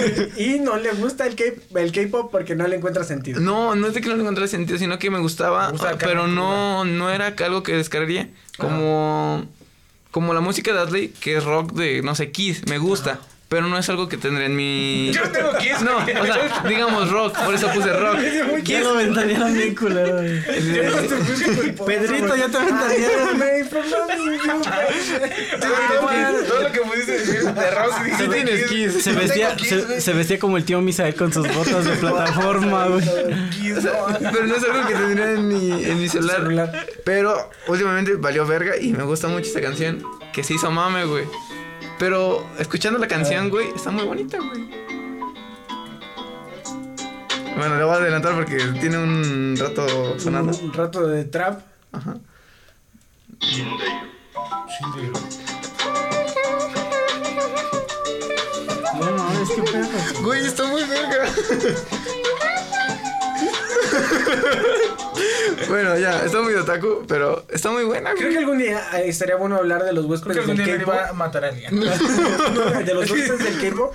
Speaker 7: y no le gusta el K-pop porque no le encuentra sentido.
Speaker 3: No, no es de que no le encontrara sentido, sino que me gustaba,
Speaker 2: Me gusta la
Speaker 3: pero no, no era algo que descargaría. Como, como la música de Adley, que es rock de, no sé, Kiss, me gusta. Pero no es algo que tendré en mi...
Speaker 2: Yo no tengo Kiss.
Speaker 3: No, o sea, digamos rock, por eso puse rock.
Speaker 8: Ya lo ventanearon bien culero, güey. Pedrito, ya te ventanearon.
Speaker 2: Todo lo que pudiste decir de rock
Speaker 3: Sí tienes
Speaker 2: Kiss.
Speaker 8: Se vestía, se,
Speaker 2: güey.
Speaker 8: se vestía como el tío Misael con sus botas de plataforma, güey.
Speaker 3: Pero no es algo que tendría en mi, en mi celular.
Speaker 7: Celular.
Speaker 3: Pero últimamente valió verga y me gusta mucho esta canción. Que se hizo mame, güey. Pero escuchando la canción, güey, está muy bonita, güey. Bueno, le voy a adelantar porque tiene un rato sonando.
Speaker 7: Un rato de trap.
Speaker 3: Ajá.
Speaker 8: No, no, es que pedo.
Speaker 3: Güey, está muy verga. Bueno, ya, está muy otaku, pero está muy buena,
Speaker 7: Creo
Speaker 3: güey.
Speaker 7: que algún día eh, estaría bueno hablar de los
Speaker 2: Creo
Speaker 7: huéspedes
Speaker 2: que algún
Speaker 7: del K-pop.
Speaker 2: iba a matar a alguien.
Speaker 7: de los huéspedes del K-pop.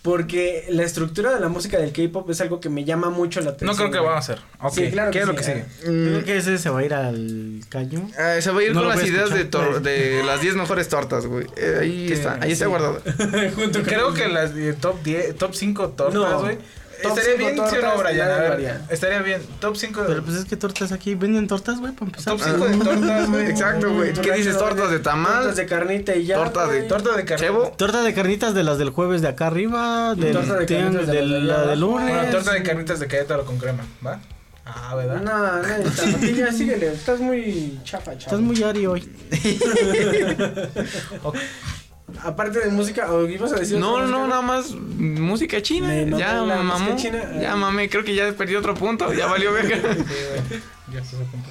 Speaker 7: Porque la estructura de la música del K-pop es algo que me llama mucho la atención.
Speaker 2: No creo que
Speaker 7: güey.
Speaker 2: van a hacer. Ok,
Speaker 7: Sí, claro
Speaker 2: ¿Qué
Speaker 7: que
Speaker 2: es lo
Speaker 7: sí,
Speaker 2: que sigue?
Speaker 7: eh.
Speaker 8: Creo que ese se va a ir al caño.
Speaker 3: Ah, se va a ir
Speaker 8: No
Speaker 3: con las ideas de, de las 10 mejores tortas, güey. Eh, ahí está, ahí está
Speaker 2: sí.
Speaker 3: guardado.
Speaker 7: Junto con-
Speaker 2: Creo que las top 10, top 5 tortas,
Speaker 7: No.
Speaker 2: güey.
Speaker 7: Top
Speaker 2: Estaría bien, ¿sí o no,
Speaker 7: tortas,
Speaker 2: Brian? A ver. Estaría bien. Top 5
Speaker 8: Pero pues es que tortas aquí. ¿Venden tortas, güey? Para empezar.
Speaker 2: Top 5 de tortas, güey.
Speaker 3: Exacto, güey. ¿Qué dices? ¿Tortas de tamal?
Speaker 7: Tortas de carnita y ya.
Speaker 3: Tortas de-.
Speaker 2: Torta de carne.
Speaker 3: ¿Chebo?
Speaker 8: Torta de carnitas de las del jueves de acá arriba. Del,
Speaker 7: torta de carnitas de de
Speaker 8: la de lunes.
Speaker 2: Bueno, torta de carnitas de Querétaro con crema, ¿va? Ah, ¿verdad?
Speaker 7: No, no, ya síguele. Estás muy chafa, chafa.
Speaker 8: Estás muy ari hoy.
Speaker 7: Aparte de música, ¿o ibas a decir
Speaker 3: No, no,
Speaker 7: música?
Speaker 3: nada más música china.
Speaker 7: Me
Speaker 3: ya
Speaker 7: la música
Speaker 3: mamó.
Speaker 7: china.
Speaker 3: Ya mamé, creo que ya perdí otro punto. Ya valió verga.
Speaker 2: Sí. Ya estás a punto.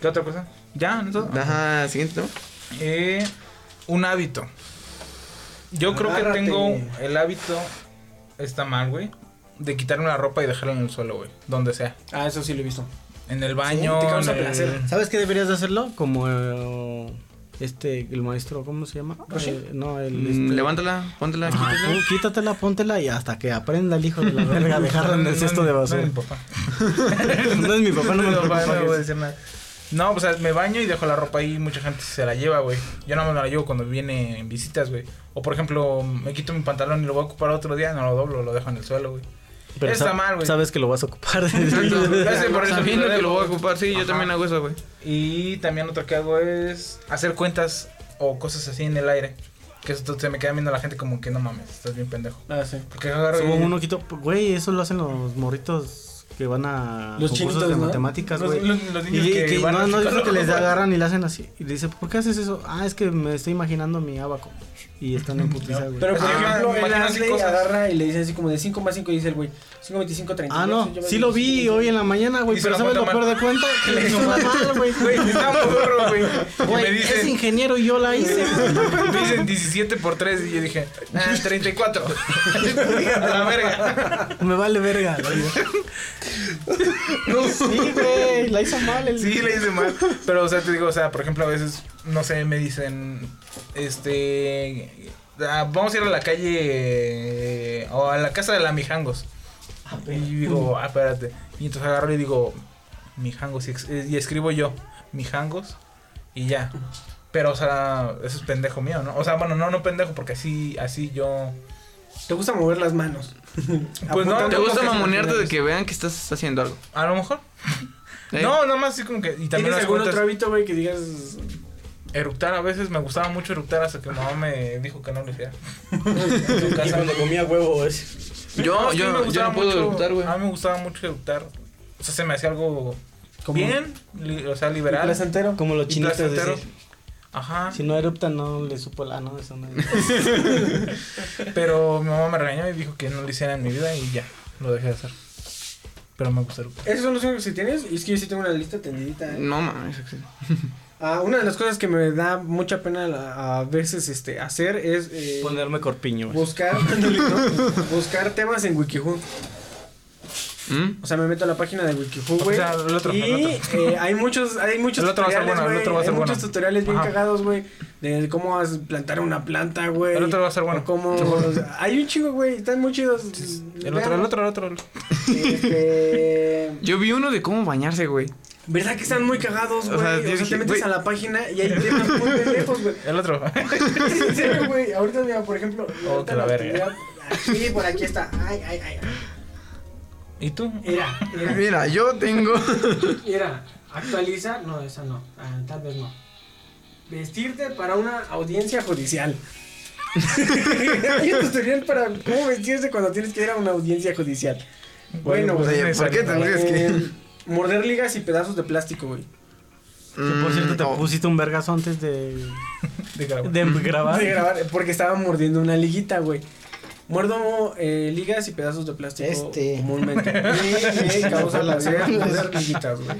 Speaker 2: ¿Qué otra cosa? ¿Ya? ¿No todo?
Speaker 3: Ajá, siguiente tema.
Speaker 2: Eh, un hábito. Yo creo que tengo el hábito, está mal, güey, de quitarme la ropa y dejarla en el suelo, güey, donde sea.
Speaker 7: Ah, eso sí lo he visto.
Speaker 2: En el baño,
Speaker 7: te causa
Speaker 2: en el-
Speaker 7: placer.
Speaker 8: ¿Sabes qué deberías de hacerlo? Como eh, este, el maestro, ¿cómo se llama?
Speaker 7: ¿Roshi?
Speaker 8: Eh, no, el...
Speaker 3: Mm,
Speaker 8: este-
Speaker 3: Levántala, póntela,
Speaker 8: Ajá,
Speaker 3: quítala.
Speaker 8: tú quítatela, póntela y hasta que aprenda el hijo de la verga a dejarla en el cesto de
Speaker 2: no,
Speaker 8: basura.
Speaker 2: No, es mi papá.
Speaker 8: No es mi papá, no me preocupa
Speaker 2: no voy a
Speaker 8: es-
Speaker 2: decir nada. No, pues o sea, me baño y dejo la ropa ahí. Mucha gente se la lleva, güey. Yo no me la llevo cuando viene en visitas, güey. O por ejemplo, me quito mi pantalón y lo voy a ocupar otro día. No lo doblo, lo dejo en el suelo, güey.
Speaker 8: Pero
Speaker 2: Está mal, güey.
Speaker 8: Sabes que lo vas a ocupar.
Speaker 2: Por eso
Speaker 3: Sabiendo que lo voy a ocupar, sí, yo también hago eso, güey.
Speaker 2: Y también otro que hago es hacer cuentas o cosas así en el aire. Que eso se me queda viendo la gente como que no mames, estás bien pendejo.
Speaker 7: Ah, sí.
Speaker 2: Porque agarro
Speaker 8: Subo
Speaker 2: y-
Speaker 8: uno quito, güey, eso lo hacen los morritos que van a
Speaker 7: Los
Speaker 8: concursos
Speaker 7: chinitos,
Speaker 8: de
Speaker 7: ¿no?
Speaker 8: matemáticas,
Speaker 2: Los-
Speaker 8: güey.
Speaker 2: los- los niños
Speaker 8: y
Speaker 2: que
Speaker 8: que
Speaker 2: van
Speaker 8: no, no dice que les agarran y le hacen así. Y le dice, ¿por qué haces eso? Ah, es que me estoy imaginando mi abaco. Y están en putiza, güey.
Speaker 7: Pero por
Speaker 2: Ah,
Speaker 7: ejemplo, Asley
Speaker 2: cosas.
Speaker 7: agarra y le dice así como de 5 más 5 y dice el güey, 5, 25, 30.
Speaker 8: Ah, no, sí lo vi hoy en la mañana, güey, pero
Speaker 2: lo
Speaker 8: ¿sabes lo peor de cuenta? Que le hizo mal, güey.
Speaker 2: Güey, está muy burro, güey.
Speaker 8: Güey, es
Speaker 2: dicen,
Speaker 8: ingeniero y yo la hice.
Speaker 2: me dicen 17 por 3 y yo dije, ah, 34. A la verga.
Speaker 8: Me vale verga.
Speaker 2: No,
Speaker 8: Sí, güey, la hizo mal el...
Speaker 2: Sí, le hice mal. Pero, o sea, te digo, o sea, por ejemplo, a veces, no sé, me dicen, este, ah, vamos a ir a la calle eh, o a la casa de la Mijangos. Y digo, ah, espérate. Y entonces agarro y digo, Mijangos, y escribo yo, Mijangos, y ya. Pero, o sea, eso es pendejo mío, ¿no? O sea, bueno, no, no pendejo, porque así, así yo...
Speaker 7: Te gusta mover las manos.
Speaker 2: Pues no,
Speaker 3: ¿Te gusta mamonearte de que vean que estás haciendo algo?
Speaker 2: A lo mejor.
Speaker 3: ¿Eh?
Speaker 2: No, nada más así como que... Y también
Speaker 7: ¿Tienes algún
Speaker 2: cuentas-
Speaker 7: otro hábito, güey, que digas...
Speaker 2: Eructar a veces me gustaba mucho eructar hasta que mi mamá me dijo que no lo hiciera.
Speaker 10: Y cuando comía huevo es.
Speaker 3: Yo, yo,
Speaker 2: me
Speaker 3: yo
Speaker 2: gustaba
Speaker 3: no puedo
Speaker 2: mucho-
Speaker 3: eructar, güey.
Speaker 2: A mí me gustaba mucho eructar. O sea, se me hacía algo bien, li- o sea, liberal.
Speaker 7: placentero.
Speaker 8: Como los chinitos.
Speaker 2: Ajá.
Speaker 8: Si no eruptan, no le supo la, no, eso no.
Speaker 2: Pero mi mamá me regañó y dijo que no lo hiciera en mi vida y ya, lo dejé de hacer. Pero me gusta eructar.
Speaker 7: Esos son los únicos que tienes. Y es que yo sí tengo una lista tendidita. ¿eh?
Speaker 3: No mames.
Speaker 7: Ah, una de las cosas que me da mucha pena la- a veces este, hacer es eh,
Speaker 8: Ponerme corpiño,
Speaker 7: buscar, buscar temas en Wikihoo.
Speaker 3: ¿Mm?
Speaker 7: O sea, me meto a la página de Wikihoo, güey.
Speaker 2: O sea, el otro,
Speaker 7: y
Speaker 2: el otro.
Speaker 7: eh, hay muchos, hay muchos
Speaker 2: El otro
Speaker 7: tutoriales,
Speaker 2: bueno, el
Speaker 7: güey.
Speaker 2: otro ser
Speaker 7: hay muchos
Speaker 2: bueno.
Speaker 7: tutoriales bien
Speaker 2: Ajá.
Speaker 7: cagados, güey. De cómo plantar una planta, güey.
Speaker 2: El otro va a ser bueno.
Speaker 7: o cómo, o sea, hay un chingo, güey. Están muy chidos.
Speaker 2: El otro, el otro, el otro.
Speaker 7: Este,
Speaker 3: Yo vi uno de cómo bañarse, güey.
Speaker 7: ¿Verdad que están muy cagados,
Speaker 3: O
Speaker 7: güey? O
Speaker 3: sea,
Speaker 7: sea,
Speaker 3: yo
Speaker 7: te
Speaker 3: dije,
Speaker 7: metes a la página y hay temas muy pendejos, güey.
Speaker 2: El otro.
Speaker 7: en serio, güey. Ahorita, mira, por ejemplo.
Speaker 2: Oh, que la verga.
Speaker 7: actividad- Aquí, por aquí está. Ay, ay, ay.
Speaker 2: ¿Y tú?
Speaker 7: Mira, mira.
Speaker 3: Mira, yo tengo.
Speaker 7: Mira, actualiza. No, esa no. Ah, tal vez no. Vestirte para una audiencia judicial. Hay un tutorial para cómo vestirse cuando tienes que ir a una audiencia judicial. Bueno,
Speaker 2: pues,
Speaker 7: güey.
Speaker 3: Oye, ¿por qué tendrías que.?
Speaker 7: Eh, morder ligas y pedazos de plástico, güey.
Speaker 8: Que por cierto, te
Speaker 3: Mm, no.
Speaker 8: pusiste un vergazo antes de,
Speaker 2: De grabar.
Speaker 8: de grabar.
Speaker 7: De grabar, porque estaba mordiendo una liguita, güey. Muerdo eh, ligas y pedazos de plástico
Speaker 10: Este.
Speaker 7: comúnmente. Y causa morder liguitas, güey.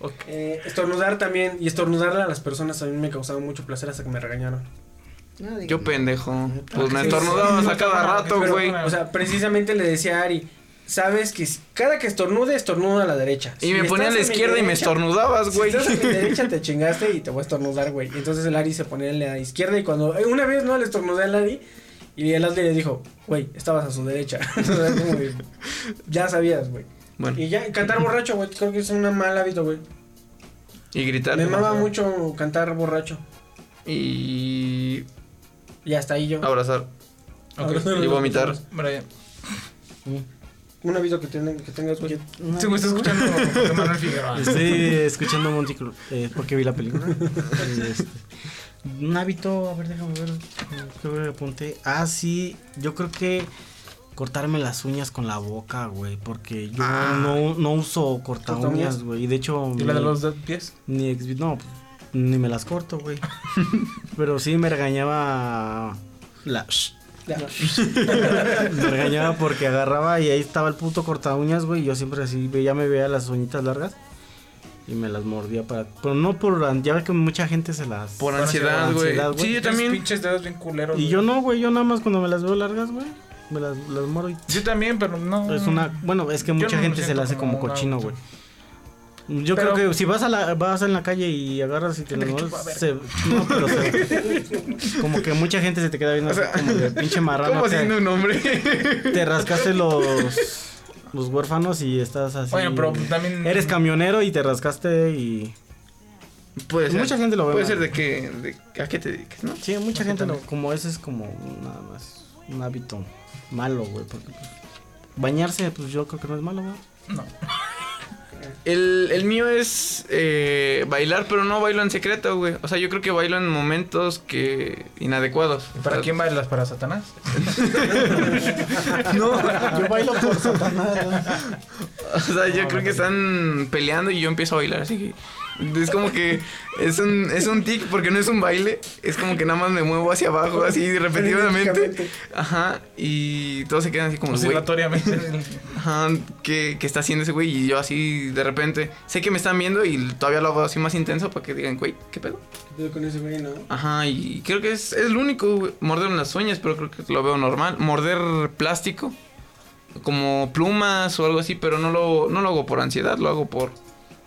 Speaker 2: Ok.
Speaker 7: Eh, estornudar también, y estornudarle a las personas a mí me causaba mucho placer hasta que me regañaron.
Speaker 3: Yo pendejo. Pues me estornudabas
Speaker 2: sí,
Speaker 3: a cada
Speaker 2: no,
Speaker 3: rato, güey.
Speaker 7: O sea, precisamente le decía a Ari, sabes que si- cada que estornude, estornuda a la derecha.
Speaker 3: Y
Speaker 7: Si
Speaker 3: me ponía a la izquierda y me
Speaker 7: derecha-
Speaker 3: estornudabas,
Speaker 7: Si
Speaker 3: güey.
Speaker 7: estás a mi derecha te chingaste y te voy a estornudar, güey. Entonces el Ari se ponía en la izquierda y cuando eh, una vez no le estornudé al Ari y el Ashley le dijo, güey, estabas a su derecha. Entonces, como de, ya sabías, güey.
Speaker 3: Bueno,
Speaker 7: Y ya cantar borracho, güey, creo que es un mal hábito, güey.
Speaker 3: y gritar.
Speaker 7: Me mama mucho cantar borracho.
Speaker 3: Y.
Speaker 7: Y hasta ahí yo.
Speaker 3: abrazar. Y vomitar.
Speaker 2: Brian.
Speaker 7: Un hábito que, tienen, que tengas, güey.
Speaker 2: Sí, güey, está escuchando José Manuel Figueroa.
Speaker 8: Estoy escuchando Monty Cruz, eh, porque vi la película. Este, un hábito, a ver, déjame ver. ¿Qué me apunté? Ah, sí, yo creo que cortarme las uñas con la boca, güey, porque yo
Speaker 3: Ah.
Speaker 8: no, no uso corta
Speaker 7: ¿Corta uñas?
Speaker 8: güey. Y de hecho,
Speaker 2: ¿Y la de los pies?
Speaker 8: ni ex, no, ni me las corto, güey. Pero sí me regañaba la me regañaba porque agarraba y ahí estaba el puto corta uñas, güey. y Yo siempre así, ya me veía las uñitas largas. Y me las mordía para... Pero no por... Ya ves que mucha gente se las...
Speaker 3: Por ansiedad, güey. Sí, yo también.
Speaker 2: pinches dedos bien culeros.
Speaker 8: Y yo no, güey. Yo nada más cuando me las veo largas, güey. Me las, las muero y...
Speaker 2: Yo también, pero no.
Speaker 8: Es una... Bueno, es que mucha
Speaker 2: no
Speaker 8: gente se la hace como cochino, güey. Yo
Speaker 2: Pero-
Speaker 8: creo que si vas a la vas en la calle y agarras y te se, no, pero se- como que mucha gente se te queda viendo
Speaker 3: O sea,
Speaker 8: como de pinche marrano.
Speaker 3: ¿Cómo
Speaker 8: te-
Speaker 3: siendo un hombre?
Speaker 8: te rascaste los los huérfanos y estás así.
Speaker 2: Bueno, pero también.
Speaker 8: Eres camionero y te rascaste y
Speaker 3: Puede ser.
Speaker 8: Mucha gente lo ve
Speaker 3: Puede ser de que. De, ¿A qué te dediques, no?
Speaker 8: sí, mucha gente lo, como ese es como nada más un hábito malo, güey, porque pues, bañarse pues yo creo que no es malo, güey.
Speaker 2: No.
Speaker 3: El, el mío es eh, bailar, pero no bailo en secreto, güey. O sea, yo creo que bailo en momentos que inadecuados.
Speaker 2: ¿Y ¿Para
Speaker 3: O sea,
Speaker 2: quién bailas? ¿Para Satanás?
Speaker 3: No,
Speaker 8: Yo bailo por Satanás.
Speaker 3: o sea, yo creo que están peleando y yo empiezo a bailar, así que es como que es un es un tic porque no es un baile, es como que nada más me muevo hacia abajo así repetidamente. Ajá, y todos se quedan así como, güey,
Speaker 2: Oscilatoriamente.
Speaker 3: ajá, ¿qué, qué está haciendo ese güey? Y yo así de repente, sé que me están viendo y todavía lo hago así más intenso para que digan, güey, ¿qué pedo?
Speaker 7: ¿Qué pedo con ese güey, no?
Speaker 3: Ajá, y creo que es, es lo único, güey, morder unas uñas, pero creo que lo veo normal. Morder plástico, como plumas o algo así, pero no lo, no lo hago por ansiedad, lo hago por...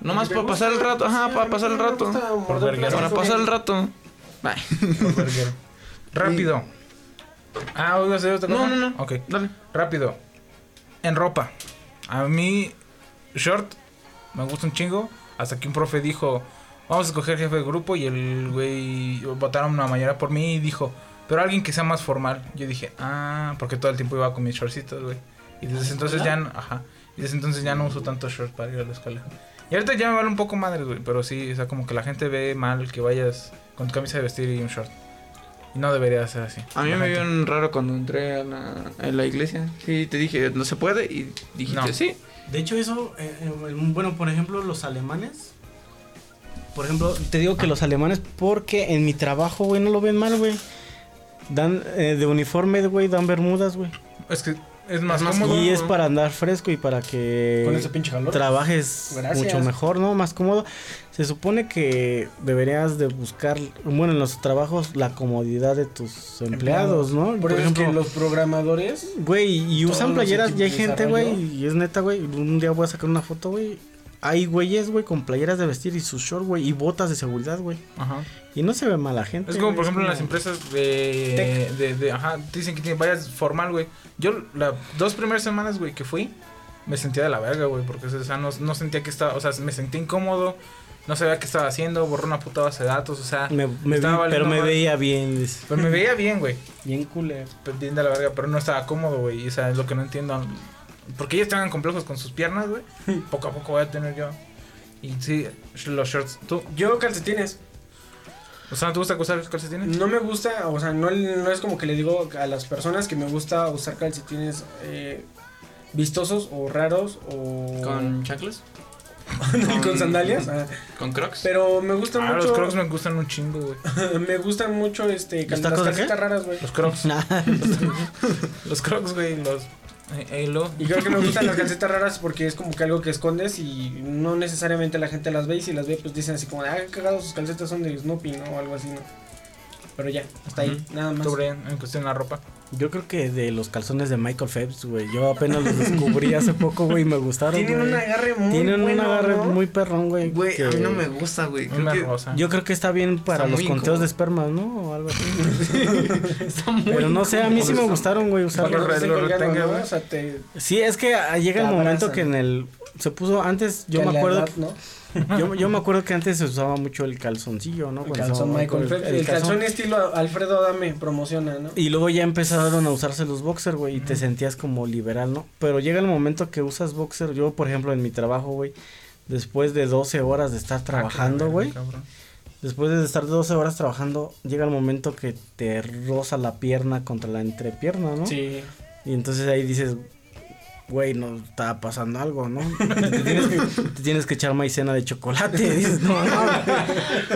Speaker 3: Nomás
Speaker 7: ¿Te
Speaker 3: para pasar el rato, ajá, para pasar el rato.
Speaker 2: Por verguero.
Speaker 3: Para pasar el rato. Bye.
Speaker 2: Por verguero. Rápido. Ah, ¿hoy vas a hacer otra
Speaker 3: No,
Speaker 2: cosa?
Speaker 3: no, no.
Speaker 2: Ok.
Speaker 3: Dale.
Speaker 2: Rápido. En ropa. A mí, short, me gusta un chingo. Hasta que un profe dijo, vamos a escoger jefe de grupo. Y el güey, votaron una mayoría por mí y dijo, pero alguien que sea más formal. Yo dije, ah, porque todo el tiempo iba con mis shortcitos, güey. Y desde entonces ya, no- ajá. Y desde entonces ya no uso tanto short para ir a la escuela. Y ahorita ya me vale un poco madre, güey. Pero sí, o sea, como que la gente ve mal que vayas con tu camisa de vestir y un short. Y no debería ser así.
Speaker 3: A mí me
Speaker 2: gente-
Speaker 3: vieron raro cuando entré a la, a la iglesia. Sí, te dije, no se puede. Y dijiste,
Speaker 2: No.
Speaker 3: sí.
Speaker 8: De hecho, eso, eh, eh, bueno, por ejemplo, los alemanes. Por ejemplo, te digo que los alemanes, porque en mi trabajo, güey, no lo ven mal, güey. Dan eh, de uniforme, güey, dan bermudas, güey.
Speaker 2: Es que es más
Speaker 3: Es más
Speaker 2: cómodo.
Speaker 8: Y es para andar fresco y para que
Speaker 7: Con ese pinche calor.
Speaker 8: trabajes
Speaker 7: Gracias.
Speaker 8: mucho mejor, ¿no? Más cómodo. Se supone que deberías de buscar, bueno, en los trabajos, la comodidad de tus empleados, ¿no?
Speaker 7: Por, es que los programadores.
Speaker 8: Güey, y usan playeras, y hay gente, güey, y es neta, güey. Un día voy a sacar una foto, güey. Hay güeyes, güey, con playeras de vestir y sus shorts, güey, y botas de seguridad, güey.
Speaker 2: Ajá.
Speaker 8: Y no se ve mala gente.
Speaker 2: Es como,
Speaker 8: güey,
Speaker 2: por ejemplo, en las empresas de, de, de- Ajá, dicen que vayas formal, güey. Yo, las dos primeras semanas, güey, que fui, me sentía de la verga, güey, porque, o sea, no, no sentía que estaba. O sea, me sentía incómodo, no sabía qué estaba haciendo, borré una puta base de datos, o sea.
Speaker 8: Me, me
Speaker 2: estaba
Speaker 8: vi-
Speaker 2: valiendo
Speaker 8: pero me veía bien. dice.
Speaker 2: Pero me veía bien, güey.
Speaker 8: Bien culero.
Speaker 2: Bien de la verga, pero no estaba cómodo, güey. Y, o sea, es lo que no entiendo. Porque ellos estaban complejos con sus piernas, güey. Poco a poco voy a tener yo. Y sí, los shorts. ¿Tú?
Speaker 7: Yo calcetines.
Speaker 2: O sea, ¿no te gusta usar los calcetines?
Speaker 7: No me gusta, o sea, no, no es como que le digo a las personas que me gusta usar calcetines eh, vistosos o raros o
Speaker 3: ¿Con chaclas?
Speaker 7: con sandalias. ah.
Speaker 3: ¿Con crocs?
Speaker 7: Pero me gustan
Speaker 2: Ah,
Speaker 7: mucho.
Speaker 2: los crocs me gustan un chingo, güey.
Speaker 7: me gustan mucho este cal-
Speaker 8: ¿Los
Speaker 7: las calcetas raras, güey.
Speaker 2: Los crocs.
Speaker 8: Nah.
Speaker 2: Los crocs, güey, los Halo.
Speaker 7: Y creo que me gustan las calcetas raras porque es como que algo que escondes y no necesariamente la gente las ve y si las ve pues dicen así como, ah, qué cagado sus calcetas son de Snoopy, ¿no? O algo así, ¿no? Pero ya, hasta ahí, nada más.
Speaker 2: ¿Tú, Brian, en cuestión de la ropa?
Speaker 8: Yo creo que de los calzones de Michael Phelps, güey. Yo apenas los descubrí hace poco, güey, y me gustaron.
Speaker 7: Tienen un agarre muy
Speaker 8: Tienen
Speaker 7: bueno,
Speaker 8: un agarre
Speaker 7: ¿no?
Speaker 8: muy perrón, güey.
Speaker 3: Güey, a mí no me gusta, güey. Creo
Speaker 2: Una
Speaker 3: que
Speaker 2: rosa.
Speaker 8: Yo creo que está bien para
Speaker 3: Está
Speaker 8: los conteos
Speaker 3: incómodo.
Speaker 8: de esperma, ¿no? O algo así.
Speaker 3: está muy
Speaker 8: Pero no sé, a mí sí me gustaron, güey, usarlos.
Speaker 7: te estén
Speaker 2: Lo
Speaker 7: colgando,
Speaker 2: retenga,
Speaker 7: ¿no?
Speaker 2: güey.
Speaker 7: O sea, te...
Speaker 8: Sí, es que llega el momento
Speaker 7: abrazan.
Speaker 8: que en el... Se puso antes, yo me acuerdo...
Speaker 7: edad, ¿no?
Speaker 8: Yo, yo me acuerdo que antes se usaba mucho el calzoncillo, ¿no?
Speaker 7: El
Speaker 8: Cuando
Speaker 7: calzón Michael Phelps. El, calzón estilo Alfredo Adame promociona, ¿no?
Speaker 8: Y luego ya empezaron a usarse los boxer, güey, y te sentías como liberal, ¿no? Pero llega el momento que usas boxer, yo por ejemplo en mi trabajo, güey, después de 12 horas de estar trabajando,
Speaker 2: Ah,
Speaker 8: güey,
Speaker 2: cabrón.
Speaker 8: después de estar 12 horas trabajando, llega el momento que te roza la pierna contra la entrepierna, ¿no?
Speaker 7: Sí.
Speaker 8: Y entonces ahí dices, güey, no estaba pasando algo, ¿no? Te tienes que, te tienes que echar maicena de chocolate. Dices, no, mames.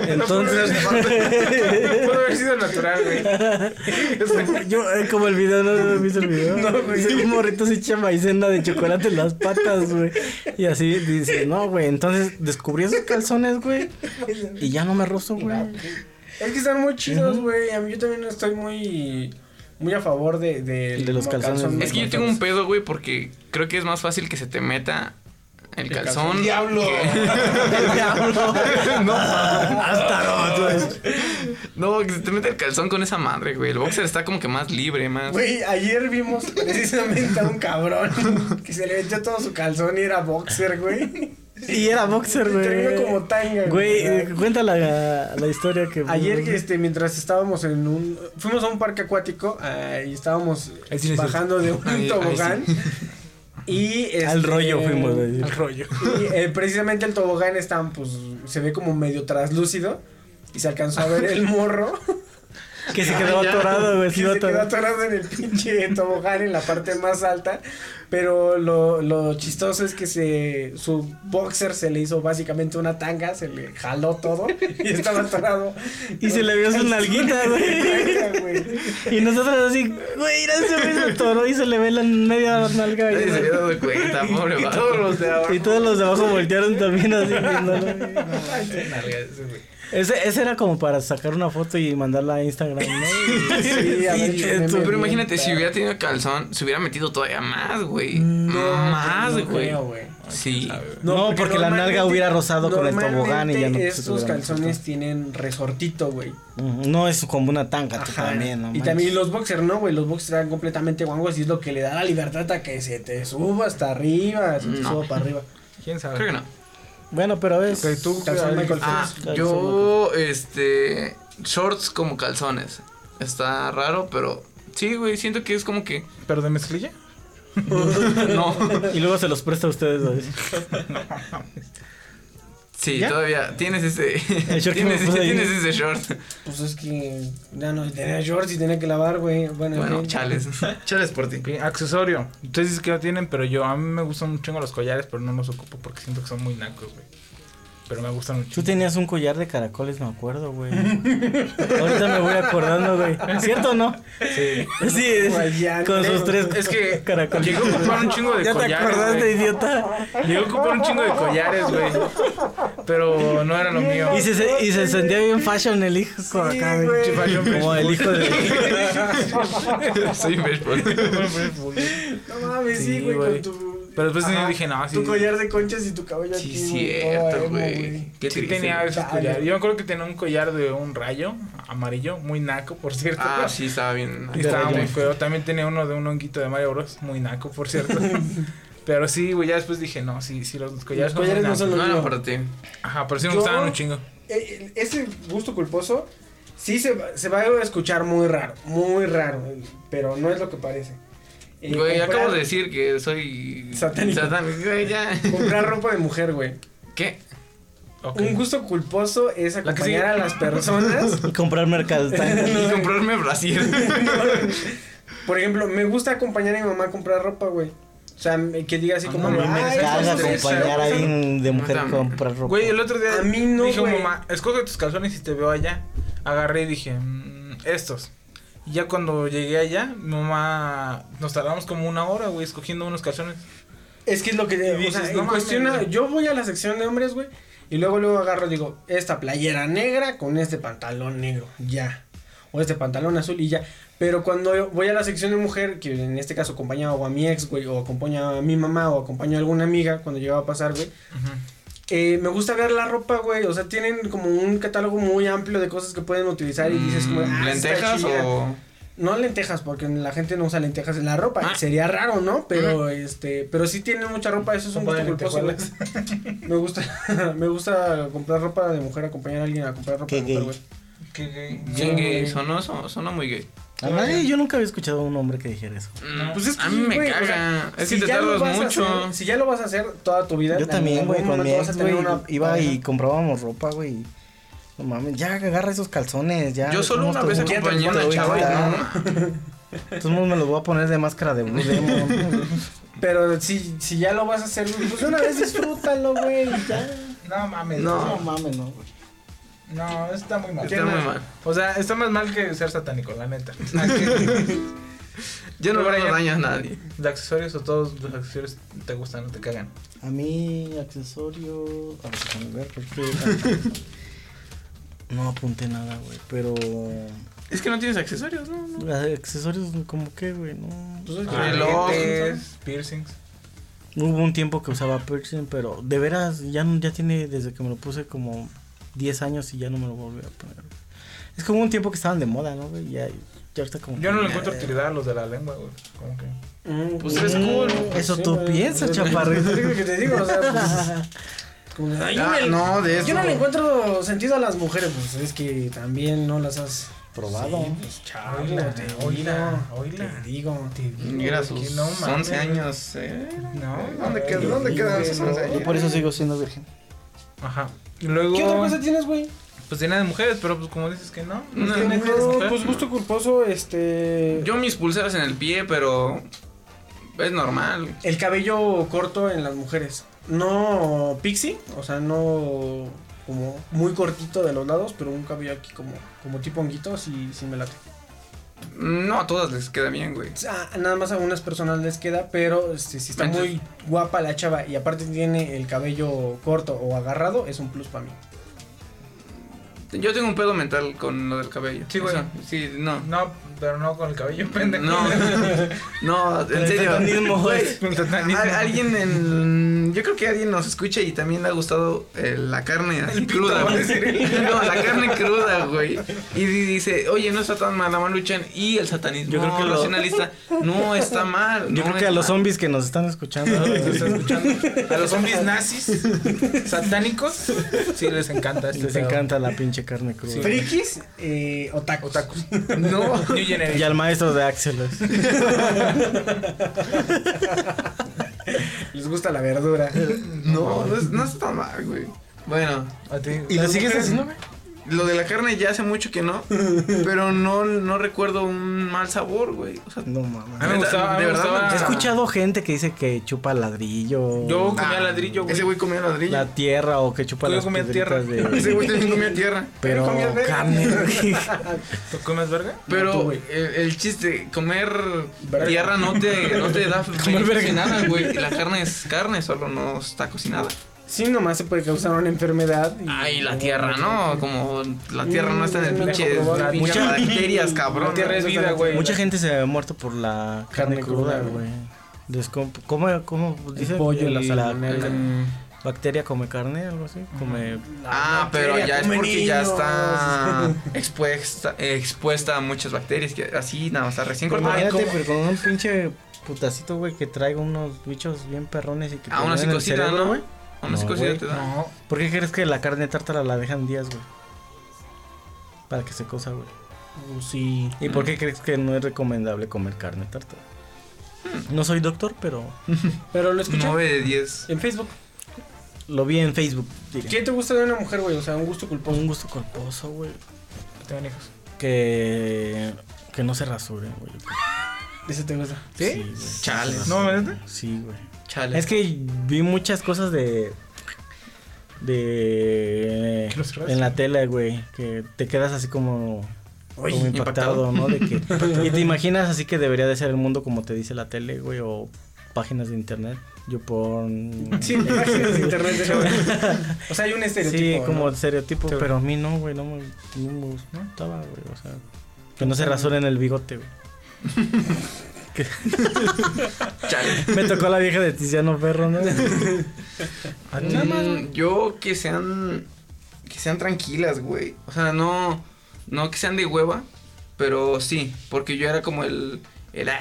Speaker 8: Entonces.
Speaker 2: Pudo haber sido natural, güey.
Speaker 8: Yo, eh, como el video, ¿no has visto el video?
Speaker 2: No, güey.
Speaker 8: Un morrito se echa maicena de chocolate en las patas, güey. Y así dice, no, güey. Entonces descubrí esos calzones, güey. Y ya no me rozo, güey.
Speaker 7: Es que están muy chidos, güey. A mí yo también estoy muy muy a favor de de,
Speaker 8: De los calzones.
Speaker 3: Es que yo tengo un pedo, güey, porque creo que es más fácil que se te meta el calzón.
Speaker 2: ¡Diablo!
Speaker 8: El diablo.
Speaker 3: no,
Speaker 8: Hasta no,
Speaker 3: no, que se te mete el calzón con esa madre, güey. El boxer está como que más libre, más.
Speaker 7: Güey, ayer vimos precisamente a un cabrón que se le metió todo su calzón y era boxer, güey.
Speaker 8: Y era boxer, güey.
Speaker 7: Terminó como tanga,
Speaker 8: Güey, eh, cuenta la, la historia que.
Speaker 7: Ayer este mientras estábamos en un fuimos a un parque acuático ah, y estábamos
Speaker 2: sí
Speaker 7: bajando de un
Speaker 3: Ahí- ahí
Speaker 7: tobogán y este,
Speaker 8: Al rollo fuimos.
Speaker 2: Al rollo.
Speaker 7: y, eh, precisamente el tobogán está pues se ve como medio traslúcido y se alcanzó a ver el morro
Speaker 8: Que se quedó atorado, güey.
Speaker 7: que
Speaker 8: se
Speaker 7: quedó
Speaker 8: atorado.
Speaker 7: en el pinche tobogán en la parte más alta. Pero lo, lo chistoso es que se su boxer se le hizo básicamente una tanga, se le jaló todo y estaba atorado.
Speaker 8: Y se le vio su nalguita, güey.
Speaker 7: Güey.
Speaker 8: Y nosotros así, güey, mira, güey se atoró y se le ve la media nalga.
Speaker 3: Nadie se
Speaker 8: güey.
Speaker 3: había dado cuenta, pobre
Speaker 2: Y todos los de abajo.
Speaker 8: Y todos los de abajo voltearon también así viéndolo. Ese, ese era como para sacar una foto y mandarla a Instagram, ¿no?
Speaker 7: Sí, a ver,
Speaker 8: Y-
Speaker 7: échame
Speaker 3: Pero
Speaker 7: bien,
Speaker 3: imagínate, si hubiera tenido calzón, se hubiera metido todavía más, güey.
Speaker 7: No,
Speaker 3: más,
Speaker 7: no
Speaker 3: güey.
Speaker 7: creo, güey.
Speaker 3: Sí.
Speaker 8: No, porque la nalga hubiera rozado con el tobogán y ya no
Speaker 7: Estos calzones tienen resortito, güey.
Speaker 8: No es como una tanga también, ¿no?
Speaker 7: y
Speaker 8: manches.
Speaker 7: también los boxers, ¿no, güey? Los boxers eran completamente guangos y es lo que le da la libertad a que se te suba hasta arriba, se te
Speaker 3: No.
Speaker 7: suba para arriba.
Speaker 2: ¿Quién sabe?
Speaker 3: Creo que no.
Speaker 8: Bueno, pero es.
Speaker 2: Ok, tú,
Speaker 7: Calzón Michael
Speaker 3: Ah,
Speaker 7: Phelps.
Speaker 3: yo, este, shorts como calzones. Está raro, pero sí, güey, siento que es como que,
Speaker 2: ¿Pero de mezclilla?
Speaker 3: no,
Speaker 8: Y luego se los presta a ustedes. güey.
Speaker 3: sí,
Speaker 8: ¿Ya?
Speaker 3: todavía tienes ese,
Speaker 8: El short
Speaker 3: tienes, ese short.
Speaker 7: Pues es que ya no tenía shorts y tenía que lavar, güey. Bueno,
Speaker 3: chales, chales por ti.
Speaker 2: Accesorio. Ustedes dicen que no tienen, pero yo a mí me gustan un chingo los collares, pero no los ocupo porque siento que son muy nacos, güey. Pero me gustan un
Speaker 8: Tú tenías un collar de caracoles, me acuerdo, güey. Ahorita me voy acordando, güey. ¿Cierto o no?
Speaker 2: Sí.
Speaker 8: Sí, es- con sus tres
Speaker 2: Es que
Speaker 8: caracoles.
Speaker 2: llegué a ocupar un chingo de
Speaker 8: ¿Ya te
Speaker 2: collares.
Speaker 8: acordaste,
Speaker 2: güey.
Speaker 8: idiota?
Speaker 2: Llegué a ocupar un chingo de collares, güey. Pero no era lo mío.
Speaker 8: Y se, se- y se sentía bien fashion el hijo con acá, güey. Como el hijo de...
Speaker 3: Soy baseball.
Speaker 7: No mames, sí,
Speaker 2: Sí,
Speaker 7: güey. con tu.
Speaker 2: Pero después
Speaker 7: Ajá,
Speaker 2: dije, no, sí.
Speaker 7: Tu collar de conchas y tu cabello
Speaker 3: Sí,
Speaker 7: aquí. güey,
Speaker 3: cierto, güey. Qué
Speaker 2: Sí
Speaker 3: triste.
Speaker 2: tenía esos
Speaker 7: Chale.
Speaker 2: collares. Yo me acuerdo que tenía un collar de un rayo amarillo, muy naco, por cierto.
Speaker 3: Ah, sí, estaba bien.
Speaker 2: Y estaba
Speaker 8: rayo.
Speaker 2: muy feo. También tenía uno de un honguito de Mario Bros. Muy naco, por cierto. Pero sí, güey, ya después dije, no, sí, sí, los collares,
Speaker 7: Los collares no son.
Speaker 3: No
Speaker 7: mío.
Speaker 3: era para ti.
Speaker 2: Ajá, pero sí me
Speaker 7: Yo-
Speaker 2: gustaban un chingo.
Speaker 7: Eh, ese gusto culposo sí se, va- se va a escuchar muy raro, muy raro, pero no es lo que parece. Eh,
Speaker 3: Güey,
Speaker 7: comprar-
Speaker 3: acabo de decir que soy
Speaker 7: Satánico.
Speaker 3: satánico, güey, ya.
Speaker 7: Comprar ropa de mujer, güey.
Speaker 3: ¿Qué?
Speaker 7: Un gusto culposo es
Speaker 2: La
Speaker 7: acompañar a las personas.
Speaker 8: Y comprar mercadotecnia.
Speaker 3: Y comprarme brasier.
Speaker 7: Por ejemplo, me gusta acompañar a mi mamá a comprar ropa, güey. O sea, me- que diga así
Speaker 2: Ah,
Speaker 7: como,
Speaker 2: no
Speaker 7: de,
Speaker 2: mames,
Speaker 7: "Ay,
Speaker 8: Caga acompañar a alguien de mujer a comprar ropa.
Speaker 2: Güey, el otro día
Speaker 7: A mí no,
Speaker 2: dijo
Speaker 7: güey.
Speaker 2: mamá, escoge tus calzones y te veo allá. Agarré y dije, "Mm, estos. Y ya cuando llegué allá, mi mamá, nos tardamos como una hora, güey, escogiendo unos calzones.
Speaker 7: Es que es lo que o
Speaker 2: dices,
Speaker 7: sea,
Speaker 2: no güey.
Speaker 7: yo voy a la sección de hombres, güey, y luego luego agarro, digo, esta playera negra con este pantalón negro, ya. O este pantalón azul y ya. Pero cuando voy a la sección de mujer, que en este caso acompañaba o a mi ex, güey, o acompaña a mi mamá o acompaña a alguna amiga cuando llegaba a pasar, güey. Eh, me gusta ver la ropa, güey. O sea, tienen como un catálogo muy amplio de cosas que pueden utilizar y dices como, ah,
Speaker 3: ¿Lentejas
Speaker 7: chida".
Speaker 3: o...?
Speaker 7: No lentejas, porque la gente no usa lentejas en la ropa.
Speaker 3: Ah.
Speaker 7: Sería raro, ¿no? Pero este, pero sí tienen mucha ropa, eso es un gusto culposo. Me gusta, me gusta comprar ropa de mujer, acompañar a alguien a comprar ropa
Speaker 8: Qué
Speaker 7: de mujer,
Speaker 8: gay.
Speaker 7: güey.
Speaker 2: Qué gay.
Speaker 3: Bien gay, sonó muy gay.
Speaker 8: A nadie, yo nunca había escuchado a un hombre que dijera eso.
Speaker 3: Mm,
Speaker 7: Pues es que,
Speaker 3: a mí me
Speaker 7: güey, o
Speaker 3: caga.
Speaker 7: sea,
Speaker 3: es
Speaker 7: si
Speaker 3: que te
Speaker 7: ya lo
Speaker 3: tardas
Speaker 7: vas a
Speaker 3: mucho.
Speaker 7: hacer- si ya lo vas a hacer toda tu vida.
Speaker 8: Yo también, güey, con mi ex, güey,
Speaker 7: una
Speaker 8: iba y comprábamos ropa, güey. No mames, ya agarra esos calzones, ya.
Speaker 3: Yo solo
Speaker 8: ¿cómo
Speaker 3: una vez acompañé a una chava no,
Speaker 8: modos me los voy a poner de máscara de Demon.
Speaker 7: Pero si, si ya lo vas a hacer, pues una vez disfrútalo, güey. Ya.
Speaker 2: No mames.
Speaker 8: No,
Speaker 2: No,
Speaker 8: mames, no, güey.
Speaker 2: No, está muy mal.
Speaker 3: Está muy mal.
Speaker 2: O sea, está más mal que ser satánico, la neta.
Speaker 3: Yo no
Speaker 2: Pero
Speaker 3: le
Speaker 2: ya-
Speaker 3: daño a nadie.
Speaker 2: ¿De accesorios o todos los accesorios te gustan o te cagan?
Speaker 8: A mí, accesorio. A ver, déjame ver, porque. No apunté nada, güey. Pero.
Speaker 3: Es que no tienes accesorios, ¿no? no.
Speaker 8: Accesorios, como que, güey, no.
Speaker 2: Ah,
Speaker 3: Reloj,
Speaker 2: Aretes, piercings.
Speaker 8: Hubo un tiempo que usaba piercing, pero de veras, ya, no- ya tiene desde que me lo puse como 10 años y ya no me lo volví a poner. Es como un tiempo que estaban de moda, ¿no, güey? Ya, ya ahorita como.
Speaker 2: Yo no le encuentro utilidad a los de la lengua, güey. Como que.
Speaker 3: Pues es cool.
Speaker 8: Eso
Speaker 7: Sí,
Speaker 8: tú
Speaker 7: güey.
Speaker 8: piensas, chaparrito.
Speaker 7: es lo que te digo, o sea, pues, como ay, yo
Speaker 3: Ah,
Speaker 7: me-
Speaker 3: no, de eso.
Speaker 7: Yo no le encuentro sentido a las mujeres, pues es que también no las has
Speaker 8: Probado.
Speaker 7: Sí, pues chavo,
Speaker 2: Oíla,
Speaker 7: te
Speaker 2: oíla,
Speaker 7: digo,
Speaker 2: oíla.
Speaker 7: Te digo, te digo.
Speaker 3: Mira sus
Speaker 2: no mames,
Speaker 3: 11
Speaker 2: güey.
Speaker 3: años. ¿eh?
Speaker 2: No,
Speaker 3: ¿Dónde, quedan, ¿dónde quedan
Speaker 7: no.
Speaker 3: 11
Speaker 8: Yo
Speaker 3: años?
Speaker 8: por eso sigo siendo virgen.
Speaker 2: Ajá. Luego.
Speaker 7: ¿Qué otra cosa tienes, güey?
Speaker 2: Pues tiene de mujeres, pero pues como dices que no.
Speaker 3: No,
Speaker 7: pues gusto culposo, este.
Speaker 3: Yo mis pulseras en el pie, pero es normal.
Speaker 7: El cabello corto en las mujeres. No pixie, o sea, no como muy cortito de los lados, pero un cabello aquí como, como tipo honguito, sí, sí me late.
Speaker 3: No a todas les queda bien, güey.
Speaker 7: Sea, nada más a unas personas les queda, pero este, si está
Speaker 3: Entonces-
Speaker 7: muy guapa la chava y aparte tiene el cabello corto o agarrado, es un plus para mí.
Speaker 3: Yo tengo un pedo mental con lo del cabello.
Speaker 2: Sí, güey.
Speaker 3: Eso, Sí, no.
Speaker 2: No, pero no con el cabello, pendejo.
Speaker 3: No, no, en
Speaker 8: el
Speaker 3: serio.
Speaker 8: satanismo,
Speaker 3: Güey,
Speaker 2: Con el satanismo.
Speaker 3: a- alguien en. Yo creo que alguien nos escucha y también le ha gustado eh, la carne así cruda.
Speaker 2: va a
Speaker 3: güey.
Speaker 2: decir.
Speaker 3: No, la carne cruda, güey. Y di- dice, oye, no está tan mal, la maluchan. Y el satanismo
Speaker 8: Yo creo que lo-
Speaker 3: racionalista no está mal.
Speaker 8: Yo
Speaker 3: no
Speaker 8: creo que a los
Speaker 3: mal.
Speaker 8: zombies que nos están escuchando.
Speaker 2: ¿Se está escuchando? A los zombies nazis satánicos, sí les encanta este
Speaker 8: Les
Speaker 2: pedo.
Speaker 8: encanta la pinche carne cruda.
Speaker 7: Frikis, eh, otakus.
Speaker 2: Otakus.
Speaker 3: No.
Speaker 8: Y al maestro de Axel.
Speaker 7: Les gusta la verdura.
Speaker 3: No, no, es- no está tan mal, güey. Bueno,
Speaker 2: A ti.
Speaker 7: ¿Y lo sigues haciendo, güey?
Speaker 3: Lo de la carne ya hace mucho que no. Pero no, no recuerdo un mal sabor, güey. O sea,
Speaker 8: No
Speaker 2: A
Speaker 8: mames.
Speaker 2: mí me gustaba, a mí
Speaker 3: de
Speaker 2: me
Speaker 3: verdad me
Speaker 2: gustaba-
Speaker 8: He escuchado gente que dice que chupa ladrillo.
Speaker 2: Yo comía
Speaker 3: ah,
Speaker 2: ladrillo, güey.
Speaker 3: Ese güey comía ladrillo.
Speaker 8: La tierra o que chupa
Speaker 2: Yo
Speaker 8: las
Speaker 2: comía tierra.
Speaker 8: de...
Speaker 3: Ese güey también comía tierra.
Speaker 8: Pero carne, güey.
Speaker 2: ¿Tú comes verga?
Speaker 3: Pero
Speaker 7: No, tú, güey.
Speaker 3: el, el chiste, comer
Speaker 2: Verga.
Speaker 3: tierra no te, no te da
Speaker 8: Comer verga.
Speaker 3: nada, güey. La carne es carne, solo no está cocinada.
Speaker 7: Sí, nomás se puede causar una enfermedad. y-
Speaker 3: Ay, la tierra, ¿no? Como la tierra no está en el
Speaker 7: Mm,
Speaker 3: pinche.
Speaker 7: comprobado.
Speaker 3: pinche
Speaker 8: Mucha-
Speaker 3: bacterias, cabrón.
Speaker 2: La tierra es vida, güey.
Speaker 8: Mucha gente se ha muerto por la carne,
Speaker 7: Carne
Speaker 8: cruda, güey. Descomp ¿Cómo, cómo dice?
Speaker 7: pollo, la
Speaker 8: El-
Speaker 7: salmonela.
Speaker 3: Mm,
Speaker 8: bacteria come carne, algo así. Come...
Speaker 3: Ah, pero
Speaker 7: bacteria
Speaker 3: ya es porque ya está expuesta, expuesta a muchas bacterias. Que así, nada más, está recién cortada.
Speaker 8: imagínate, pero con un pinche putacito, güey, que traiga unos bichos bien perrones y que
Speaker 3: Ah, una psicosita, ¿no?
Speaker 8: güey. No,
Speaker 3: te da.
Speaker 2: No,
Speaker 8: ¿Por qué crees que la carne tártara la dejan días, güey? Para que se cosa, güey.
Speaker 7: Pues Sí.
Speaker 8: ¿Y por qué crees que no es recomendable comer carne tártara? No soy doctor, pero
Speaker 7: Pero lo escuché
Speaker 3: 9 de 10.
Speaker 7: en Facebook.
Speaker 8: lo vi en Facebook. diré.
Speaker 7: ¿Qué te gusta de una mujer, güey? O sea, un gusto culposo.
Speaker 8: Un gusto culposo, güey.
Speaker 2: que tengan hijos.
Speaker 8: Que, que no se rasuren, güey.
Speaker 7: Ese te gusta.
Speaker 8: Sí, güey.
Speaker 3: Chale.
Speaker 2: ¿No, ¿verdad?
Speaker 8: Sí, güey.
Speaker 3: Chale.
Speaker 8: Es que vi muchas cosas de. De.
Speaker 2: ¿Que los
Speaker 8: En la tele, güey. Que te quedas así como.
Speaker 7: Uy,
Speaker 8: como impactado,
Speaker 3: impactado.
Speaker 8: ¿no? De que. y te imaginas así que debería de ser el mundo como te dice la tele, güey. O páginas de internet. Yo por.
Speaker 7: Sí, páginas de internet. de. O sea, hay un estereotipo.
Speaker 8: Sí, como
Speaker 7: ¿no?
Speaker 8: estereotipo,
Speaker 7: Sí.
Speaker 8: pero a mí no, güey, no me, no me gustaba, güey, o sea, que no se rasuren el bigote, güey. Me tocó la vieja de Tiziano Ferro, ¿no?
Speaker 3: A ti, yo que sean que sean tranquilas, güey. O sea, no no que sean de hueva, pero sí, porque yo era como el el, eh,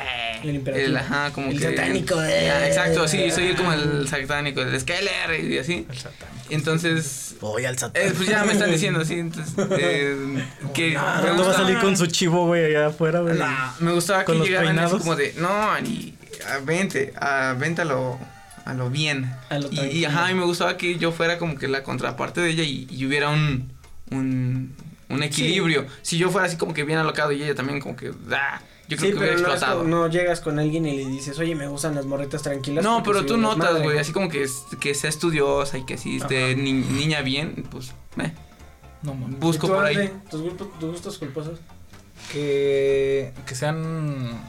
Speaker 7: El imperativo.
Speaker 3: ajá, como
Speaker 7: El
Speaker 3: que
Speaker 7: satánico, eh.
Speaker 3: exacto, sí, soy como el satánico, el Skyler y así.
Speaker 2: El satán.
Speaker 3: Entonces,
Speaker 8: Voy al satán.
Speaker 3: eh, pues ya me están diciendo así, entonces eh, que me
Speaker 8: ¿Cuándo va a salir con su chivo, güey, allá afuera, güey?
Speaker 3: Nah, me gustaba que
Speaker 8: los
Speaker 3: llegaran así
Speaker 8: peinados.
Speaker 3: como de, no, Ani, ah, vente, ah, vente a lo, a lo bien.
Speaker 7: A lo
Speaker 3: y, y, ajá, y me gustaba que yo fuera como que la contraparte de ella y, y hubiera un, un, un equilibrio. Si yo fuera así como que bien alocado y ella también como que, ah, yo creo
Speaker 7: Sí,
Speaker 3: que hubiera
Speaker 7: pero no,
Speaker 3: explotado.
Speaker 7: llegas con alguien y le dices, oye, me gustan las morritas tranquilas.
Speaker 3: No, pero tú notas,
Speaker 7: desmadre".
Speaker 3: güey, así como que, es- que sea estudiosa y que así esté ni- niña bien, pues, eh,
Speaker 2: No, mames.
Speaker 3: busco
Speaker 7: ¿Y tú,
Speaker 3: por ahí.
Speaker 7: ¿Tus, gustos- tus gustos culposos?
Speaker 2: Que, que sean.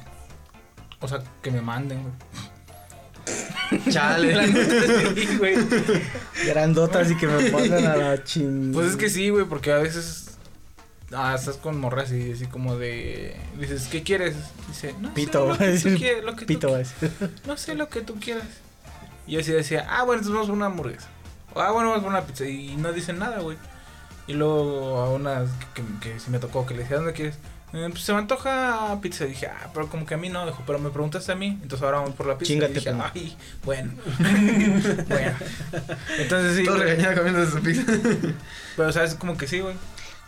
Speaker 2: O sea, que me manden, güey.
Speaker 3: Chale.
Speaker 2: La neta, sí, güey.
Speaker 8: Grandotas y que me pongan a la ching.
Speaker 2: Pues es que sí, güey, porque a veces. Ah, estás con morras y así como de. Dices, ¿qué quieres? Dice, no
Speaker 8: Pito,
Speaker 2: sé, lo que tú lo que tú
Speaker 8: Pito decir.
Speaker 2: no sé lo que tú quieras. Y así decía, ah, bueno, entonces vamos por una hamburguesa. O, ah, bueno, vamos por una pizza. Y no dicen nada, güey. Y luego a unas que, que, que sí me tocó, que le decía, ¿dónde quieres? "Eh, pues se me antoja pizza. Y dije, ah, pero como que a mí no, dijo, pero me preguntaste a mí. Entonces ahora vamos por la pizza.
Speaker 8: Chíngate,
Speaker 2: y dije, ay, bueno. bueno. Entonces sí.
Speaker 3: Todo regañado comiendo su pizza.
Speaker 2: Pero, o sea, es como que sí, güey.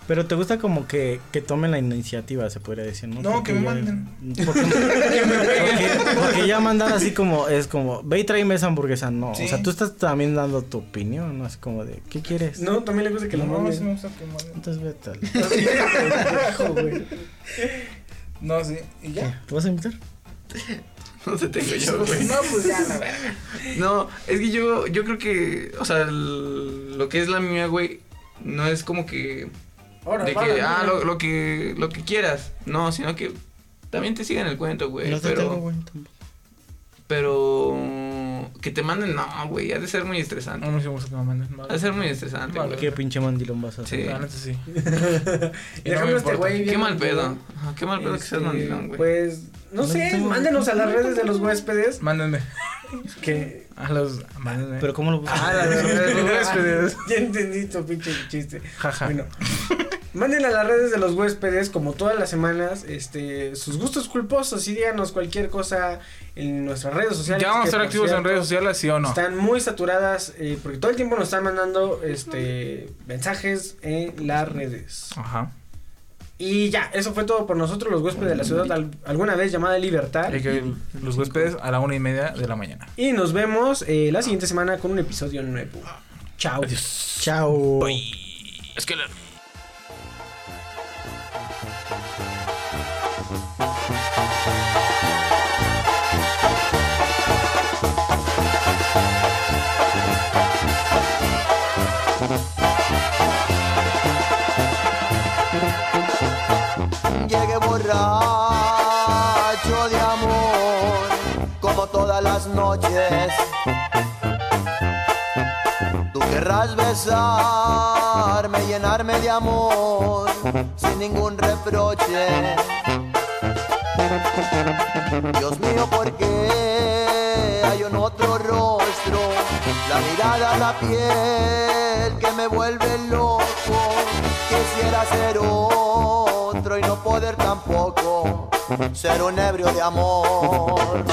Speaker 8: Pero te gusta como que, que tomen la iniciativa, se podría decir, ¿no?
Speaker 2: No,
Speaker 8: Porque
Speaker 2: que me
Speaker 8: ya-
Speaker 2: manden.
Speaker 8: Porque, porque- porque ya mandar así como, es como, ve y tráeme esa hamburguesa, no.
Speaker 2: Sí.
Speaker 8: O sea, tú estás también dando tu opinión, ¿no? Así como de, ¿qué quieres?
Speaker 7: No, también le gusta que lo
Speaker 2: No, sí
Speaker 7: manden.
Speaker 2: me gusta que manden.
Speaker 8: Entonces vete al...
Speaker 7: Hijo, güey.
Speaker 2: No, sí. ¿Y ya?
Speaker 8: ¿Te vas a invitar?
Speaker 3: No te tengo yo, güey.
Speaker 2: No, pues ya, la verga.
Speaker 3: No, es que yo, yo creo que, o sea, el- lo que es la mía, güey, no es como que,
Speaker 7: Ahora,
Speaker 3: de
Speaker 7: vale,
Speaker 3: que, ah,
Speaker 7: vale.
Speaker 3: lo, lo que, lo que quieras, no, sino que también te sigan el cuento, güey,
Speaker 8: no te
Speaker 3: pero,
Speaker 8: tengo, güey. tampoco.
Speaker 3: pero, que te manden, no, güey, ha de ser muy
Speaker 2: No,
Speaker 3: estresante,
Speaker 2: no sí me gusta que me manden.
Speaker 3: ha de ser muy estresante,
Speaker 2: Vale.
Speaker 3: güey.
Speaker 8: ¿Qué pinche mandilón vas a hacer?
Speaker 3: Sí.
Speaker 2: La neta sí.
Speaker 7: Y
Speaker 2: Y no me
Speaker 7: este güey
Speaker 3: Qué mal pedo. Ajá, qué mal pedo que seas
Speaker 7: Este,
Speaker 3: mandilón, güey.
Speaker 7: Pues, no
Speaker 8: No
Speaker 7: sé,
Speaker 8: tengo-
Speaker 7: mándenos a las redes de los huéspedes.
Speaker 2: Mándenme.
Speaker 7: Que.
Speaker 2: A los. Mándenme.
Speaker 8: Pero ¿cómo lo buscas?
Speaker 2: Ah, las redes de los huéspedes.
Speaker 7: Ya entendí tu pinche chiste.
Speaker 2: Jaja.
Speaker 7: Bueno, manden a las redes de los huéspedes, como todas las semanas, este, sus gustos culposos y díganos cualquier cosa en nuestras redes sociales.
Speaker 2: ¿Ya vamos a estar activos en redes sociales, sí o no?
Speaker 7: Están muy saturadas eh, porque todo el tiempo nos están mandando este mensajes en las redes.
Speaker 2: Ajá.
Speaker 7: Y ya, eso fue todo por nosotros, los huéspedes de la ciudad, al- alguna vez llamada Libertad.
Speaker 2: Y que los huéspedes a la una y media de la mañana.
Speaker 7: Y nos vemos eh, la siguiente semana con un episodio nuevo. Chao.
Speaker 8: Chao.
Speaker 2: Es que la...
Speaker 11: Llegué borracho de amor, como todas las noches. Tú querrás besarme, llenarme de amor, sin ningún reproche. Dios mío, ¿por qué hay un otro rostro? La mirada, la piel que me vuelve loco. Quisiera ser otro y no poder tampoco ser un ebrio de amor.